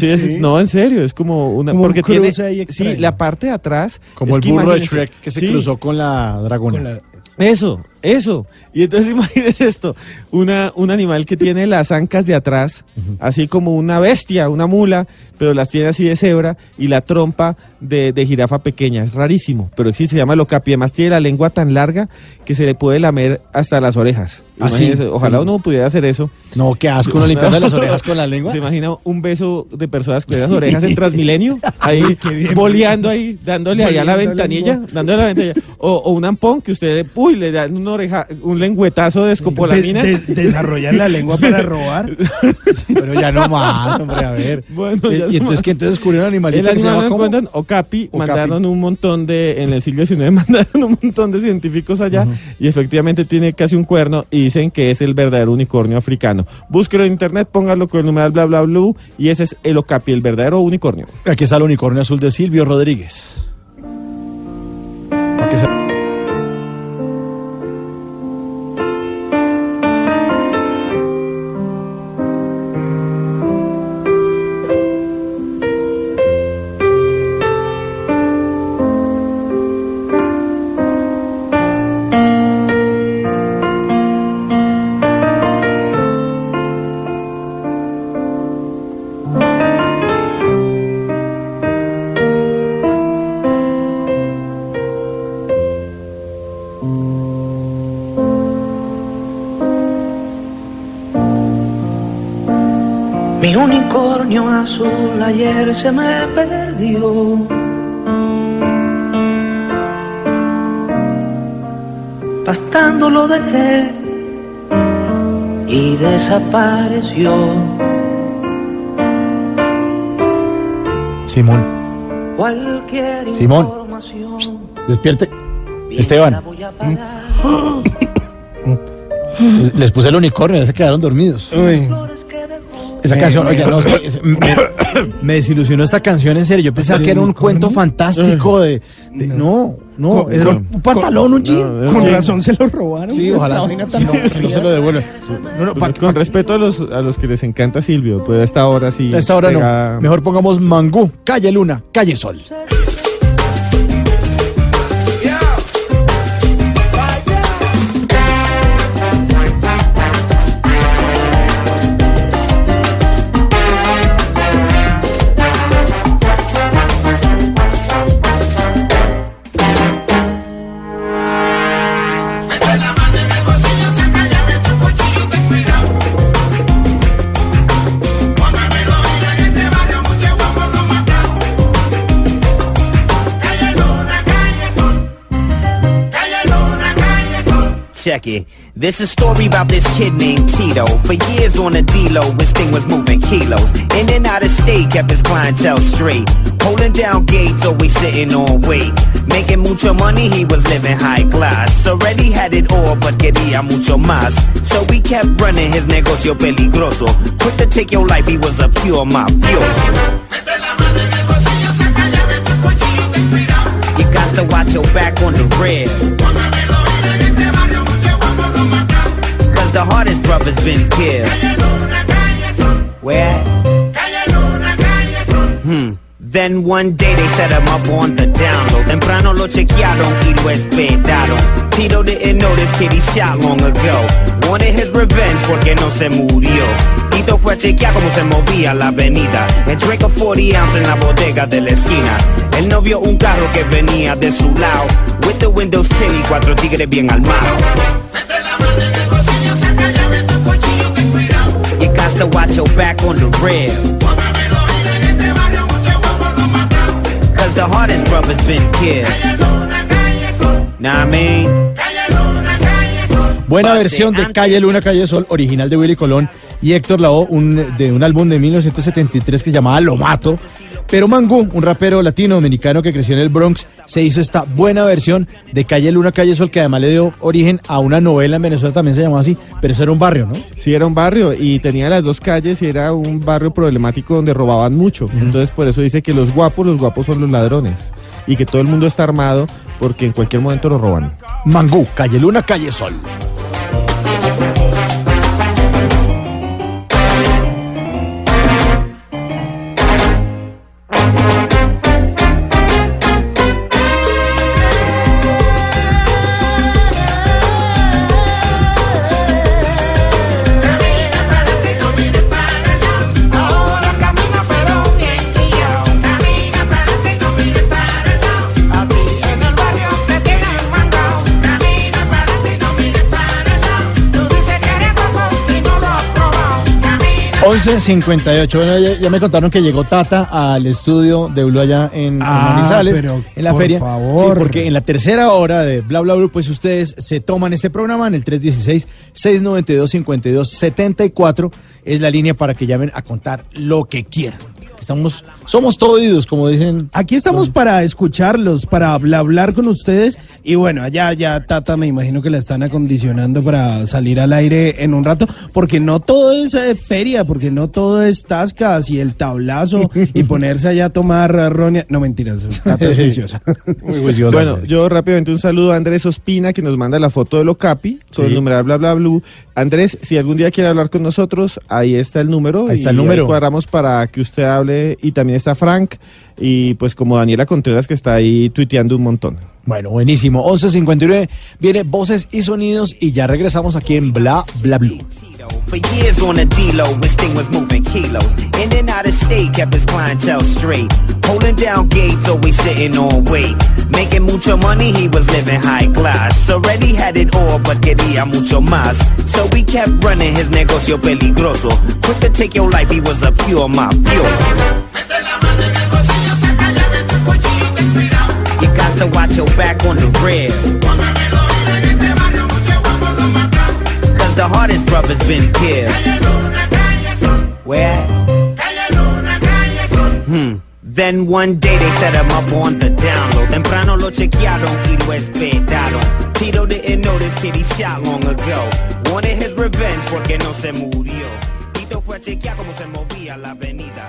Sí, es- no, en serio, es como una... Como un porque tiene... Sí, la parte de atrás... Como es el burro de Shrek que se sí, cruzó con la dragona. Eso, Eso. Y entonces imagínese esto, una, un animal que tiene las ancas de atrás, así como una bestia, una mula, pero las tiene así de cebra y la trompa de, de jirafa pequeña. Es rarísimo, pero existe, se llama locapi. Además tiene la lengua tan larga que se le puede lamer hasta las orejas. Ah, sí, Imagínese, Ojalá sí. uno pudiera hacer eso. No, qué asco uno limpiando las orejas con la lengua. ¿Se imagina un beso de personas con esas orejas en Transmilenio? Ahí, boleando ahí, dándole ahí a la ventanilla, dándole a la ventanilla. O, o un ampón que usted, uy, le dan una oreja, un lengüetazo de escopolamina. De- de- desarrollar la lengua para robar. Pero ya no más, hombre, a ver. Bueno, Eh, ya y no entonces, más. ¿qué? Entonces descubrieron un animalito El que se animal llama Okapi, mandaron un montón de, en el siglo XIX mandaron un montón de científicos allá y efectivamente tiene casi un cuerno y dicen que es el verdadero unicornio africano. Búsquelo en internet, póngalo con el numeral bla bla blue y ese es el Okapi, el verdadero unicornio. Aquí está el unicornio azul de Silvio Rodríguez. Se me perdió. Pastando lo dejé y desapareció. Simón, Cualquier Simón. información despierte. Esteban. Les puse el unicornio, ya se quedaron dormidos. Esa Eh, canción, oiga, no, es que es- me, me desilusionó esta canción en serio. Yo pensaba que era un cuento fantástico de, de- no, no, era un, un pantalón, un jean. Con razón se lo robaron. Sí, ojalá se, no, si no se lo devuelven. No, no, pa- con respeto a los, a los que les encanta Silvio, pues a esta hora sí. a esta hora pega- no. Mejor pongamos Mangú, calle Luna, calle Sol. This is a story about this kid named Tito. For years on the D-Lo, his thing was moving kilos. In and out of state, kept his clientele straight. Holding down gates, always sitting on weight. Making mucho money, he was living high class. Already had it all, but quería mucho más. So he kept running his negocio peligroso. Quick to take your life, he was a pure mafioso. You got to watch your back on the rear. The hardest brother's been killed. Where? Hmm. Then one day they set him up on the download. Temprano lo chequearon y lo esperaron. Tito didn't know this shot long ago. Wanted his revenge porque no se murió. Tito fue a chequear cómo se movía la avenida. And drank a 40 ounce en la bodega de la esquina. Él no vio un carro que venía de su lado. With the windows tinted y cuatro tigres bien armados. Got to watch your back on the rear. Cause the hardest brother's been killed. Nah, I mean. Buena versión de Calle Luna, Calle Sol, original de Willy Colón y Héctor Lavoe, un, de un álbum de 1973 que se llamaba Lo Mato. Pero Mangú, un rapero latino-dominicano que creció en el Bronx, se hizo esta buena versión de Calle Luna, Calle Sol, que además le dio origen a una novela en Venezuela, también se llamaba así, pero eso era un barrio, ¿no? Sí, era un barrio y tenía las dos calles y era un barrio problemático donde robaban mucho. Entonces, por eso dice que los guapos, los guapos son los ladrones. Y que todo el mundo está armado porque en cualquier momento lo roban. Mangú, Calle Luna, Calle Sol. 11.58. Bueno, ya, ya me contaron que llegó Tata al estudio de Blue allá en, en Ah, Manizales, pero en la por feria. favor. Sí, porque en la tercera hora de Bla Bla Blue, pues ustedes se toman este programa en el 316-692-5274. Es la línea para que llamen a contar lo que quieran. Estamos, somos todos oídos, como dicen. Aquí estamos para escucharlos, para habla- hablar con ustedes. Y bueno, allá ya Tata me imagino que la están acondicionando para salir al aire en un rato, porque no todo es eh, feria, porque no todo es tascas y el tablazo y ponerse allá a tomar roña. No mentiras, Tata es juiciosa. Muy juiciosa. Bueno, yo rápidamente un saludo a Andrés Ospina que nos manda la foto de Locapi con Sí. el numeral bla bla blue. Andrés, si algún día quiere hablar con nosotros, ahí está el número. Ahí está y el número. cuadramos para que usted hable y también está Frank y pues como Daniela Contreras que está ahí tuiteando un montón. Bueno, buenísimo. 11.59 viene voces y sonidos y ya regresamos aquí en Bla Bla Blue. For years on the D-Lo, his thing was moving kilos. In and out of state, kept his clientele straight. Holding down gates, always sitting on weight. Making mucho money, he was living high class. Already had it all, but quería mucho más. So we kept running his negocio peligroso. Quick to take your life, he was a pure mafioso. You got to watch your back on the rear. Cause the hardest brother's been killed. Where? Hmm. Then one day they set him up on the download. Temprano lo chequearon y lo esperaron. Tito didn't know this kid he shot long ago. Wanted his revenge porque no se murió. Tito fue a chequear cómo se movía la avenida.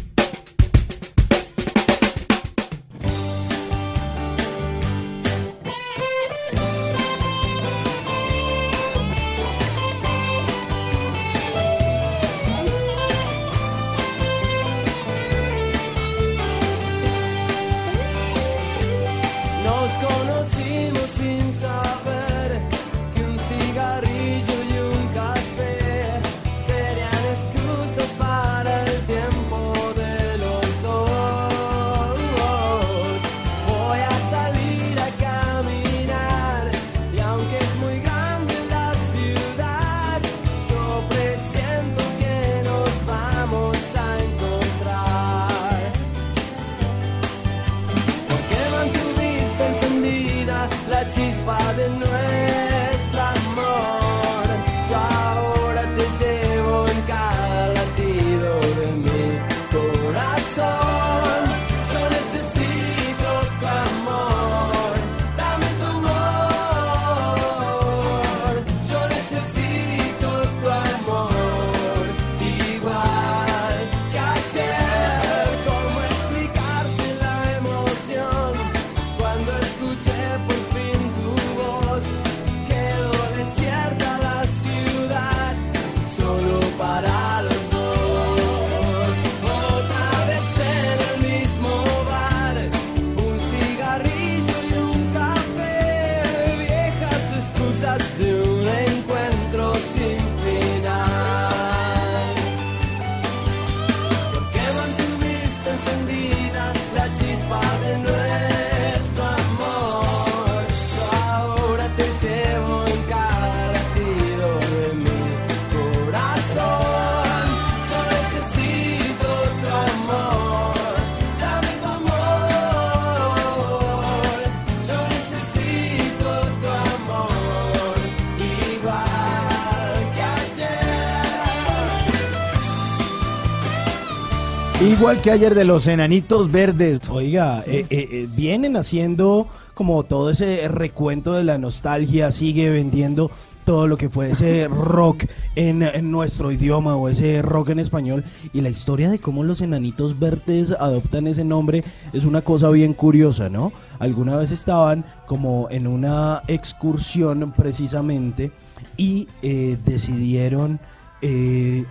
Igual que ayer de los enanitos verdes. Oiga, eh, eh, eh, vienen haciendo como todo ese recuento de la nostalgia, sigue vendiendo todo lo que fue ese rock en, nuestro idioma o ese rock en español. Y la historia de cómo los enanitos verdes adoptan ese nombre es una cosa bien curiosa, ¿no? Alguna vez estaban como en una excursión precisamente y decidieron... eh,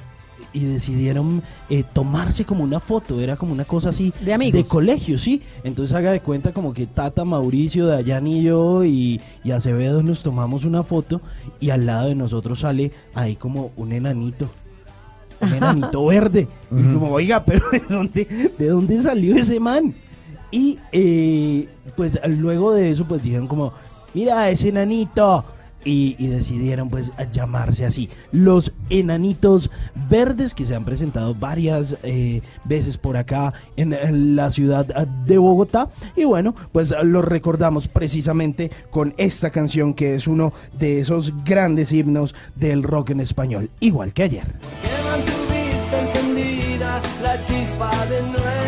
y decidieron eh, tomarse como una foto, era como una cosa así De amigos. colegio, sí. Entonces haga de cuenta como que Tata, Mauricio, Dayan y yo y, y Acevedo nos tomamos una foto y al lado de nosotros sale ahí como un enanito. Un enanito verde. Y como, oiga, pero ¿de dónde, ¿de dónde salió ese man? Y eh, pues luego de eso pues dijeron como, mira ese enanito. Y, decidieron pues llamarse así. Los enanitos verdes que se han presentado varias eh, veces por acá en, la ciudad de Bogotá. Y bueno, pues los recordamos precisamente con esta canción que es uno de esos grandes himnos del rock en español. Igual que ayer. la chispa de nuestro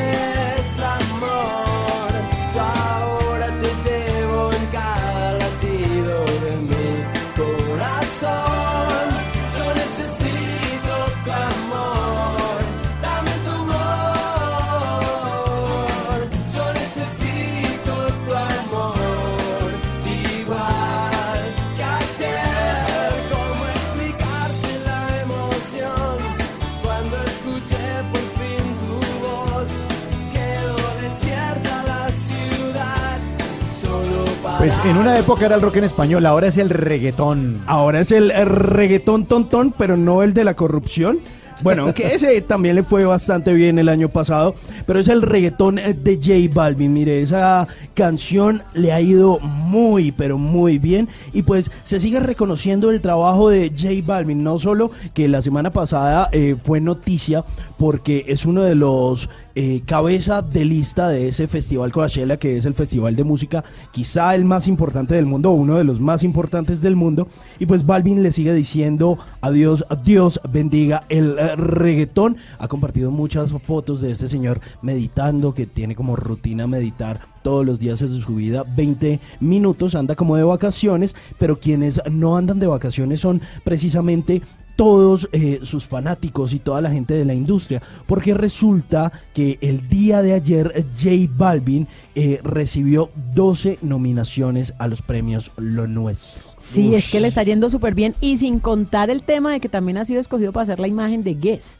Pues en una época era el rock en español, ahora es el reggaetón. Ahora es el reggaetón tontón, pero no el de la corrupción. Bueno, aunque ese también le fue bastante bien el año pasado, pero es el reggaetón eh, de J Balvin. Mire, esa canción le ha ido muy, pero muy bien. Y pues se sigue reconociendo el trabajo de J Balvin, no solo que la semana pasada eh, fue noticia porque es uno de los eh, cabeza de lista de ese festival Coachella, que es el festival de música quizá el más importante del mundo, uno de los más importantes del mundo. Y pues Balvin le sigue diciendo adiós, Dios bendiga el eh, reggaetón. Ha compartido muchas fotos de este señor meditando, que tiene como rutina meditar todos los días de su vida 20 minutos, anda como de vacaciones, pero quienes no andan de vacaciones son precisamente todos eh, sus fanáticos y toda la gente de la industria, porque resulta que el día de ayer J Balvin eh, recibió 12 nominaciones a los premios Lo Nuestro. Sí, es que le está yendo súper bien y sin contar el tema de que también ha sido escogido para hacer la imagen de Guess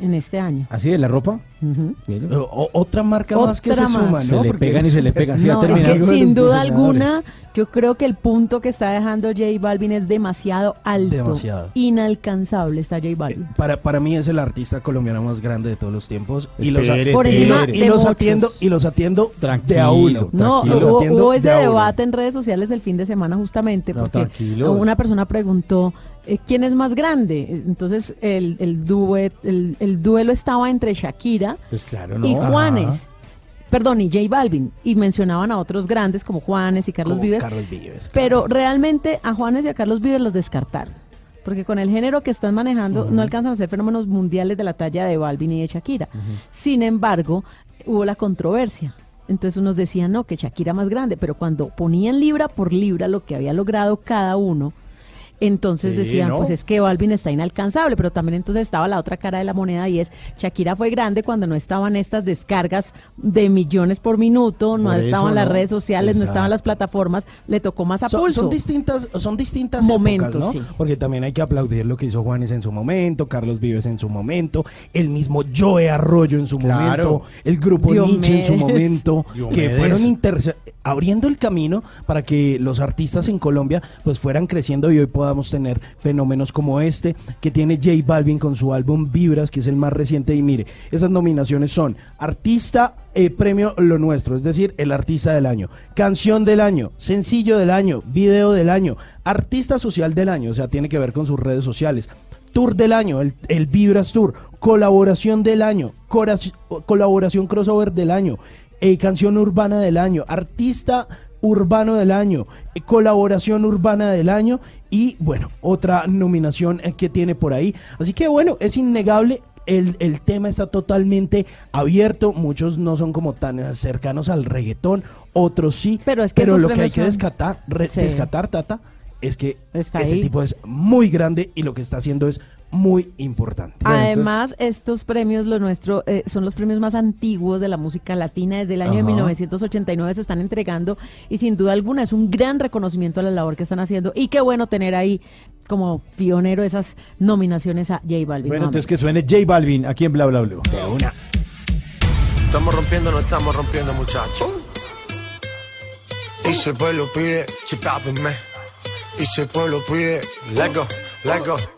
en este año. ¿Así de la ropa? O- otra marca más que se suma, más. ¿no? Se le Porque pegan y se le pegan. No, es que sin duda alguna, yo creo que el punto que está dejando J Balvin es demasiado alto. Demasiado. Inalcanzable está J Balvin. Para, para mí es el artista colombiano más grande de todos los tiempos. Y los, Espere, Por encima y los atiendo, y los atiendo de a uno. No, Tranquilo. hubo, ese de debate en redes sociales el fin de semana justamente No, porque tranquilos. una persona preguntó eh, quién es más grande. Entonces el, el, duet- el, el duelo estaba entre Shakira Pues claro, ¿no? y Ajá. Juanes. Perdón, y J Balvin. Y mencionaban a otros grandes como Juanes y Carlos Como Vives. Carlos Vives, Pero realmente a Juanes y a Carlos Vives los descartaron. Porque con el género que están manejando no alcanzan a ser fenómenos mundiales de la talla de Balvin y de Shakira. Sin embargo, hubo la controversia. Entonces unos decían, no, que Shakira más grande, pero cuando ponían libra por libra lo que había logrado cada uno, entonces Sí, decían, ¿no? pues es que Balvin está inalcanzable, pero también entonces estaba la otra cara de la moneda y es, Shakira fue grande cuando no estaban estas descargas de millones por minuto, no Por estaban eso, las ¿no? redes sociales, no estaban las plataformas, le tocó más a Son, pulso. son distintas, son distintas Momentos, épocas, ¿no? sí. Porque también hay que aplaudir lo que hizo Juanes en su momento, Carlos Vives en su momento, el mismo Joe Arroyo en su Claro. momento, el grupo Nietzsche en su momento, que fueron inter- abriendo el camino para que los artistas en Colombia pues fueran creciendo y hoy podamos tener fenómenos como este que tiene J Balvin con su álbum Vibras, que es el más reciente y mire, esas nominaciones son artista eh, premio Lo Nuestro, es decir, el artista del año, canción del año, sencillo del año, video del año, artista social del año, o sea, tiene que ver con sus redes sociales. Tour del año, el, el Vibras Tour, colaboración del año, colaboración crossover del año, eh, canción urbana del año, artista urbano del año, eh, colaboración urbana del año y bueno, otra nominación eh, que tiene por ahí. Así que bueno, es innegable. El, el tema está totalmente abierto, muchos no son como tan eh, cercanos al reggaetón, otros sí, Pero es que esos lo que hay que descatar, re- Sí. descatar, Tata, es que Está este ahí. tipo es muy grande y lo que está haciendo es muy importante. Además, estos premios, lo nuestro, eh, son los premios más antiguos de la música latina. Desde el año de Ajá. 1989 se están entregando y sin duda alguna es un gran reconocimiento a la labor que están haciendo. Y qué bueno tener ahí como pionero esas nominaciones a J Balvin. Bueno, entonces que suene J Balvin aquí en Bla Bla Blue. Estamos rompiendo, no estamos rompiendo, muchachos. Y si el pueblo pide, chipápenme. Y si el pueblo pide, let go, let go.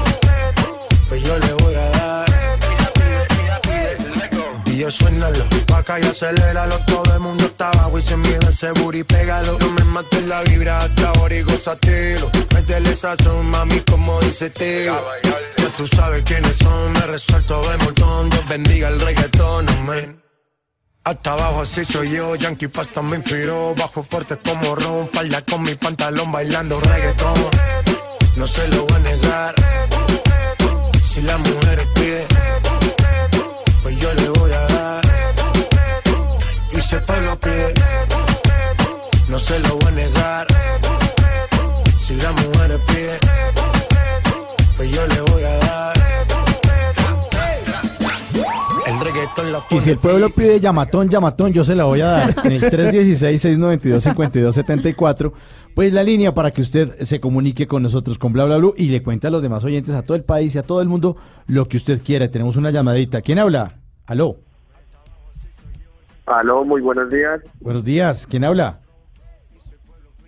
acá y aceléralo Todo el mundo está abajo y sin miedo ese booty pégalo. No me mates la vibra hasta ahora y gózatelo Métele sazón, mami, como dice Teo. Ya tú sabes quiénes son, me resuelto de montón. Dios bendiga el reggaetón, amén. Hasta abajo así soy yo, Yankee Pasta me inspiró Bajo fuerte como Ron, falda con mi pantalón bailando reggaetón. No se lo voy a negar. Si la mujer pide pues yo le voy. Y si el pueblo pide, no se lo voy a negar. Si la mujer pide, pues yo le voy a dar. El reggaetón la Y si el pueblo pide llamatón, llamatón, yo se la voy a dar en el 316-692-5274. Pues la línea para que usted se comunique con nosotros con Bla Bla Blue y le cuente a los demás oyentes, a todo el país y a todo el mundo lo que usted quiera. Tenemos una llamadita. ¿Quién habla? Aló. Aló, muy buenos días. Buenos días. ¿Quién habla?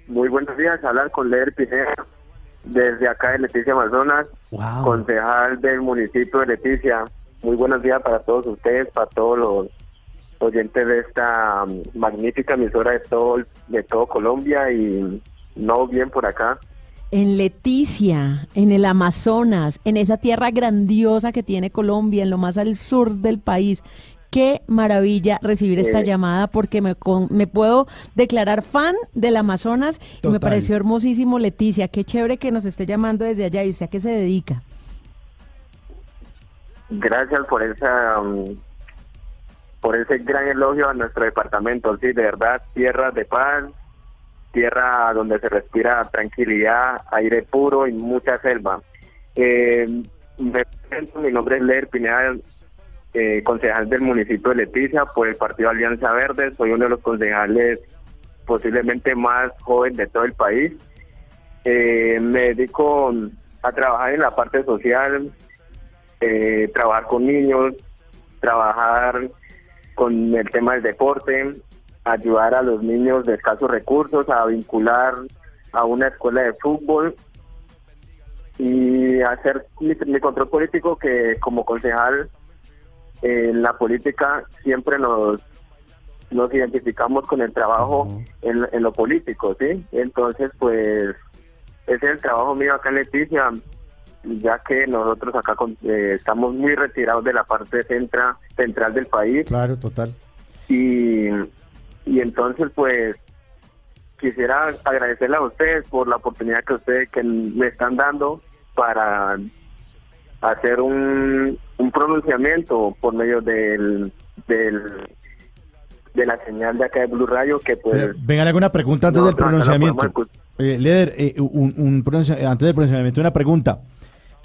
Muy buenos días. Hablar con Leder Pineda desde acá de Leticia Amazonas, concejal del municipio de Leticia. Muy buenos días para todos ustedes, para todos los oyentes de esta um, magnífica emisora de todo, de todo Colombia y no bien por acá. En Leticia, en el Amazonas, en esa tierra grandiosa que tiene Colombia, en lo más al sur del país. Qué maravilla recibir esta Eh. llamada porque me, con- me puedo declarar fan del Amazonas y me pareció hermosísimo Leticia. Qué chévere que nos esté llamando desde allá y usted a qué se dedica. Gracias por esa um, por ese gran elogio a nuestro departamento. Sí, de verdad, tierra de paz, tierra donde se respira tranquilidad, aire puro y mucha selva. Eh, me presento, mi nombre es Leer Pineda, eh, concejal del municipio de Leticia por el Partido Alianza Verde. Soy uno de los concejales posiblemente más joven de todo el país. Eh, me dedico a trabajar en la parte social, eh, trabajar con niños, trabajar con el tema del deporte, ayudar a los niños de escasos recursos a vincular a una escuela de fútbol y hacer mi, control político que como concejal en la política siempre nos nos identificamos con el trabajo en, en lo político, ¿sí? Entonces, pues, ese es el trabajo mío acá en Leticia, ya que nosotros acá con- eh, estamos muy retirados de la parte centra, central del país Claro, total. y, y entonces pues quisiera agradecerle a ustedes por la oportunidad que ustedes que me están dando para hacer un, un pronunciamiento por medio del, del de la señal de acá de Blue Radio que pues venga, le hago una pregunta antes No, del no, no pronunciamiento. podemos Eh, Leder, eh, un, un pronuncia- antes del pronunciamiento, una pregunta.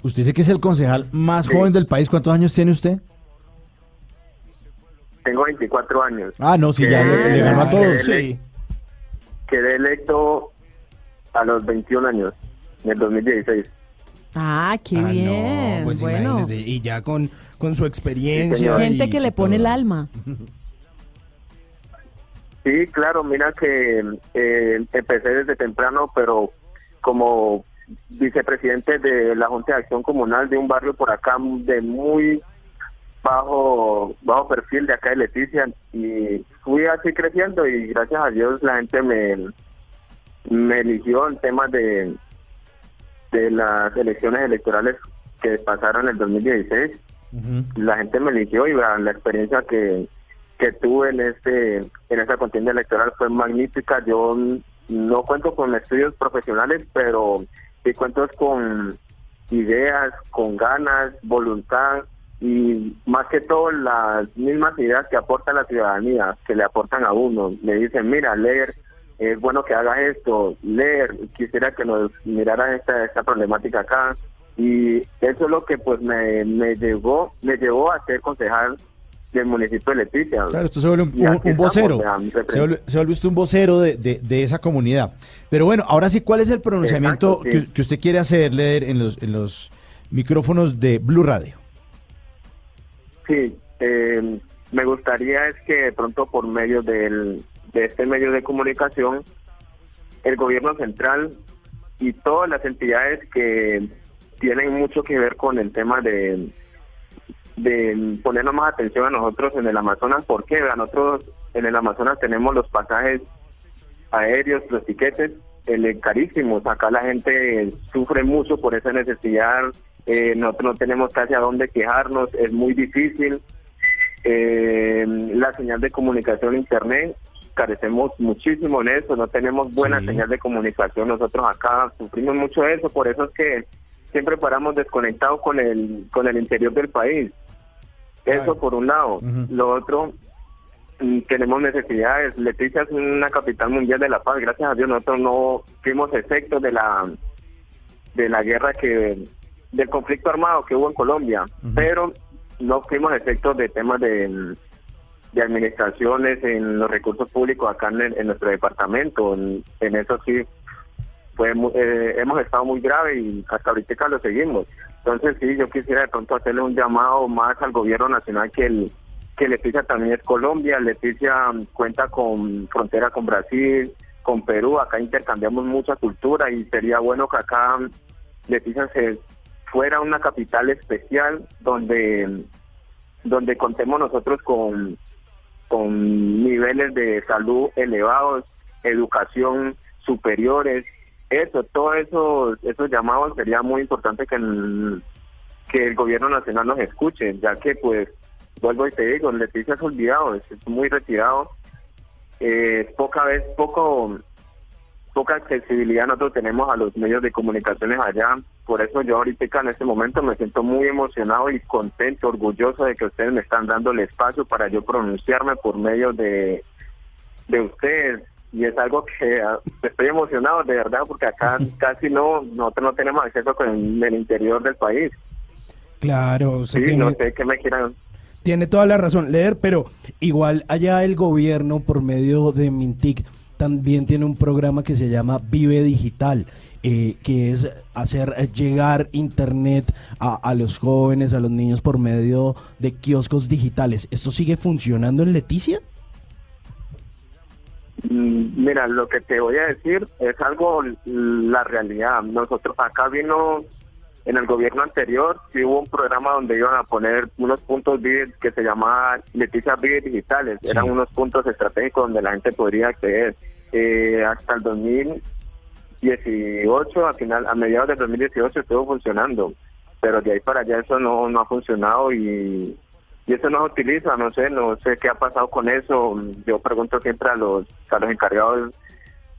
Usted dice que es el concejal más joven del país. ¿Cuántos años tiene usted? tengo 24 años Ah, no, sí, ya le, le ganó a todos. Quedé, quedé electo a los 21 años en el 2016 Ah, qué Ah, no, bien. pues bueno, imagínese, y ya con, con su experiencia. gente y que le pone todo. el alma. Sí, claro, mira que eh, empecé desde temprano, pero como vicepresidente de la Junta de Acción Comunal de un barrio por acá de muy bajo bajo perfil de acá de Leticia y fui así creciendo y gracias a Dios la gente me me eligió en temas de de las elecciones electorales que pasaron en el 2016 la gente me eligió y la, la experiencia que, que tuve en este en esta contienda electoral fue magnífica. Yo no cuento con estudios profesionales, pero sí cuento con ideas, con ganas, voluntad y más que todo las mismas ideas que aporta la ciudadanía, que le aportan a uno. Me dicen, mira, leer, es bueno que haga esto, leer, quisiera que nos mirara esta, esta problemática acá. Y eso es lo que pues me, me llevó, me llevó a ser concejal del municipio de Leticia. Claro, usted se vuelve un, un- vocero. estamos, Se vuelve, se vuelve usted un vocero de, de- de esa comunidad. Pero bueno, ahora sí, ¿cuál es el pronunciamiento Exacto, sí. que, que usted quiere hacer, leer en los, en los micrófonos de Blue Radio? Sí, eh, me gustaría es que de pronto por medio del, de este medio de comunicación, el gobierno central y todas las entidades que tienen mucho que ver con el tema de, de ponernos más atención a nosotros en el Amazonas, porque nosotros en el Amazonas tenemos los pasajes aéreos, los tiquetes, eh, carísimos. Acá la gente sufre mucho por esa necesidad. Eh, nosotros no tenemos casi a dónde quejarnos, es muy difícil. Eh, la señal de comunicación internet, carecemos muchísimo en eso, no tenemos buena señal de comunicación. Nosotros acá sufrimos mucho de eso, por eso es que siempre paramos desconectados con el, con el interior del país. Eso por un lado. Lo otro, mm, tenemos necesidades. Leticia es una capital mundial de la paz. Gracias a Dios nosotros no fuimos efectos de la de la guerra que del conflicto armado que hubo en Colombia, pero no fuimos efectos de temas de, de administraciones en los recursos públicos acá en, en nuestro departamento. En, eso sí mu- eh, hemos estado muy grave y hasta ahorita lo seguimos. Entonces sí, yo quisiera de pronto hacerle un llamado más al gobierno nacional que el que Leticia también es Colombia, Leticia mm, cuenta con frontera con Brasil, con Perú, acá intercambiamos mucha cultura y sería bueno que acá mm, Leticia se fuera una capital especial donde mm, donde contemos nosotros con con niveles de salud elevados, educación superiores, eso, todo eso, esos llamados sería muy importante que el, que el gobierno nacional nos escuche, ya que pues, vuelvo y te digo, Leticia es olvidado, es muy retirado, eh, poca vez, poco, poca accesibilidad nosotros tenemos a los medios de comunicaciones allá, por eso yo ahorita en este momento me siento muy emocionado y contento, orgulloso de que ustedes me están dando el espacio para yo pronunciarme por medio de, de ustedes. Y es algo que ah, estoy emocionado de verdad porque acá casi no nosotros no tenemos acceso con el, el interior del país. Claro, sí tiene, no sé qué me quieran. Tiene toda la razón, leer, pero igual allá el gobierno por medio de Mintic también tiene un programa que se llama Vive Digital. eh, que es hacer llegar internet a, los jóvenes, a los niños por medio de kioscos digitales. ¿Esto sigue funcionando en Leticia? Mm, Mira, lo que te voy a decir es algo la realidad. Nosotros acá vino en el gobierno anterior, sí hubo un programa donde iban a poner unos puntos Vive que se llamaba Leticia Vive Digitales. Eran unos puntos estratégicos donde la gente podría acceder. Eh, hasta el 2018, a final, a mediados del 2018 estuvo funcionando, pero de ahí para allá eso no, no ha funcionado y y eso no se utiliza, no sé, no sé qué ha pasado con eso. Yo pregunto siempre a los, a los encargados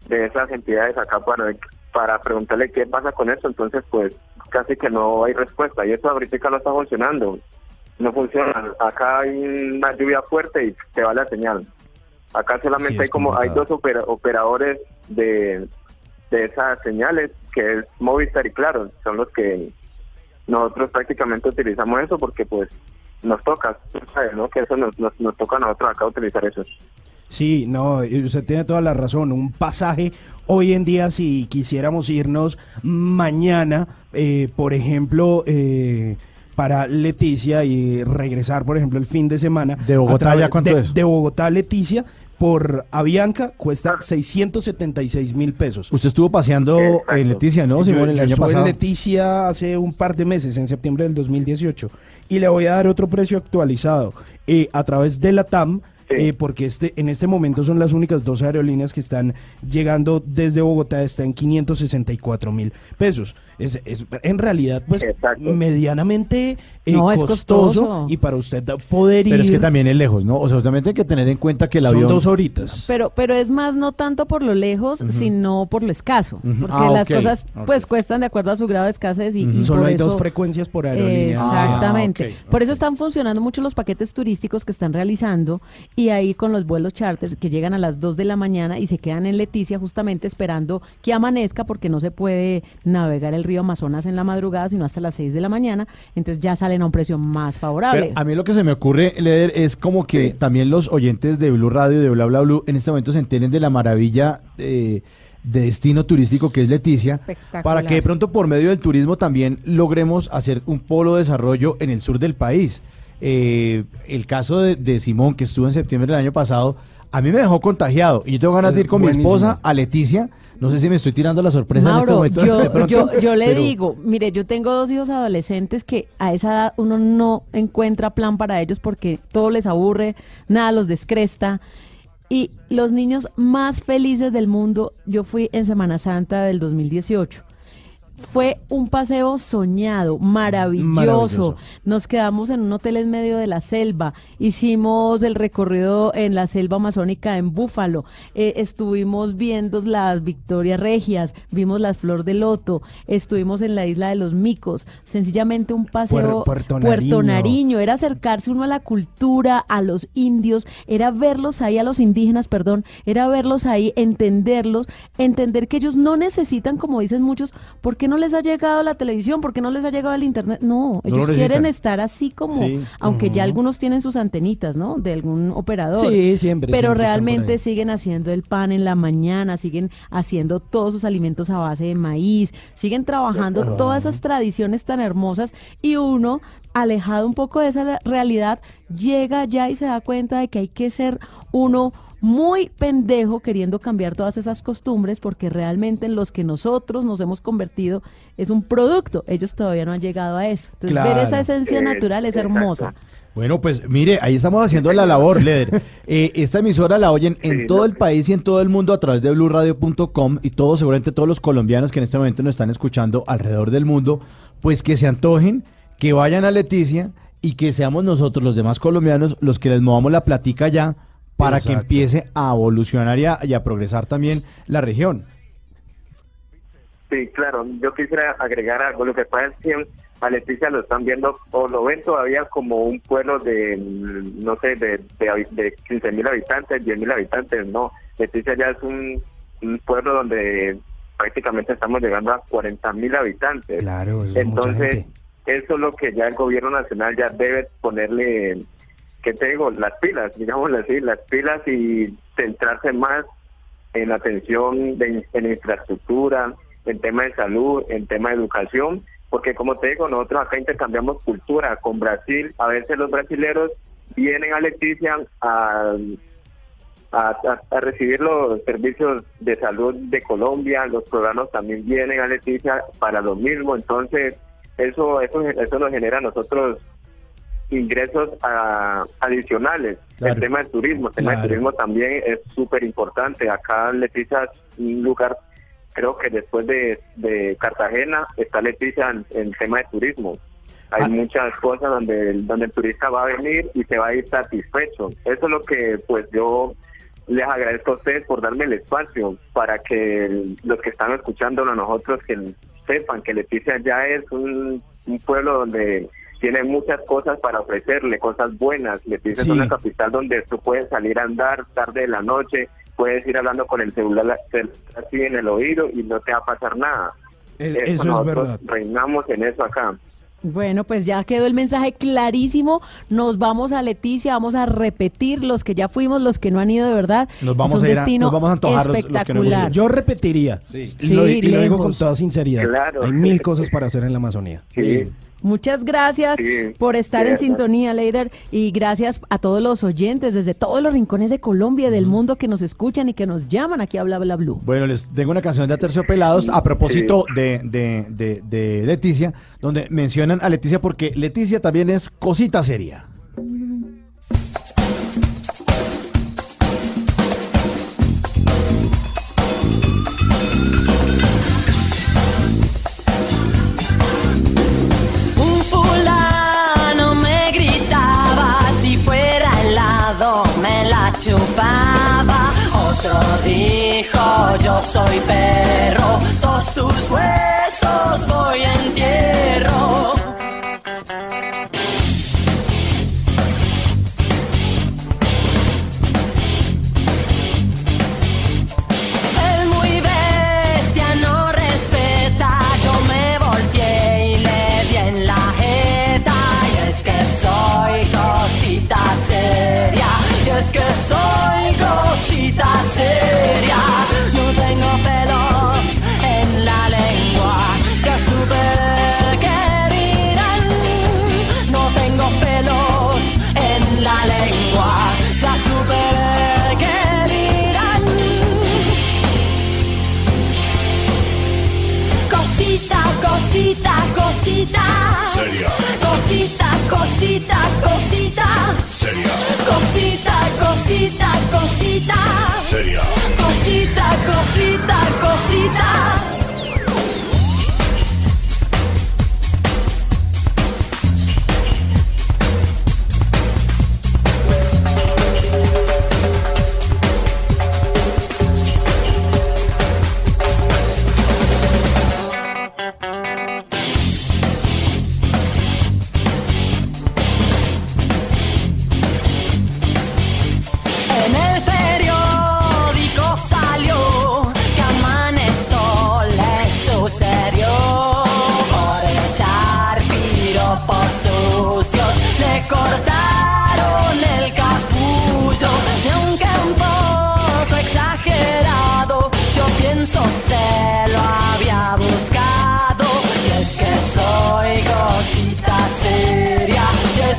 de esas entidades acá para, para preguntarle qué pasa con eso, entonces pues casi que no hay respuesta y eso ahorita no está funcionando, no funciona. Acá hay una lluvia fuerte y te va la señal. Acá solamente Sí, hay como, hay dos opera- operadores de, de esas señales, que es Movistar y Claro, son los que nosotros prácticamente utilizamos eso porque pues nos toca, ¿no? Que eso nos, nos, nos toca a nosotros acá utilizar eso. Sí, no, y usted tiene toda la razón. Un pasaje hoy en día, si quisiéramos irnos mañana, eh, por ejemplo, eh, para Leticia y regresar, por ejemplo, el fin de semana. ¿De Bogotá ya cuánto de, es? De Bogotá a Leticia, por Avianca, cuesta 676 mil pesos. Usted estuvo paseando en Leticia, ¿no, Yo- Simón, el yo año pasado? en Leticia hace un par de meses, en septiembre del 2018. Y le voy a dar otro precio actualizado. Eh, a través de la TAM, eh, porque este, en este momento son las únicas dos aerolíneas que están llegando desde Bogotá, está en 564 mil pesos. Es, es en realidad, pues, medianamente eh, No, es costoso, costoso. y para usted poder ir... Pero es que también es lejos, ¿no? O sea, también hay que tener en cuenta que el Son avión... dos horitas. Pero, pero es más no tanto por lo lejos, sino por lo escaso. Porque Ah, las cosas pues cuestan de acuerdo a su grado de escasez y, y Solo por hay dos frecuencias por aerolínea. Exactamente. Ah, Por eso están funcionando mucho los paquetes turísticos que están realizando y ahí con los vuelos charters que llegan a las 2 de la mañana y se quedan en Leticia justamente esperando que amanezca porque no se puede navegar el río Amazonas en la madrugada sino hasta las 6 de la mañana, entonces ya salen a un precio más favorable. Pero a mí lo que se me ocurre, Leder, es como que también los oyentes de Blue Radio y de Bla Bla Blue en este momento se enteren de la maravilla eh, de destino turístico que es Leticia, Espectacular. para que de pronto por medio del turismo también logremos hacer un polo de desarrollo en el sur del país. Eh, el caso de, de Simón, que estuvo en septiembre del año pasado, a mí me dejó contagiado y yo tengo ganas de ir con mi esposa a Leticia. No sé si me estoy tirando la sorpresa en este momento. yo, pronto, yo, yo le pero- digo, mire, yo tengo dos hijos adolescentes que a esa edad uno no encuentra plan para ellos porque todo les aburre, nada los descresta. Y los niños más felices del mundo, yo fui en Semana Santa del 2018. Fue un paseo soñado, maravilloso. Maravilloso. Nos quedamos en un hotel en medio de la selva. Hicimos el recorrido en la selva amazónica en Búfalo. Eh, estuvimos viendo las Victorias Regias, vimos las Flor de Loto, estuvimos en la isla de los Micos. Sencillamente un paseo Puer- Puerto Nariño. Nariño. Era acercarse uno a la cultura, a los indios, era verlos ahí, a los indígenas, perdón, era verlos ahí, entenderlos, entender que ellos no necesitan, como dicen muchos, ¿por qué no les ha llegado la televisión? ¿Por qué no les ha llegado el internet? No, ellos lo quieren estar así como, Sí. aunque ya algunos tienen sus antenitas, ¿no? De algún operador. Sí, siempre, Pero siempre realmente siguen haciendo el pan en la mañana, siguen haciendo todos sus alimentos a base de maíz, siguen trabajando todas esas tradiciones tan hermosas y uno, alejado un poco de esa realidad, llega ya y se da cuenta de que hay que ser uno muy pendejo queriendo cambiar todas esas costumbres porque realmente en los que nosotros nos hemos convertido es un producto. Ellos todavía no han llegado a eso. Entonces ver esa esencia Eh, natural es hermosa. Bueno, pues mire, ahí estamos haciendo la labor, Leder. Eh, esta emisora la oyen en todo el país y en todo el mundo a través de blurradio.com y todos, seguramente todos los colombianos que en este momento nos están escuchando alrededor del mundo, pues que se antojen, que vayan a Leticia y que seamos nosotros, los demás colombianos, los que les movamos la platica ya para que empiece a evolucionar y a, y a progresar también la región. Sí, claro, yo quisiera agregar algo. Lo que pasa es que a Leticia lo están viendo o lo ven todavía como un pueblo de, mm, no sé, de, de, de 15 mil habitantes, 10 mil habitantes. No, Leticia ya es un, un pueblo donde prácticamente estamos llegando a 40 mil habitantes. Claro, eso es mucha Entonces, gente. eso es lo que ya el gobierno nacional ya debe ponerle, ¿qué te digo? Las pilas, digámoslo así, las pilas y centrarse más en atención de, en infraestructura, en tema de salud, en tema de educación, porque como te digo, nosotros acá intercambiamos cultura con Brasil, a veces los brasileros vienen a Leticia a, a, a- a recibir los servicios de salud de Colombia, los programas también vienen a Leticia para lo mismo, entonces eso eso, eso nos genera a nosotros ingresos ah, adicionales. Claro. El tema del turismo, el tema Claro. del turismo también es súper importante. Acá Leticia es un lugar, creo que después de, de Cartagena está Leticia en, en tema de turismo. Hay muchas cosas donde, el- donde el turista va a venir y se va a ir satisfecho. Eso es lo que pues yo les agradezco a ustedes por darme el espacio para que el- los que están escuchando a nosotros que sepan que Leticia ya es un, un pueblo donde tiene muchas cosas para ofrecerle, cosas buenas. Leticia Sí. es una capital donde tú puedes salir a andar tarde de la noche, puedes ir hablando con el celular cel- así en el oído y no te va a pasar nada. El- Eso eso es verdad. Reinamos en eso acá. Bueno, pues ya quedó el mensaje clarísimo. Nos vamos a Leticia, vamos a repetir los que ya fuimos, los que no han ido de verdad. Nos vamos es un a ir a- destino nos vamos a antojar los- los que no espectacular. Yo repetiría. Sí, Y lo, y lo digo con toda sinceridad. Claro. Hay mil cosas para hacer en la Amazonía. Muchas gracias Sí, por estar en sintonía, Leider, y gracias a todos los oyentes desde todos los rincones de Colombia y del mundo que nos escuchan y que nos llaman aquí a Bla Bla Blue. Bueno, les tengo una canción de Aterciopelados a propósito de, de, de, de Leticia, donde mencionan a Leticia porque Leticia también es cosita seria. Soy perro, todos tus huesos voy a entierro. Cosita. Seria. Cosita, cosita, cosita. Seria. Cosita, cosita, cosita. Seria. Cosita, cosita, cosita.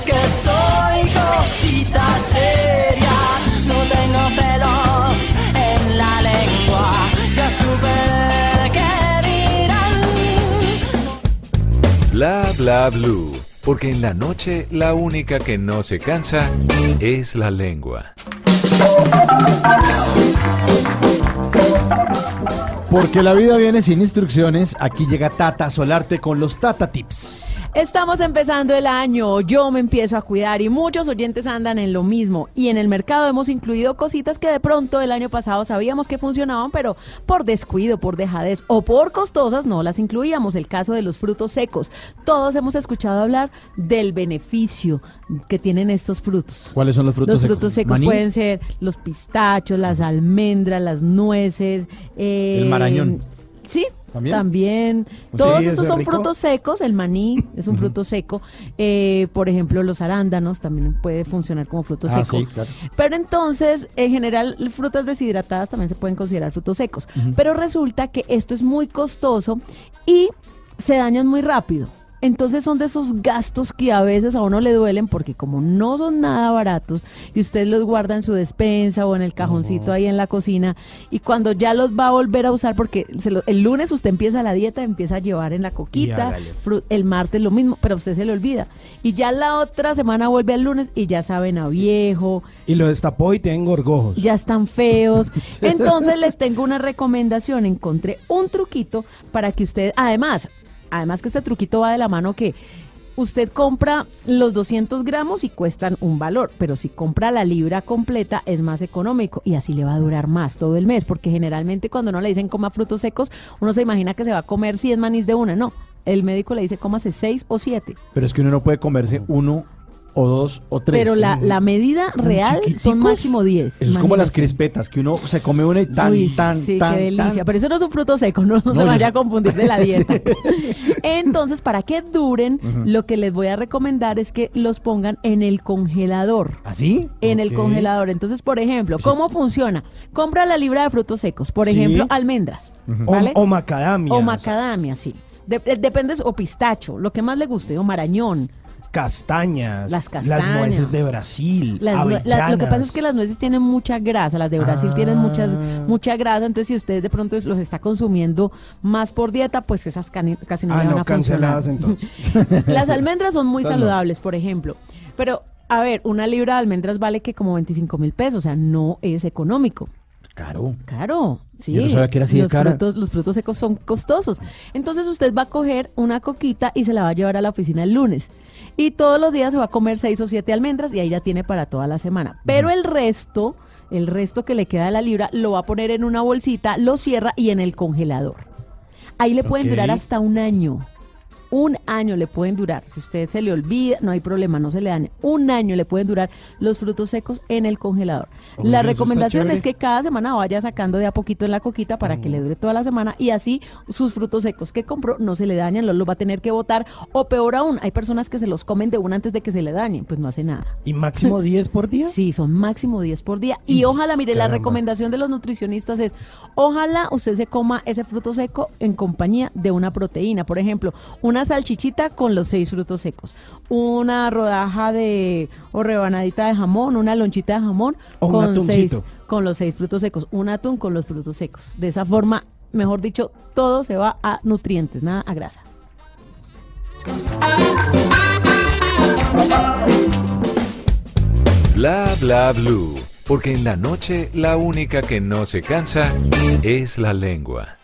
Es que soy cosita seria. No tengo pelos en la lengua, ya supe que dirán. Bla bla blue. Porque en la noche la única que no se cansa es la lengua. Porque la vida viene sin instrucciones, aquí llega Tata Solarte con los Tata Tips. Estamos empezando el año, yo me empiezo a cuidar y muchos oyentes andan en lo mismo. Y en el mercado hemos incluido cositas que de pronto el año pasado sabíamos que funcionaban, pero por descuido, por dejadez o por costosas no las incluíamos. El caso de los frutos secos. Todos hemos escuchado hablar del beneficio que tienen estos frutos. ¿Cuáles son los frutos los secos? frutos secos ¿Maní? pueden ser los pistachos, las almendras, las nueces. eh, El marañón. Sí, ¿También? también. Sí, Todos esos es son rico. frutos secos. El maní es un fruto seco. Eh, por ejemplo, los arándanos también puede funcionar como fruto Ah, seco. sí, claro. Pero entonces, en general, frutas deshidratadas también se pueden considerar frutos secos. Pero resulta que esto es muy costoso y se dañan muy rápido. Entonces son de esos gastos que a veces a uno le duelen porque como no son nada baratos y usted los guarda en su despensa o en el cajoncito ahí en la cocina y cuando ya los va a volver a usar porque se lo- el lunes usted empieza la dieta, empieza a llevar en la coquita, el martes lo mismo, pero usted se le olvida. Y ya la otra semana vuelve al lunes y ya saben a viejo, Y lo destapó y tienen gorgojos. ya están feos. Entonces les tengo una recomendación. Encontré un truquito para que usted, además, además que este truquito va de la mano que usted compra los 200 gramos y cuestan un valor, pero si compra la libra completa es más económico y así le va a durar más todo el mes, porque generalmente cuando no le dicen coma frutos secos, uno se imagina que se va a comer 100 manís de una, no. El médico le dice cómase 6 o 7. Pero es que uno no puede comerse uno o dos o tres. Pero la, la medida real son máximo 10. Eso es como las crispetas, que uno se come una y tan, Uy, tan, sí, tan, qué delicia. tan. Pero eso no es un fruto seco, no, no No, se yo vaya sé. a confundir de la dieta. Entonces, para que duren, lo que les voy a recomendar es que los pongan en el congelador. ¿Así? En el Ok. congelador. Entonces, por ejemplo, ¿cómo funciona? Compra la libra de frutos secos. Por Sí. ejemplo, almendras. O- ¿vale? O, macadamia. O macadamia, sí. De- eh, depende, o pistacho, lo que más le guste, o marañón. Castañas. Las castañas. Las nueces de Brasil. Las la- lo que pasa es que las nueces tienen mucha grasa, las de Brasil tienen muchas, Ah. mucha grasa, entonces si usted de pronto los está consumiendo más por dieta, pues esas cani- casi no Ah, le van no, a funcionar. canceladas entonces. las almendras son muy saludables, por ejemplo, pero a ver, una libra de almendras vale que como 25 mil pesos, o sea, no es económico. Caro. Caro, sí. Yo no sabía que era así de los cara. Frutos, los frutos secos son costosos. Entonces usted va a coger una coquita y se la va a llevar a la oficina el lunes. Y todos los días se va a comer seis o siete almendras y ahí ya tiene para toda la semana. Pero el resto, el resto que le queda de la libra, lo va a poner en una bolsita, lo cierra y en el congelador. Ahí le pueden durar hasta un año. Un año le pueden durar. Si usted se le olvida, no hay problema, no se le daña. Un año le pueden durar los frutos secos en el congelador. Hombre, la recomendación es que cada semana vaya sacando de a poquito en la coquita para que le dure toda la semana y así sus frutos secos que compró no se le dañan, los va a tener que botar. O peor aún, hay personas que se los comen de una antes de que se le dañen, pues no hace nada. ¿Y máximo 10 por día? Sí, son máximo 10 por día. Y ojalá, mire, la recomendación de los nutricionistas es, ojalá usted se coma ese fruto seco en compañía de una proteína. Por ejemplo, una salchichita con los seis frutos secos, una rodaja de o rebanadita de jamón, una lonchita de jamón O un con seis, con los seis frutos secos, un atún con los frutos secos. De esa forma, mejor dicho, todo se va a nutrientes, nada a grasa. Bla bla blue. Porque en la noche la única que no se cansa es la lengua.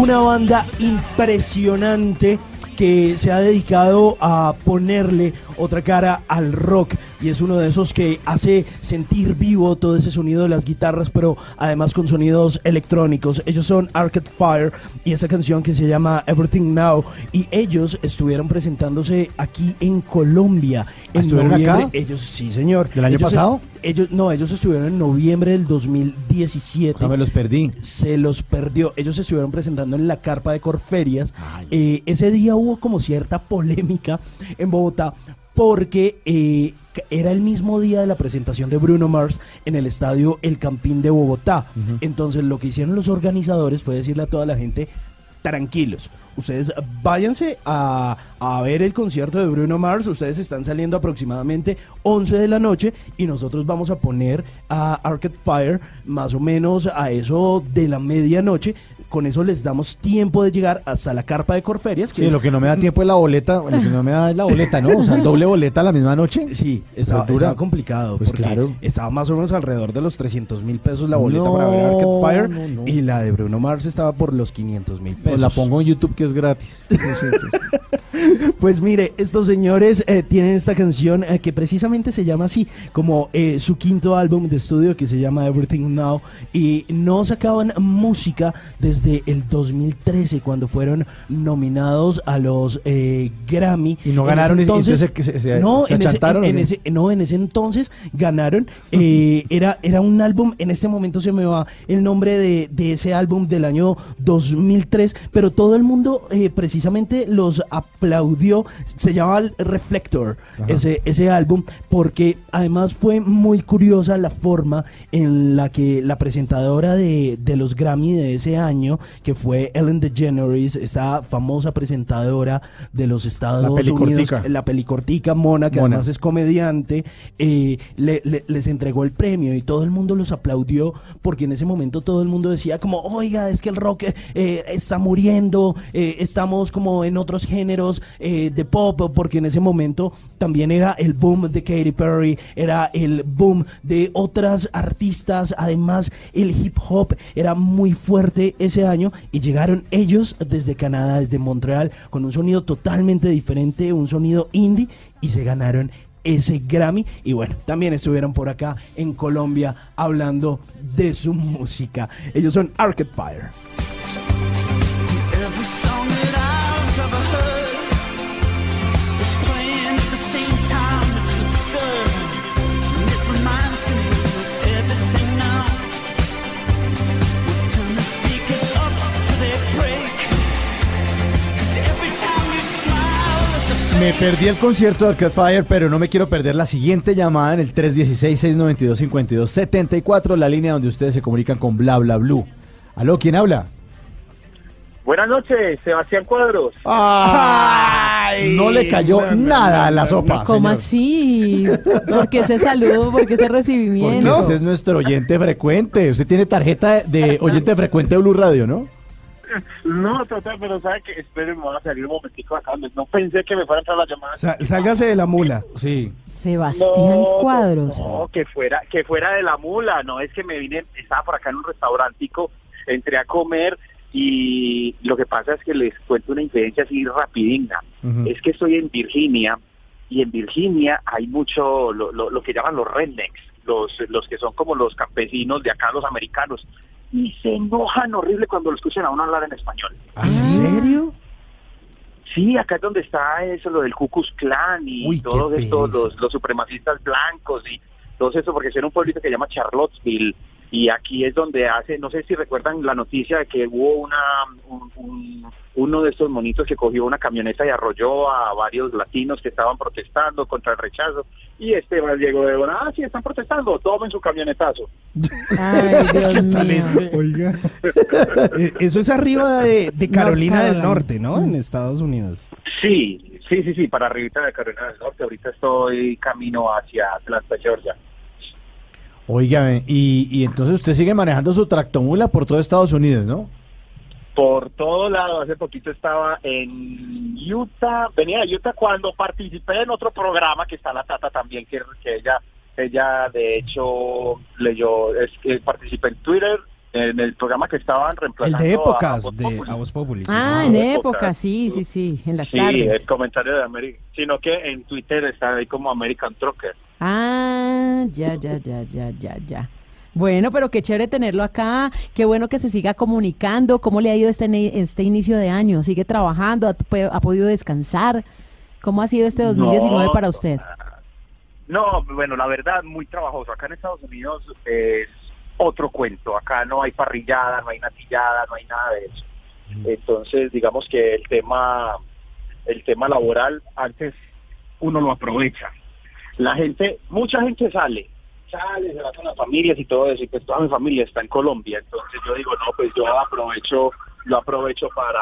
Una banda impresionante que se ha dedicado a ponerle otra cara al rock y es uno de esos que hace sentir vivo todo ese sonido de las guitarras, pero además con sonidos electrónicos. Ellos son Arcade Fire y esa canción que se llama Everything Now y ellos estuvieron presentándose aquí en Colombia en ¿Estuvieron noviembre. acá? Ellos sí, señor. ¿Del año Ellos es- pasado? ellos no, ellos estuvieron en noviembre del 2017. Ya me los perdí. Se los perdió. Ellos se estuvieron presentando en la carpa de Corferias. Eh, ese día hubo como cierta polémica en Bogotá porque eh, era el mismo día de la presentación de Bruno Mars en el estadio El Campín de Bogotá. Entonces lo que hicieron los organizadores fue decirle a toda la gente tranquilos. Ustedes váyanse a, a ver el concierto de Bruno Mars. Ustedes están saliendo aproximadamente 11 de la noche y nosotros vamos a poner a Arcade Fire más o menos a eso de la medianoche. Con eso les damos tiempo de llegar hasta la carpa de Corferias. Sí, es- lo que no me da tiempo es la boleta, lo que no me da es la boleta, ¿no? O sea, doble boleta la misma noche. Sí, estaba, Pues dura. estaba complicado Pues porque claro. estaba más o menos alrededor de los 300 mil pesos la boleta No, para ver Arcade Fire no, no. y la de Bruno Mars estaba por los 500 mil pesos. Pues la pongo en YouTube que es gratis. Pues mire, estos señores eh, tienen esta canción eh, que precisamente se llama así, como eh, su quinto álbum de estudio que se llama Everything Now y no sacaban música desde el 2013 cuando fueron nominados a los eh, Grammy. Y no En ganaron entonces se- se- se- no, se en ese, no, en ese entonces ganaron. eh, era, era un álbum, en este momento se me va el nombre de, de ese álbum del año 2003, pero todo el mundo eh, precisamente los aplaudió. Se llamaba Reflector, Ajá. ese, ese álbum, porque además fue muy curiosa la forma en la que la presentadora de, de los Grammy de ese año, que fue Ellen DeGeneres, esta famosa presentadora de los Estados La Unidos, la pelicortica Mona, que Mona. además es comediante, eh, le- le- les entregó el premio y todo el mundo los aplaudió porque en ese momento todo el mundo decía como, oiga, es que el rock eh, está muriendo, eh, estamos como en otros géneros de pop, porque en ese momento también era el boom de Katy Perry, era el boom de otras artistas, además el hip hop era muy fuerte ese año y llegaron ellos desde Canadá, desde Montreal, con un sonido totalmente diferente, un sonido indie y se ganaron ese Grammy y bueno, también estuvieron por acá en Colombia hablando de su música. Ellos son Arcade Fire. Me perdí el concierto de Arcade Fire, pero no me quiero perder la siguiente llamada en el 316-692-5274, la línea donde ustedes se comunican con Bla Bla Blue. Aló, ¿quién habla? Buenas noches, Sebastián Cuadros. no le cayó nada a la sopa. ¿Cómo señor. así? ¿Por qué ese saludo? ¿Por qué ese Porque recibimiento? usted es nuestro oyente frecuente. Usted tiene tarjeta de oyente frecuente de Blue Radio, ¿no? No, total, pero sabe que esperen, me voy a salir un momentico acá. No pensé que me fuera a entrar la llamada. Sa- sálgase de la mula. Sí. Sebastián No, Cuadros. No, que fuera, que fuera de la mula, no es que me vine, estaba por acá en un restaurantico, entré a comer y lo que pasa es que les cuento una infidencia así rapidinga. Ujú. Es que estoy en Virginia y en Virginia hay mucho lo, lo, lo que llaman los rednecks, los, los que son como los campesinos de acá, los americanos, y se enojan horrible cuando lo escuchan a uno hablar en español. ¿En serio? Sí, acá es donde está eso, lo del Ku Klux Klan y Uy, todos estos, los, los supremacistas blancos y todo eso, porque es un pueblito que se llama Charlottesville y aquí es donde hace, no sé si recuerdan la noticia de que hubo una un- un- uno de estos monitos que cogió una camioneta y arrolló a varios latinos que estaban protestando contra el rechazo y este llegó de bueno, ah, sí, están protestando, tomen su camionetazo. Ay, Dios mío. Oiga. Eh, Eso es arriba de, de Carolina del. Norte, ¿no? En Estados Unidos. Sí, sí, sí, sí, para arribita de Carolina del Norte, ahorita estoy camino hacia Atlanta, Georgia. Oiga, y, y entonces usted sigue manejando su tractomula por todo Estados Unidos, ¿no? por todo lado. Hace poquito estaba en Utah, venía de Utah cuando participé en otro programa que está la Tata también, que, que ella, ella de hecho leyó, es que participé en Twitter en el programa que estaban El reemplazando de a épocas de. A Voz Populi. sí, Ah, sí. en de época, épocas. sí, sí, sí, en las Sí, tardes. el comentario de América, sino que en Twitter está ahí como American Trucker. Ah, ya, ya, ya, ya, ya, ya. Bueno, pero qué chévere tenerlo acá, qué bueno que se siga comunicando, cómo le ha ido este, este inicio de año, sigue trabajando, ha, ha podido descansar, ¿cómo ha sido este 2019 No. para usted? No, bueno, la verdad, muy trabajoso. Acá en Estados Unidos es otro cuento. Acá no hay parrillada, no hay natillada, no hay nada de eso. Entonces, digamos que el tema, el tema laboral, antes uno lo aprovecha. La gente, mucha gente sale, sale, se va con las familias y todo eso, y pues toda mi familia está en Colombia. Entonces yo digo, no, pues yo aprovecho lo aprovecho para,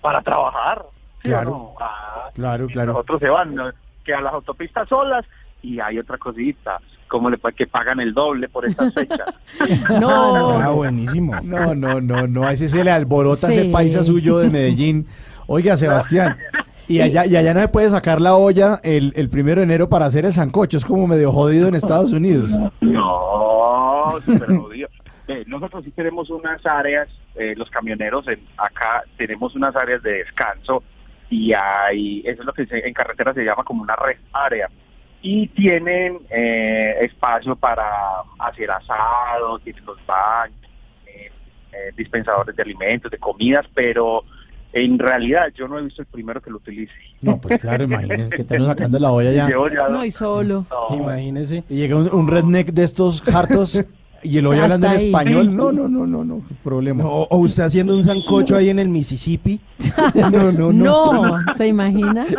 para trabajar. ¿sí o Claro. no? Ah, Claro, y claro. Otros se van, ¿no? quedan las autopistas solas y hay otra cosita, como le puede que pagan el doble por estas fechas. No. Ah, buenísimo. No, no, no, no. A ese se le alborota Sí. ese paisa suyo de Medellín. Oiga, Sebastián. Y allá, y allá no se puede sacar la olla el, el primero de enero para hacer el sancocho. Es como medio jodido en Estados Unidos. No, súper jodido. Eh, nosotros sí tenemos unas áreas, eh, los camioneros en, acá tenemos unas áreas de descanso y hay, eso es lo que se- en carretera se llama como una red área. Y tienen eh, espacio para hacer asados, tienen los baños, eh, eh, dispensadores de alimentos, de comidas, pero en realidad yo no he visto el primero que lo utilice. No, pues claro, imagínense que están sacando la olla ya. No, y solo. Imagínese. Y llega un, un redneck de estos hartos y el olla hablando en español. No, no, no, no, no. Problema. O, o usted haciendo un sancocho ahí en el Mississippi. No, no, no. No, ¿se imagina?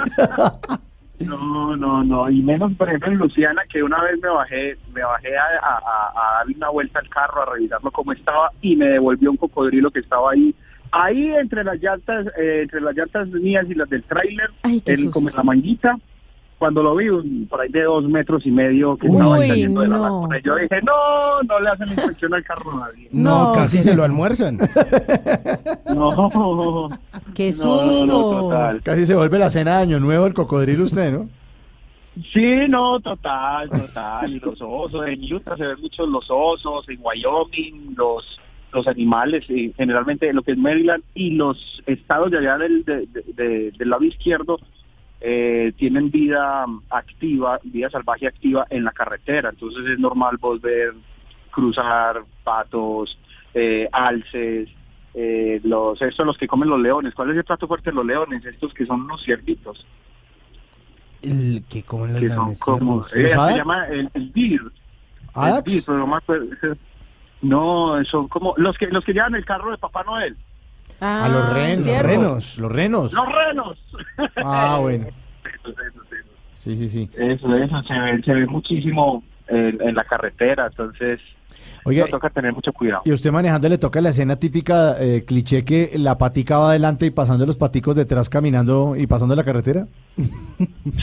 No, no, no, y menos por ejemplo en Luciana que una vez me bajé, me bajé a, a- a- a darle una vuelta al carro a revisarlo cómo estaba y me devolvió un cocodrilo que estaba ahí, ahí entre las llantas, eh, entre las llantas mías y las del tráiler, como en la manguita, cuando lo vi un- por ahí de dos metros y medio que Uy, estaba ahí saliendo de la no. yo dije no, no le hacen inspección al carro a nadie. No, No. casi se lo almuerzan. No, ¡Qué No, no, no, susto! total. Casi se vuelve la cena de Año Nuevo el cocodrilo usted, ¿no? Sí, no, total, total. Y los osos, en Utah se ven muchos los osos, en Wyoming, los los animales, y generalmente lo que es Maryland y los estados de allá del, de- de- de- del lado izquierdo eh, tienen vida activa, vida salvaje activa en la carretera. Entonces es normal vos ver cruzar patos, eh, alces, eh, los estos son los que comen los leones. ¿Cuál es el plato fuerte de los leones? Estos que son unos ciervitos El que comen los que son lanes como eh, ¿Los se llama el, el deer. ¿Adax? El deer, pero no me acuerdo, no, son como los que los que llevan el carro de Papá Noel. A los renos. Los renos. Los renos. Los renos. Ah, bueno. Eso, eso, eso. Sí, sí, sí. Eso, eso, se ve, se ve muchísimo en, en la carretera, entonces Oiga, no toca tener mucho cuidado. y usted manejando le toca la escena típica, eh, cliché, que la patica va adelante y pasando los paticos detrás caminando y pasando la carretera.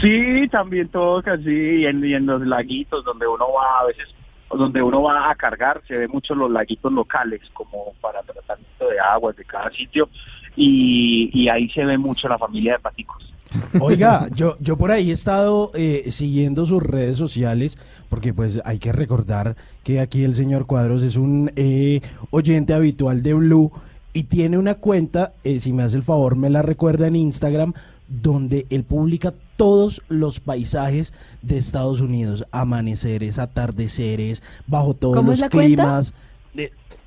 Sí, también toca, sí, y en, y en los laguitos donde uno va a veces, donde uno va a cargar, se ve mucho los laguitos locales, como para tratamiento de aguas de cada sitio, y, ahí se ve mucho la familia de paticos. Oiga, yo, yo por ahí he estado eh, siguiendo sus redes sociales, porque pues hay que recordar que aquí el señor Cuadros es un eh, oyente habitual de Blue y tiene una cuenta, eh, si me hace el favor, me la recuerda en Instagram, donde él publica todos los paisajes de Estados Unidos, amaneceres, atardeceres, bajo todos ¿Cómo los es la cuenta? climas.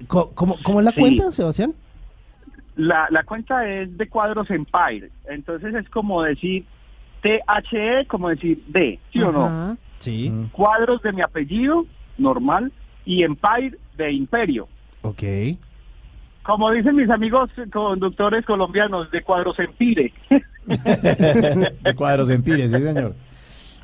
Co- ¿cómo, cómo es la Sí. cuenta, Sebastián? La, la cuenta es de cuadros Empire, entonces es como decir THE, como decir D, ¿sí o no? Sí. Cuadros de mi apellido, normal, y Empire de Imperio. Ok. Como dicen mis amigos conductores colombianos, de cuadros Empire. de cuadros en Pires, sí, señor.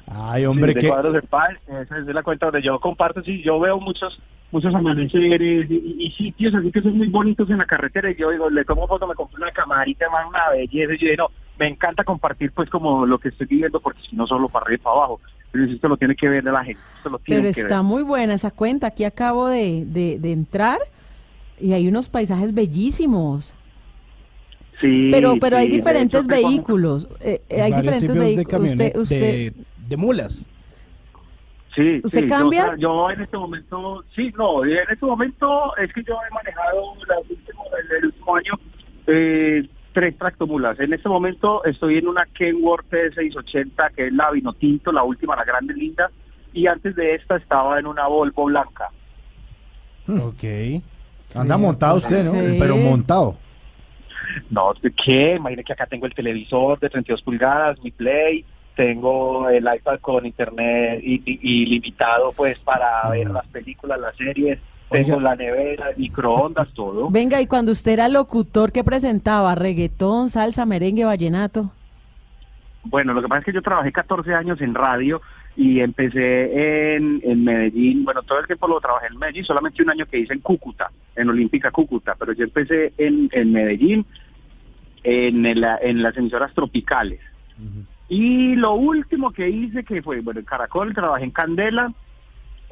Ay, hombre, Sí, de que... cuadros Empire, esa es la cuenta donde yo comparto, sí, yo veo muchos muchos amaneceres y, y- y sitios así que son muy bonitos en la carretera y yo digo, le tomo foto, me compré una camarita, man, una belleza, y yo digo, no, me encanta compartir pues como lo que estoy viviendo porque si no solo para arriba y para abajo, pero esto lo tiene que ver la gente, esto lo tiene Pero que está ver. muy buena esa cuenta. Aquí acabo de, de, de entrar y hay unos paisajes bellísimos. Sí, Pero, pero hay sí, diferentes hecho, vehículos. eh, eh, hay diferentes de vehículos. Usted, camiones- usted, de, de mulas. Sí, ¿Usted sí, cambia? tra- Yo, en este momento, sí, no, en este momento es que yo he manejado la el, el último año eh, tres tractomulas. En este momento estoy en una Kenworth T680, que es la vino tinto, la última, la grande linda, y antes de esta estaba en una Volvo blanca. Ok. Anda montado usted, ¿no? Sí. Pero montado. No, ¿qué? Imagínate que acá tengo el televisor de 32 pulgadas, mi Play, tengo el iPad con internet i- i- ilimitado pues para ver las películas, las series, tengo Oiga. la nevera, microondas, todo. Venga, y cuando usted era locutor, ¿qué presentaba? ¿Reggaetón, salsa, merengue, vallenato? Bueno, lo que pasa es que yo trabajé 14 años en radio y empecé en, en Medellín, bueno, todo el tiempo lo trabajé en Medellín, solamente un año que hice en Cúcuta, en Olímpica Cúcuta, pero yo empecé en, en Medellín, en, el- en las emisoras tropicales. Y lo último que hice, que fue, bueno, en Caracol, trabajé en Candela,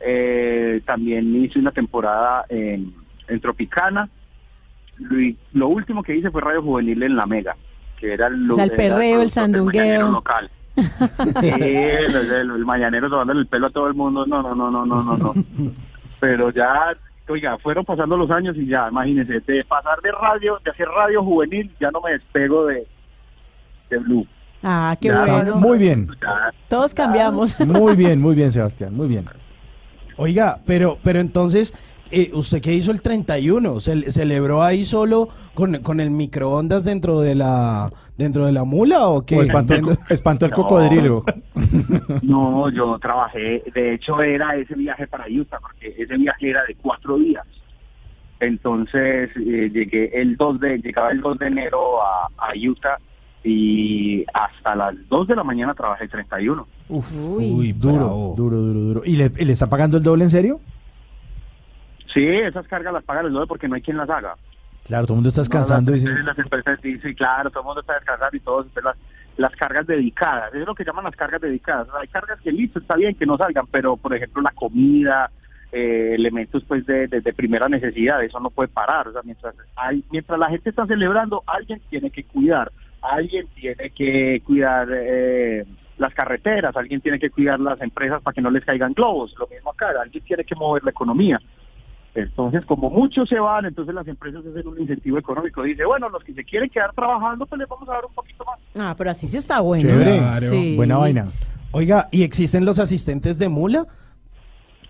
eh, también hice una temporada en, en Tropicana. Lo, lo último que hice fue Radio Juvenil en La Mega, que era el, O sea, el perreo, el sandungueo. local. Sí, el, el- el mañanero tomándole el pelo a todo el mundo, no, no, no, no, no, no, no. Pero ya, oiga, fueron pasando los años y ya, imagínense, de pasar de radio, de hacer radio juvenil, ya no me despego de, de Blue. Ah, qué Ya, bueno. Muy bien. Ya, Todos cambiamos. Muy bien, muy bien, Sebastián. Muy bien. Oiga, pero, pero entonces, eh, ¿usted qué hizo el 31? ¿Ce- ¿Celebró ahí solo con, con el microondas dentro de la dentro de la mula o qué? O espantó el, espantó el No. cocodrilo. No, yo trabajé, de hecho era ese viaje para Utah, porque ese viaje era de cuatro días. Entonces eh, llegué el 2 de, llegaba el 2 de enero a, a Utah y hasta las 2 de la mañana trabajé 31. Uf, Uy. duro, duro, duro, duro. ¿Y le, y le está pagando el doble en serio? Sí, esas cargas las pagan el doble porque no hay quien las haga. Claro, todo el mundo está descansando y No, las, las empresas dicen, claro, todo el mundo está descansando y todos, las, las cargas dedicadas, eso es lo que llaman las cargas dedicadas. Hay cargas que listo, está bien que no salgan, pero por ejemplo la comida, eh, elementos pues de, de- de primera necesidad, eso no puede parar. O sea, mientras, hay, mientras la gente está celebrando, alguien tiene que cuidar, alguien tiene que cuidar eh, las carreteras, alguien tiene que cuidar las empresas para que no les caigan globos, lo mismo acá, alguien tiene que mover la economía. Entonces, como muchos se van, entonces las empresas hacen un incentivo económico. Dice, bueno, los que se quieren quedar trabajando, pues les vamos a dar un poquito más. Ah, pero así sí está bueno. chévere, Sí. buena vaina. Oiga, ¿y existen los asistentes de mula?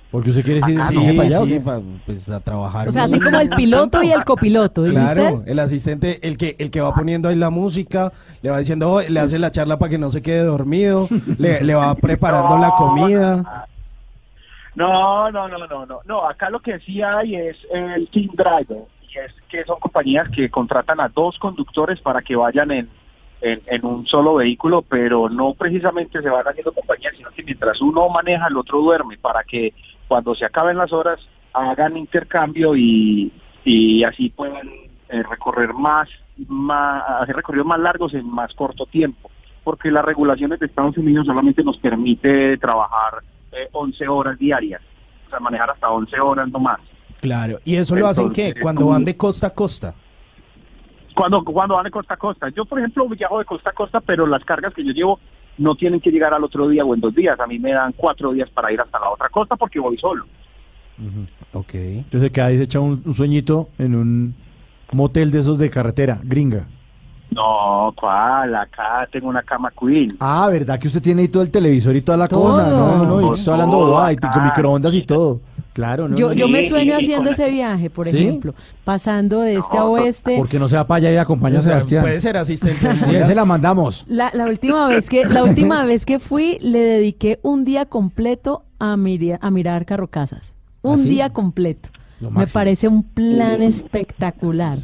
Porque usted quiere decir, Ah, sí, no, para allá, ¿o sí, qué? pa- pues a trabajar. O sea, así como el piloto y el copiloto, ¿dice Claro, usted? el asistente, el que el que va poniendo ahí la música, le va diciendo, "Oh", le hace la charla para que no se quede dormido, le, le va preparando la comida. No, no, no, no, no. No, acá lo que sí hay es el Team Driver. Y es que son compañías que contratan a dos conductores para que vayan en, en, en un solo vehículo, pero no precisamente se van haciendo compañías, sino que mientras uno maneja, el otro duerme, para que cuando se acaben las horas hagan intercambio y, y así puedan eh, recorrer más, más, hacer recorridos más largos en más corto tiempo. Porque las regulaciones de Estados Unidos solamente nos permite trabajar eh, 11 horas diarias, o sea, manejar hasta 11 horas no más. Claro, ¿y eso lo hacen qué? Cuando van de costa a costa. Cuando, cuando van de costa a costa. Yo, por ejemplo, viajo de costa a costa, pero las cargas que yo llevo no tienen que llegar al otro día o en dos días. A mí me dan cuatro días para ir hasta la otra costa porque voy solo. Ok. Entonces queda ahí se echa un, un sueñito en un motel de esos de carretera, gringa. No, ¿cuál? Acá tengo una cama queen. Ah, ¿verdad que usted tiene ahí todo el televisor y toda la Todo. cosa? No, no, no, estoy hablando Todo bobada, y con microondas y todo. Claro, ¿no? Yo, no, yo no. me sueño haciendo ese viaje, por ¿Sí? ejemplo, pasando de este a oeste. ¿Por qué no se va para allá y acompaña a Sebastián? puede ser asistente Sí, ese la mandamos. La, la última vez que la última vez que fui le dediqué un día completo a, miria- a mirar carrocasas. Un ¿Ah, sí? día completo. Lo Me parece un plan espectacular.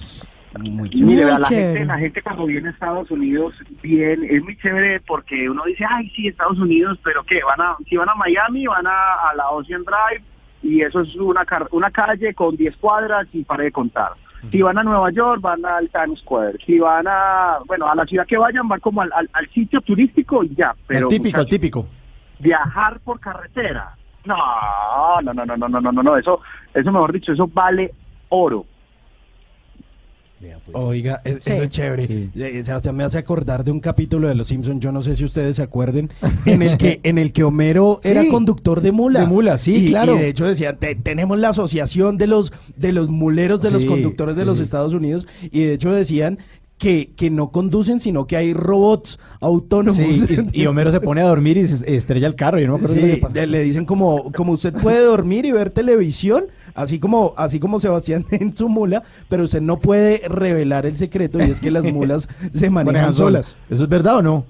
Muy chévere. Mira, la. Gente, la gente cuando viene a Estados Unidos, bien, es muy chévere porque uno dice, ay, sí, Estados Unidos, pero ¿qué? Van a, si van a Miami, van a, a la Ocean Drive y eso es una, car una calle con 10 cuadras y para de contar. Si van a Nueva York, van al Times Square. Si van a, bueno, a la ciudad que vayan, van como al, al, sitio turístico y ya. Pero, el típico, el típico. Viajar por carretera. No, no, no, no, no, no, no, no, eso, eso mejor dicho, eso vale oro. Oiga, es- Sí. eso es chévere. Sí. Eh, Sebastián me hace acordar de un capítulo de Los Simpsons, yo no sé si ustedes se acuerden, en el que en el que Homero Sí. era conductor de mula. De mula, sí, Y- claro. Y de hecho decían, "Te- tenemos la asociación de los de los muleros de los conductores de sí, los. Estados Unidos y de hecho decían que, que no conducen, sino que hay robots autónomos. Sí, y, y Homero se pone a dormir y se estrella el carro. Yo no me acuerdo le dicen como, como usted puede dormir y ver televisión, así como, así como Sebastián en su mula, pero usted no puede revelar el secreto y es que las mulas se Manejan solas. ¿Eso es verdad o no?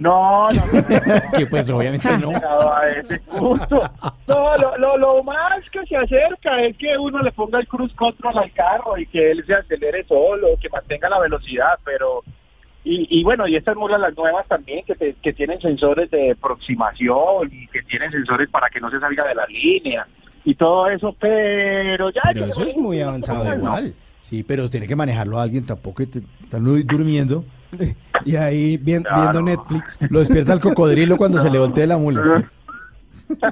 No, no, no, no. que pues obviamente no. llegado a ese punto. No, lo, lo, lo más que se acerca es que uno le ponga el cruise control al carro y que él se acelere solo, que mantenga la velocidad, pero Y, y bueno, y estas mulas, las nuevas también, que, te- que tienen sensores de aproximación y que tienen sensores para que no se salga de la línea y todo eso, pero ya... Pero eso es muy avanzado No. igual. Sí, pero tiene que manejarlo a alguien, tampoco muy durmiendo. Y ahí bien- viendo Netflix. Lo despierta el cocodrilo cuando se le voltee la mula.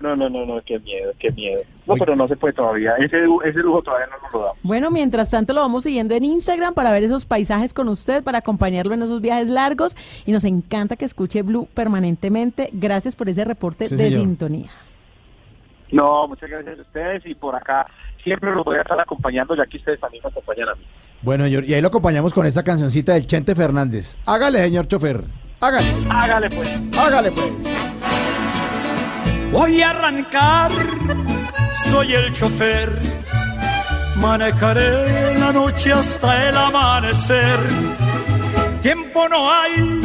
No, no, no, no, qué miedo, qué miedo. No, pero no se puede todavía, ese, ese lujo todavía no nos lo damos. Bueno, mientras tanto lo vamos siguiendo en Instagram para ver esos paisajes con usted, para acompañarlo en esos viajes largos. Y nos encanta que escuche Blue permanentemente. Gracias por ese reporte Sí, de señor. sintonía. No, muchas gracias a ustedes y por acá siempre los voy a estar acompañando, ya que ustedes también me acompañan a mí. Bueno, señor, y ahí lo acompañamos con esta cancioncita del Chente Fernández. Hágale, señor chofer. Hágale. Hágale pues. Hágale pues. Voy a arrancar, soy el chofer. Manejaré la noche hasta el amanecer. Tiempo no hay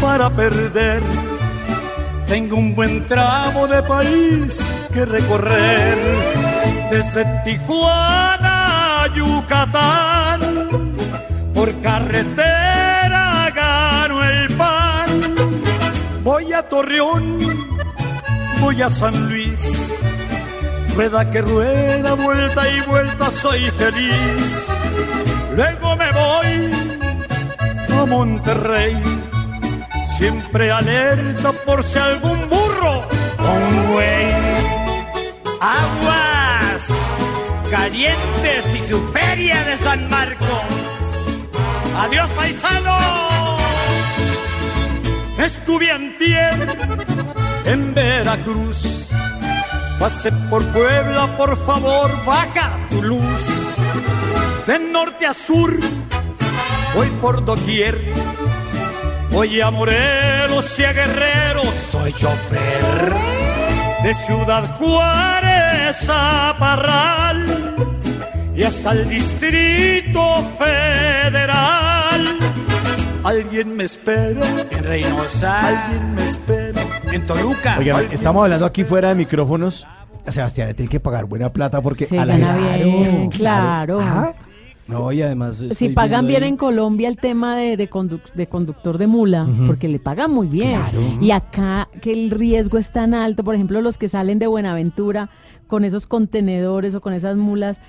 para perder. Tengo un buen tramo de país que recorrer. Desde Tijuana Yucatán, por carretera gano el pan. Voy a Torreón voy a San Luis. Rueda que rueda, vuelta y vuelta, soy feliz. Luego me voy a Monterrey, siempre alerta por si algún burro o un güey. Aguas calientes su feria de San Marcos. Adiós, paisano. Estuve antier en Veracruz. Pasé por Puebla, por favor, baja tu luz. De norte a sur, voy por doquier. Voy a Morelos y a Guerrero, soy chofer. De Ciudad Juárez a Parral y hasta el Distrito Federal. Alguien me espera en Reynosa. Alguien me espera en Toluca. Oigan, Alguien estamos hablando aquí fuera de micrófonos. A Sebastián tiene que pagar buena plata porque Se a la gana claro. Ajá. No, y además. Si pagan bien ahí- en Colombia el tema de, de, conduc- de conductor de mula, porque le pagan muy bien. Claro. Y acá que el riesgo es tan alto, por ejemplo, los que salen de Buenaventura con esos contenedores o con esas mulas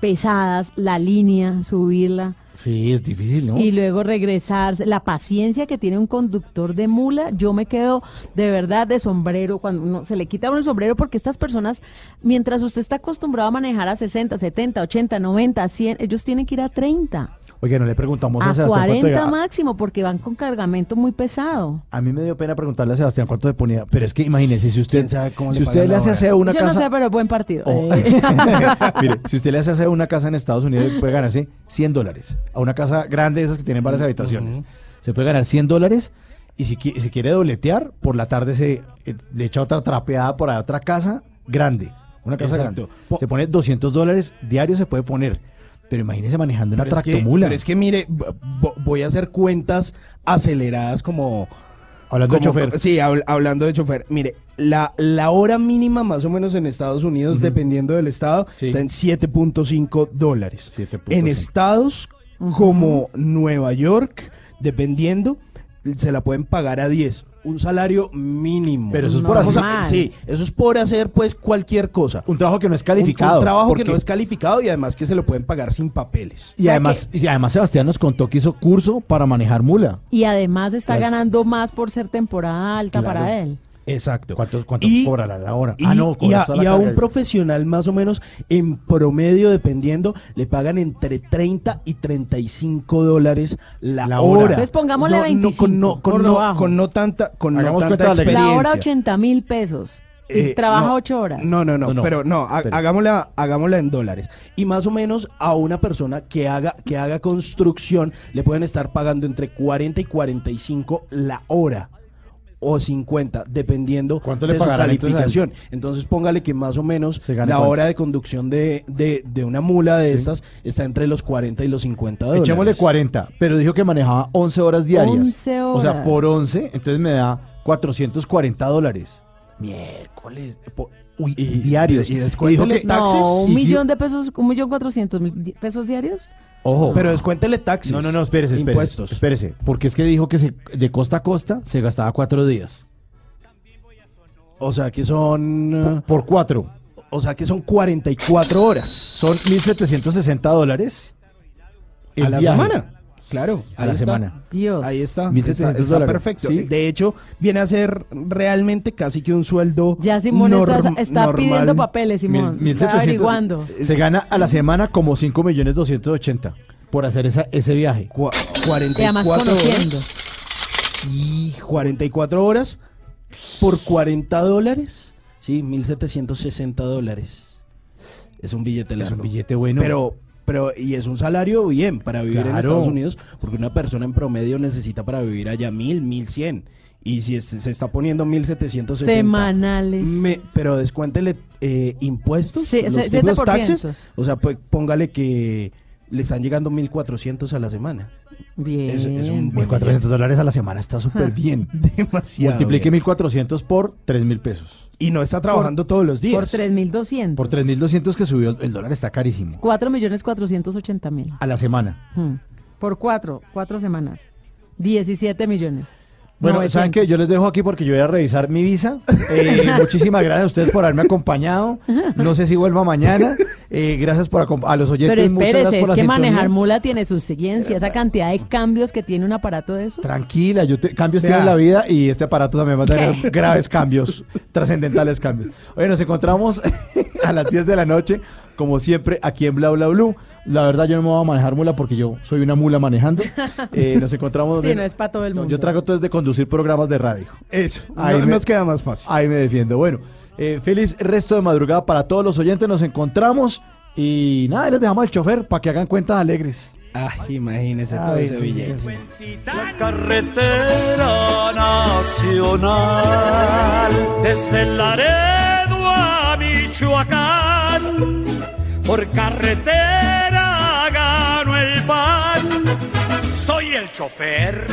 pesadas, la línea, subirla Sí, es difícil, ¿no? y luego regresarse. La paciencia que tiene un conductor de mula, yo me quedo de verdad de sombrero cuando uno se le quita uno el sombrero porque estas personas, mientras usted está acostumbrado a manejar a 60, 70, 80, 90, 100, ellos tienen que ir a 30. Oye, no le preguntamos a, A Sebastián cuánto 40 llega- máximo porque van con cargamento muy pesado. A mí me dio pena preguntarle a Sebastián cuánto se ponía, pero es que imagínese, si usted, cómo si le usted le hace aseo a una Yo casa, no sé, pero buen partido. Oh. Eh. mire, si usted le hace aseo a una casa en Estados Unidos, puede ganarse 100 dólares. A una casa grande, de esas que tienen varias habitaciones. Se puede ganar 100 dólares y si, qui- si quiere dobletear, por la tarde se eh, le echa otra trapeada por ahí a otra casa grande. Una casa Exacto. grande. Se pone 200 dólares diarios, se puede poner. Pero imagínese manejando una Pero es que- tractomula. pero es que mire, vo- vo- voy a hacer cuentas aceleradas como... Hablando de chofer. Sí, habl- hablando de chofer. Mire, la, la hora mínima más o menos en Estados Unidos, dependiendo del estado, Sí. está en 7.5 dólares. 7.5. En estados como Nueva York, dependiendo, se la pueden pagar a 10. Un salario mínimo. Pero eso es por hacer- Sí, eso es por hacer pues cualquier cosa. Un trabajo que no es calificado. Un, trabajo porque- que no es calificado y además que se lo pueden pagar sin papeles. Y además, y además Sebastián nos contó que hizo curso para manejar mula. Y además está Claro. ganando más por ser temporada alta Claro. para él. Exacto. ¿Cuánto, cuánto Y- cobrará la hora? Y, ah, no, y cobra a, y a un profesional más o menos en promedio dependiendo le pagan entre 30 y 35 dólares la, La hora. hora. Entonces pongámosle No, no, 25, con no, con por no- bajo. con no tanta con no Hagamos tanta experiencia. La hora 80 mil pesos. Y Eh, trabaja no, 8 horas. No, no, no, No, no. pero no, ha- hagámosla, hagámosla en dólares. Y más o menos a una persona que haga, que haga construcción le pueden estar pagando entre 40 y 45 la hora. O 50, dependiendo ¿Cuánto le de su entonces a él? calificación. Entonces póngale que más o menos la cuánto. hora de conducción de, de, de una mula de Sí. estas está entre los 40 y los 50 dólares. Echémosle 40, pero dijo que manejaba 11 horas diarias. 11 O sea, horas. por 11, entonces me da 440 dólares. Miércoles. po- Uy, Y- diarios. y Y dijo que No, un millón de pesos, un millón cuatrocientos mil pesos diarios. Ojo. Pero descuéntele taxis. No, no, no, espérese, espérese. Impuestos. Espérese, porque es que dijo que se- de costa a costa se gastaba cuatro días. O sea que son... eh, Por cuatro. O sea que son 44 horas. Son 1.760 dólares. a la viaje. semana. Claro, A la está. semana. Dios. Ahí está. 1.700 Está, está dólares. perfecto. Sí. De hecho, viene a ser realmente casi que un sueldo. Ya Simón está, norm- está normal. pidiendo papeles, Simón. Mil- está 1.700. averiguando. Se gana a la semana como 5.280.000 por hacer esa, ese viaje. Además 44 conociendo. horas. Y 44 horas por 40 dólares. Sí, 1.760 dólares. Es un billete largo. Es un billete bueno. Pero, pero, y es un salario bien para vivir en. Estados Unidos, porque una persona en promedio necesita para vivir allá 1.000, 1.100. Y si es- se está poniendo 1.760. Semanales. Me- pero descuéntele eh, impuestos, Sí, los se- tipos 7%. taxes. O sea, pues póngale que le están llegando 1.400 a la semana. Bien. Es, es un buen 1.400 dólares a la semana está súper bien. Demasiado Multiplique bien. 1.400 por 3.000 pesos. Y no está trabajando todos los días. Por 3.200. Por 3.200 que subió, el dólar está carísimo. 4.480.000. A la semana. Hmm. Por cuatro, cuatro semanas. 17 millones. Bueno, 900. ¿saben qué? Yo les dejo aquí porque yo voy a revisar mi visa. Eh, muchísimas gracias a ustedes por haberme acompañado. No sé si vuelva mañana. Eh, gracias por a los oyentes. Pero muchas espérese, gracias por es la que sintonía. manejar mula tiene su ciencia, esa cantidad de cambios que tiene un aparato de esos. Tranquila, yo te- cambios tiene la vida y este aparato también va a tener ¿Qué? graves cambios, trascendentales cambios. Oye, nos encontramos a las 10 de la noche, como siempre, aquí en Bla Bla Blue. La verdad, yo no me voy a manejar mula porque yo soy una mula manejando. Eh, nos encontramos. Sí, no es para todo el No, mundo. yo trago entonces de conducir programas de radio. Eso. Ahí no- me- nos queda más fácil. Ahí me defiendo. Bueno, eh, feliz resto de madrugada para todos los oyentes. Nos encontramos y nada, les dejamos al chofer para que hagan cuentas alegres. Ay, imagínese A todo ese billete. La carretera nacional desde Laredo a Michoacán por carretera gano el pan. Soy el chofer.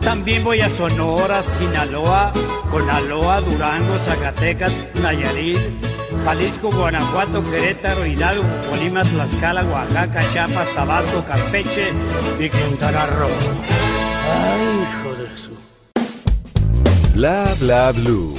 También voy a Sonora, Sinaloa, Conaloa, Durango, Zacatecas, Nayarit, Jalisco, Guanajuato, Querétaro, Hidalgo, Colima, Tlaxcala, Oaxaca, Chiapas, Tabasco, Campeche y Quintana Roo. Ay, hijo de su... Bla bla blue,